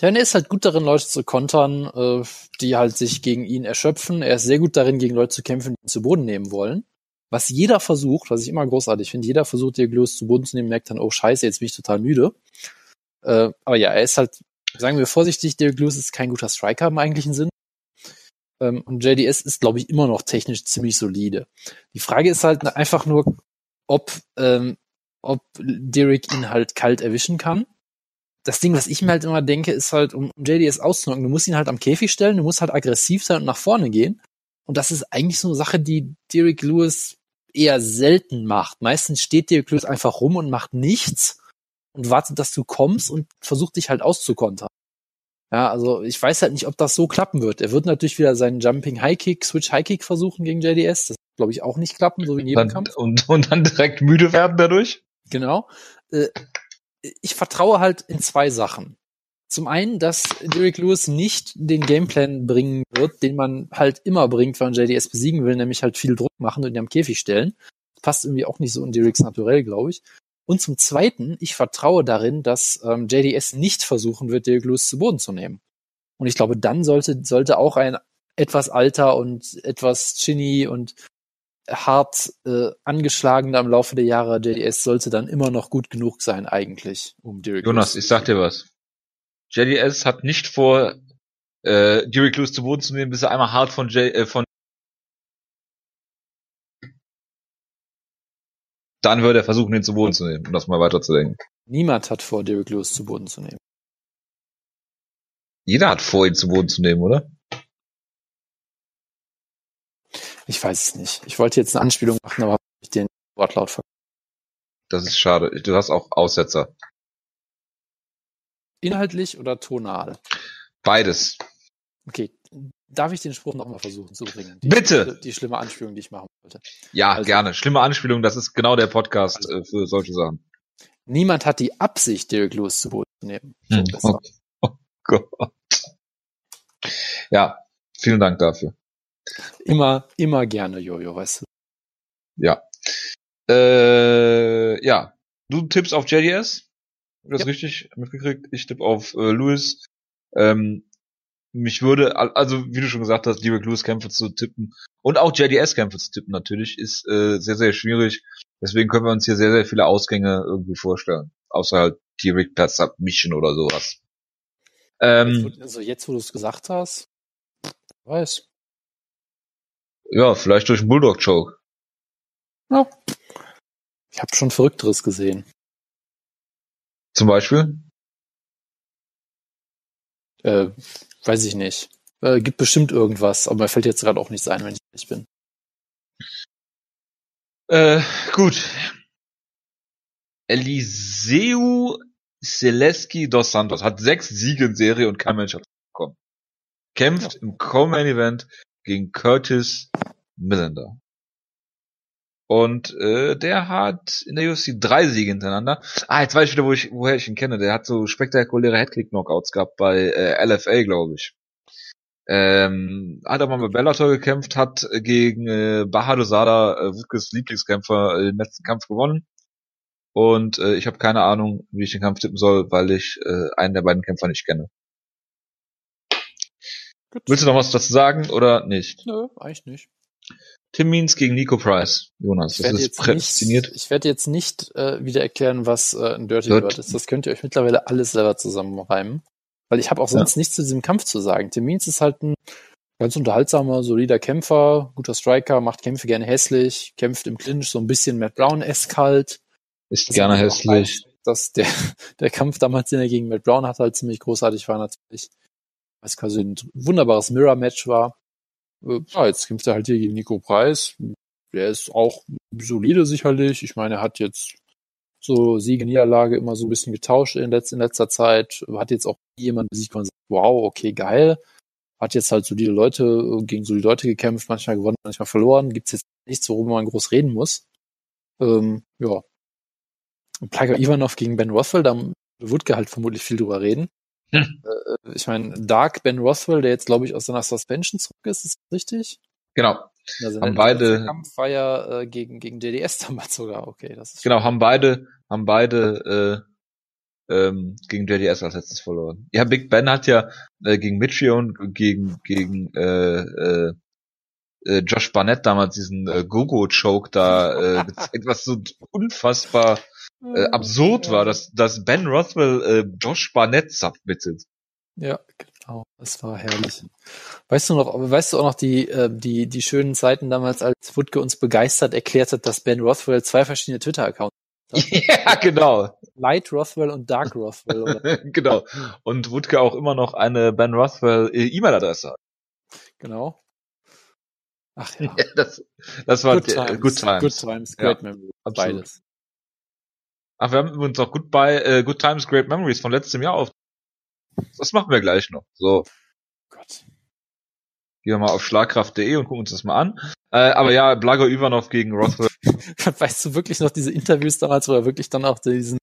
ja, er ist halt gut darin, Leute zu kontern, äh, die halt sich gegen ihn erschöpfen. Er ist sehr gut darin, gegen Leute zu kämpfen, die ihn zu Boden nehmen wollen. Was jeder versucht, was ich immer großartig finde, jeder versucht, Derek Lewis zu Boden zu nehmen, merkt dann, oh scheiße, jetzt bin ich total müde. Äh, aber ja, er ist halt, sagen wir vorsichtig, Derek Lewis ist kein guter Striker im eigentlichen Sinn. Ähm, und JDS ist, glaube ich, immer noch technisch ziemlich solide. Die Frage ist halt einfach nur, ob, ähm, ob Derek ihn halt kalt erwischen kann. Das Ding, was ich mir halt immer denke, ist halt, um JDS auszunocken, du musst ihn halt am Käfig stellen, du musst halt aggressiv sein und nach vorne gehen. Und das ist eigentlich so eine Sache, die Derek Lewis eher selten macht. Meistens steht Derek Lewis einfach rum und macht nichts und wartet, dass du kommst und versucht dich halt auszukontern. Ja, also ich weiß halt nicht, ob das so klappen wird. Er wird natürlich wieder seinen Jumping High Kick, Switch High Kick versuchen gegen JDS. Das glaube ich auch nicht klappen, so wie in jedem Dann, Kampf. und, und dann direkt müde werden dadurch. Genau. Äh, Ich vertraue halt in zwei Sachen. Zum einen, dass Derek Lewis nicht den Gameplan bringen wird, den man halt immer bringt, wenn man JDS besiegen will, nämlich halt viel Druck machen und ihn am Käfig stellen. Das passt irgendwie auch nicht so in Dereks Naturell, glaube ich. Und zum Zweiten, ich vertraue darin, dass ähm, JDS nicht versuchen wird, Derek Lewis zu Boden zu nehmen. Und ich glaube, dann sollte, sollte auch ein etwas alter und etwas chinny und hart äh, angeschlagener im Laufe der Jahre JDS sollte dann immer noch gut genug sein, eigentlich, um Derek Jonas, Lewis ich sag dir was. JDS hat nicht vor, äh, Derek Lewis zu Boden zu nehmen, bis er einmal hart von J, äh, von dann würde er versuchen, ihn zu Boden zu nehmen, um das mal weiterzudenken. Niemand hat vor, Derek Lewis zu Boden zu nehmen. Jeder hat vor, ihn zu Boden zu nehmen, oder? Ich weiß es nicht. Ich wollte jetzt eine Anspielung machen, aber habe ich den Wortlaut ver Das ist schade. Du hast auch Aussetzer. Inhaltlich oder tonal? Beides. Okay. Darf ich den Spruch nochmal versuchen zu bringen? Die, Bitte! Die schlimme Anspielung, die ich machen wollte. Ja, Also- gerne. Schlimme Anspielung, das ist genau der Podcast Also- äh, für solche Sachen. Niemand hat die Absicht, Derek Lewis zu Boden zu nehmen. Hm, besser. Oh Gott. Ja, vielen Dank dafür. Immer, immer gerne, Jojo, weißt du. Ja. Äh, ja. Du tippst auf JDS? Hab ich das Ja. richtig mitgekriegt? Ich tippe auf äh, Lewis. Ähm, mich würde, also wie du schon gesagt hast, Derek Lewis Kämpfe zu tippen und auch JDS Kämpfe zu tippen natürlich, ist äh, sehr, sehr schwierig. Deswegen können wir uns hier sehr, sehr viele Ausgänge irgendwie vorstellen. Außer halt Derek per Submission oder sowas. Ähm, also jetzt, wo du es gesagt hast, weiß. Ja, vielleicht durch einen Bulldog-Choke. Ja. Ich habe schon Verrückteres gesehen. Zum Beispiel? Äh, weiß ich nicht. Äh, gibt bestimmt irgendwas, aber mir fällt jetzt gerade auch nichts ein, wenn ich ehrlich bin. Äh, gut. Eliseu Seleski dos Santos hat sechs Siege in Serie und kein Mensch hat bekommen. Kämpft im Co-Main Event gegen Curtis Millender. Und äh, der hat in der UFC drei Siege hintereinander. Ah, jetzt weiß ich wieder, wo ich, woher ich ihn kenne. Der hat so spektakuläre Headkick-Knockouts gehabt bei äh, LFA, glaube ich. Ähm, hat aber mal bei Bellator gekämpft, hat gegen äh, Bahadur Sada, äh, Wutges Lieblingskämpfer, äh, den letzten Kampf gewonnen. Und äh, ich habe keine Ahnung, wie ich den Kampf tippen soll, weil ich äh, einen der beiden Kämpfer nicht kenne. Gut. Willst du noch was dazu sagen oder nicht? Nö, eigentlich nicht. Tim Means gegen Nico Price. Jonas, das ist prädestiniert. ich werde jetzt nicht äh, wieder erklären, was äh, ein Dirty Bird ist. Das könnt ihr euch mittlerweile alles selber zusammenreimen. Weil ich habe auch sonst ja. nichts zu diesem Kampf zu sagen. Tim Means ist halt ein ganz unterhaltsamer, solider Kämpfer, guter Striker, macht Kämpfe gerne hässlich, kämpft im Clinch so ein bisschen Matt Brown eskalt. Ist gerne hässlich. dass der, der Kampf damals, den er gegen Matt Brown hat, halt ziemlich großartig war natürlich. Was quasi ein wunderbares Mirror-Match war. Äh, ja, jetzt kämpft er halt hier gegen Nico Preis. Der ist auch solide sicherlich. Ich meine, er hat jetzt so Siege, Niederlage immer so ein bisschen getauscht in, letz in letzter Zeit. Hat jetzt auch jemand besiegt, man sagt, wow, okay, geil. Hat jetzt halt solide Leute, gegen solide Leute gekämpft, manchmal gewonnen, manchmal verloren. Gibt's jetzt nichts, worüber man groß reden muss. Ähm, ja. Plaga Ivanov gegen Ben Rothwell, da wird halt vermutlich viel drüber reden. Hm. Äh, ich meine, Dark Ben Rothwell, der jetzt, glaube ich, aus seiner Suspension zurück ist, ist das richtig? Genau. Also haben beide Kampf war ja äh, gegen gegen DDS damals sogar. Okay, das ist genau haben beide haben beide äh, ähm, gegen JDS als letztes verloren. Ja, Big Ben hat ja äh, gegen Michion gegen gegen äh, äh, äh, Josh Barnett damals diesen äh, Gogo-Choke da äh, gezeigt, was so unfassbar äh, absurd ja. war, dass, dass Ben Rothwell äh, Josh Barnett submitted. Ja, genau. Das war herrlich. Weißt du noch, weißt du auch noch die, äh, die, die schönen Zeiten damals, als Wutke uns begeistert erklärt hat, dass Ben Rothwell zwei verschiedene Twitter-Accounts hat? Ja, genau. Light Rothwell und Dark Rothwell. Oder? genau. Und Wutke auch immer noch eine Ben Rothwell äh, E-Mail-Adresse hat. Genau. Ach ja. ja das, das war Good Times. Good Times, good times Great ja, Memories. Beides. Ach, wir haben übrigens auch Good, by, äh, Good Times, Great Memories von letztem Jahr auf. Das machen wir gleich noch. So. Gott. Gehen wir mal auf schlagkraft.de und gucken uns das mal an. Äh, aber ja, Blago Ivanov gegen Rothwell. weißt du wirklich noch diese Interviews damals, wo er wirklich dann auch diesen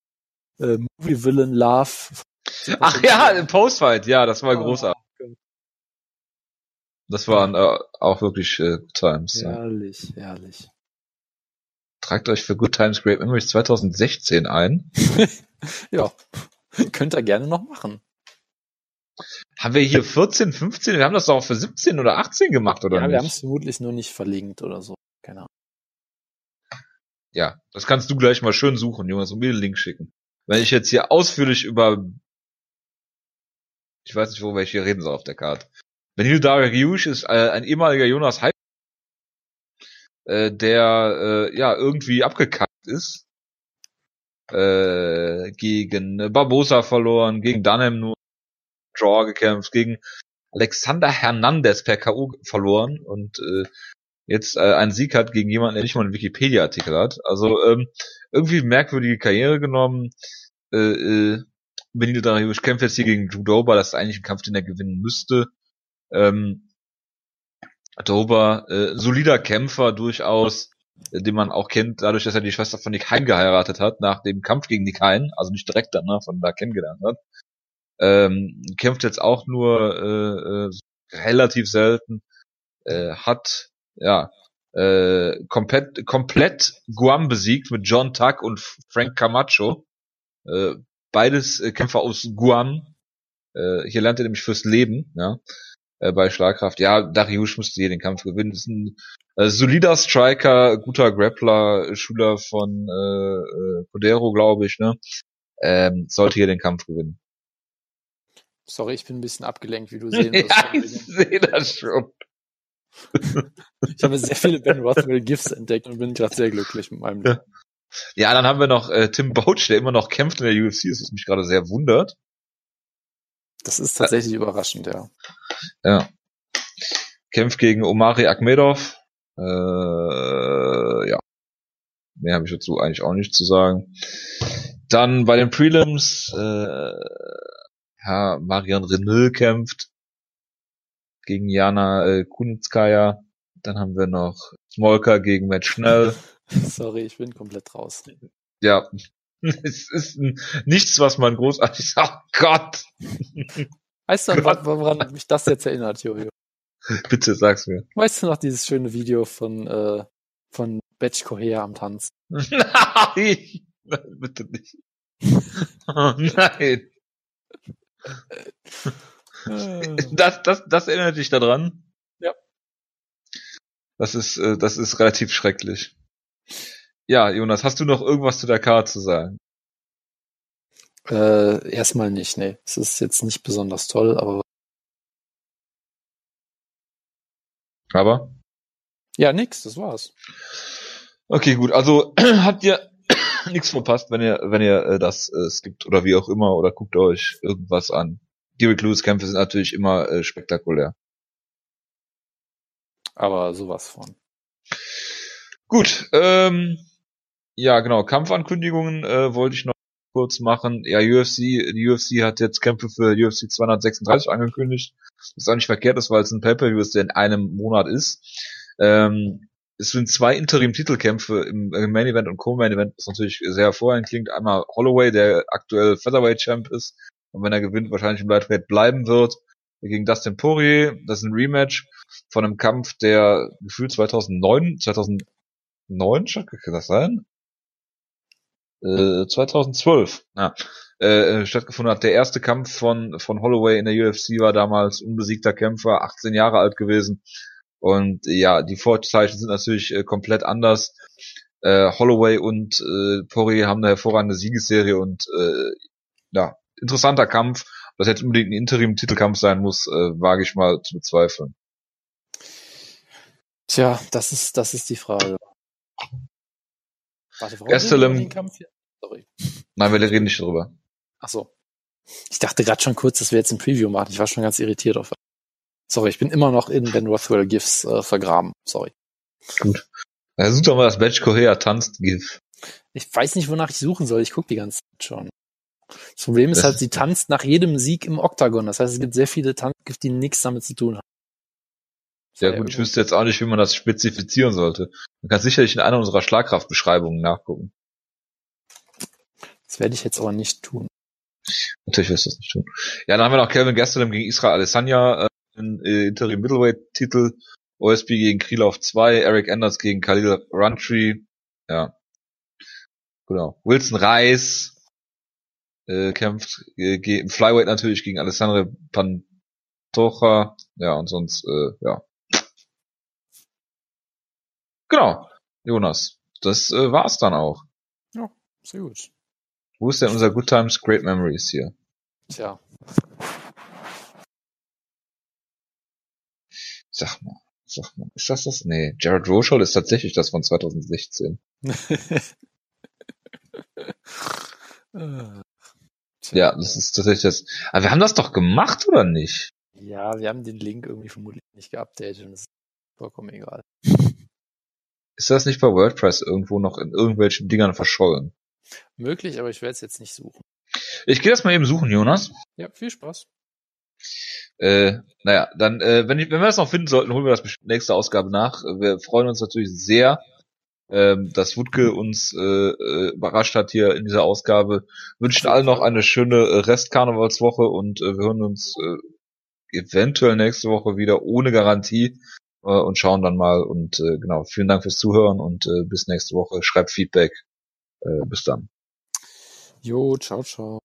äh, Movie-Villain Love. Ach ja, im Postfight, ja, das war oh, großartig. Das waren äh, auch wirklich äh, Times. Herrlich, ja. herrlich. Tragt euch für Good Times Great Memories 2016 ein. ja, könnt ihr gerne noch machen. Haben wir hier 14, 15? Wir haben das doch auch für 17 oder 18 gemacht, oder ja, nicht? wir haben es vermutlich nur nicht verlinkt oder so. Keine Ahnung. Ja, das kannst du gleich mal schön suchen, Jonas, und mir den Link schicken. Wenn ich jetzt hier ausführlich über ich weiß nicht, worüber ich hier reden soll auf der Karte. Benil Dariush ist äh, ein ehemaliger Jonas Hype äh, der äh, ja irgendwie abgekackt ist. Äh, gegen Barbosa verloren, gegen Dunham nur Draw gekämpft, gegen Alexander Hernandez per K.O. verloren und äh, jetzt äh, einen Sieg hat gegen jemanden, der nicht mal einen Wikipedia-Artikel hat. Also ähm, irgendwie merkwürdige Karriere genommen. Äh, äh, Benito Darius kämpft jetzt hier gegen Judoba, das ist eigentlich ein Kampf, den er gewinnen müsste. Ähm, Dober, äh, solider Kämpfer durchaus, äh, den man auch kennt, dadurch, dass er die Schwester von Nick Hein geheiratet hat, nach dem Kampf gegen Nick Hein, also nicht direkt danach, von da kennengelernt hat. Ähm, kämpft jetzt auch nur äh, äh, relativ selten, äh, hat ja äh, komplett, komplett Guam besiegt mit John Tuck und Frank Camacho. Äh, beides äh, Kämpfer aus Guam. Äh, hier lernt er nämlich fürs Leben, ja. Äh, bei Schlagkraft. Ja, Dariush musste hier den Kampf gewinnen. Das ist ein äh, solider Striker, guter Grappler, Schüler von äh, äh, Codero, glaube ich, ne? Ähm, sollte hier den Kampf gewinnen. Sorry, ich bin ein bisschen abgelenkt, wie du sehen wirst. ja, ich sehe das schon. ich habe sehr viele Ben Rothwell GIFs entdeckt und bin gerade sehr glücklich mit meinem ja. ja, dann haben wir noch äh, Tim Bouch, der immer noch kämpft in der UFC, was mich gerade sehr wundert. Das ist tatsächlich ja. überraschend, ja. Ja. Kämpft gegen Omari Akmedov. Äh, ja. Mehr habe ich dazu eigentlich auch nicht zu sagen. Dann bei den Prelims, äh, ja, Marian Renault kämpft gegen Jana äh, Kunitskaya. Dann haben wir noch Smolka gegen Matt Schnell. Sorry, ich bin komplett raus. Ja, es ist nichts, was man großartig sagt. Oh Gott! Weißt du, woran mich das jetzt erinnert, Jojo? Bitte sag's mir. Weißt du noch dieses schöne Video von, äh, von Betch Kohea am Tanz? Nein! Bitte nicht. Oh, nein! Das, das, das erinnert dich daran? Ja. Das ist, äh, das ist relativ schrecklich. Ja, Jonas, hast du noch irgendwas zu der Karte zu sagen? Äh, erstmal nicht, nee. Es ist jetzt nicht besonders toll, aber. Aber? Ja, nix, das war's. Okay, gut. Also habt ihr nichts verpasst, wenn ihr, wenn ihr äh, das äh, skippt oder wie auch immer oder guckt euch irgendwas an. Derek Lewis Kämpfe sind natürlich immer äh, spektakulär. Aber sowas von. Gut, ähm, ja, genau. Kampfankündigungen äh, wollte ich noch kurz machen. Ja, UFC, die UFC hat jetzt Kämpfe für UFC 236 angekündigt. Ist auch nicht verkehrt, das weil es ein Pay-Per-View ist, der in einem Monat ist. Ähm, es sind zwei Interim-Titelkämpfe im Main Event und Co-Main Event, was natürlich sehr hervorragend klingt. Einmal Holloway, der aktuell Featherweight Champ ist und wenn er gewinnt, wahrscheinlich im Lightweight bleiben wird, gegen Dustin Poirier. Das ist ein Rematch von einem Kampf, der gefühlt 2009, 2009 kann das sein? 2012 äh, ja, äh, äh, stattgefunden hat. Der erste Kampf von, von Holloway in der UFC war damals unbesiegter Kämpfer, 18 Jahre alt gewesen. Und ja, die Vorzeichen sind natürlich äh, komplett anders. Äh, Holloway und äh, Poirier haben eine hervorragende Siegesserie und äh, ja, interessanter Kampf. Was jetzt unbedingt ein Interim-Titelkampf sein muss, äh, wage ich mal zu bezweifeln. Tja, das ist, das ist die Frage. Warte, warum Gastelum, den Kampf hier? Sorry. Nein, wir reden nicht drüber. Ach so. Ich dachte gerade schon kurz, dass wir jetzt ein Preview machen. Ich war schon ganz irritiert auf. Sorry, ich bin immer noch in Ben Rothwell GIFs äh, vergraben. Sorry. Gut. Ja, such doch mal das Batch Korea tanzt GIF. Ich weiß nicht, wonach ich suchen soll. Ich gucke die ganze Zeit schon. Das Problem ist das halt, sie tanzt nach jedem Sieg im Oktagon. Das heißt, es gibt sehr viele Tanzgifte, die nichts damit zu tun haben. Ja gut, ich wüsste jetzt auch nicht, wie man das spezifizieren sollte. Man kann sicherlich in einer unserer Schlagkraftbeschreibungen nachgucken. Das werde ich jetzt aber nicht tun. Natürlich wirst du das nicht tun. Ja, dann haben wir noch Kelvin Gastelum gegen Israel Alessandra, äh, äh, Interim Middleweight Titel, OSP gegen Krylov 2, Eric Anders gegen Khalil Runtree, ja. Genau. Wilson Reis äh, kämpft äh, im Flyweight natürlich gegen Alessandro Pantoja, ja, und sonst, äh, ja, Genau, Jonas. Das äh, war's dann auch. Ja, sehr gut. Wo ist denn unser Good Times Great Memories hier? Tja. Sag mal, sag mal, ist das das? Nee, Jared Rochold ist tatsächlich das von 2016. ja, das ist tatsächlich das. Aber wir haben das doch gemacht, oder nicht? Ja, wir haben den Link irgendwie vermutlich nicht geupdatet und das ist vollkommen egal. Ist das nicht bei WordPress irgendwo noch in irgendwelchen Dingern verschollen? Möglich, aber ich werde es jetzt nicht suchen. Ich gehe das mal eben suchen, Jonas. Ja, viel Spaß. Äh, naja, dann, äh, wenn, ich, wenn wir das noch finden sollten, holen wir das nächste Ausgabe nach. Wir freuen uns natürlich sehr, ähm, dass Wutke uns äh, äh, überrascht hat hier in dieser Ausgabe. Wünschen allen noch eine schöne äh, Restkarnevalswoche und äh, wir hören uns äh, eventuell nächste Woche wieder ohne Garantie äh, und schauen dann mal. Und äh, genau, vielen Dank fürs Zuhören und äh, bis nächste Woche. Schreibt Feedback. Äh, bis dann. Jo, ciao, ciao.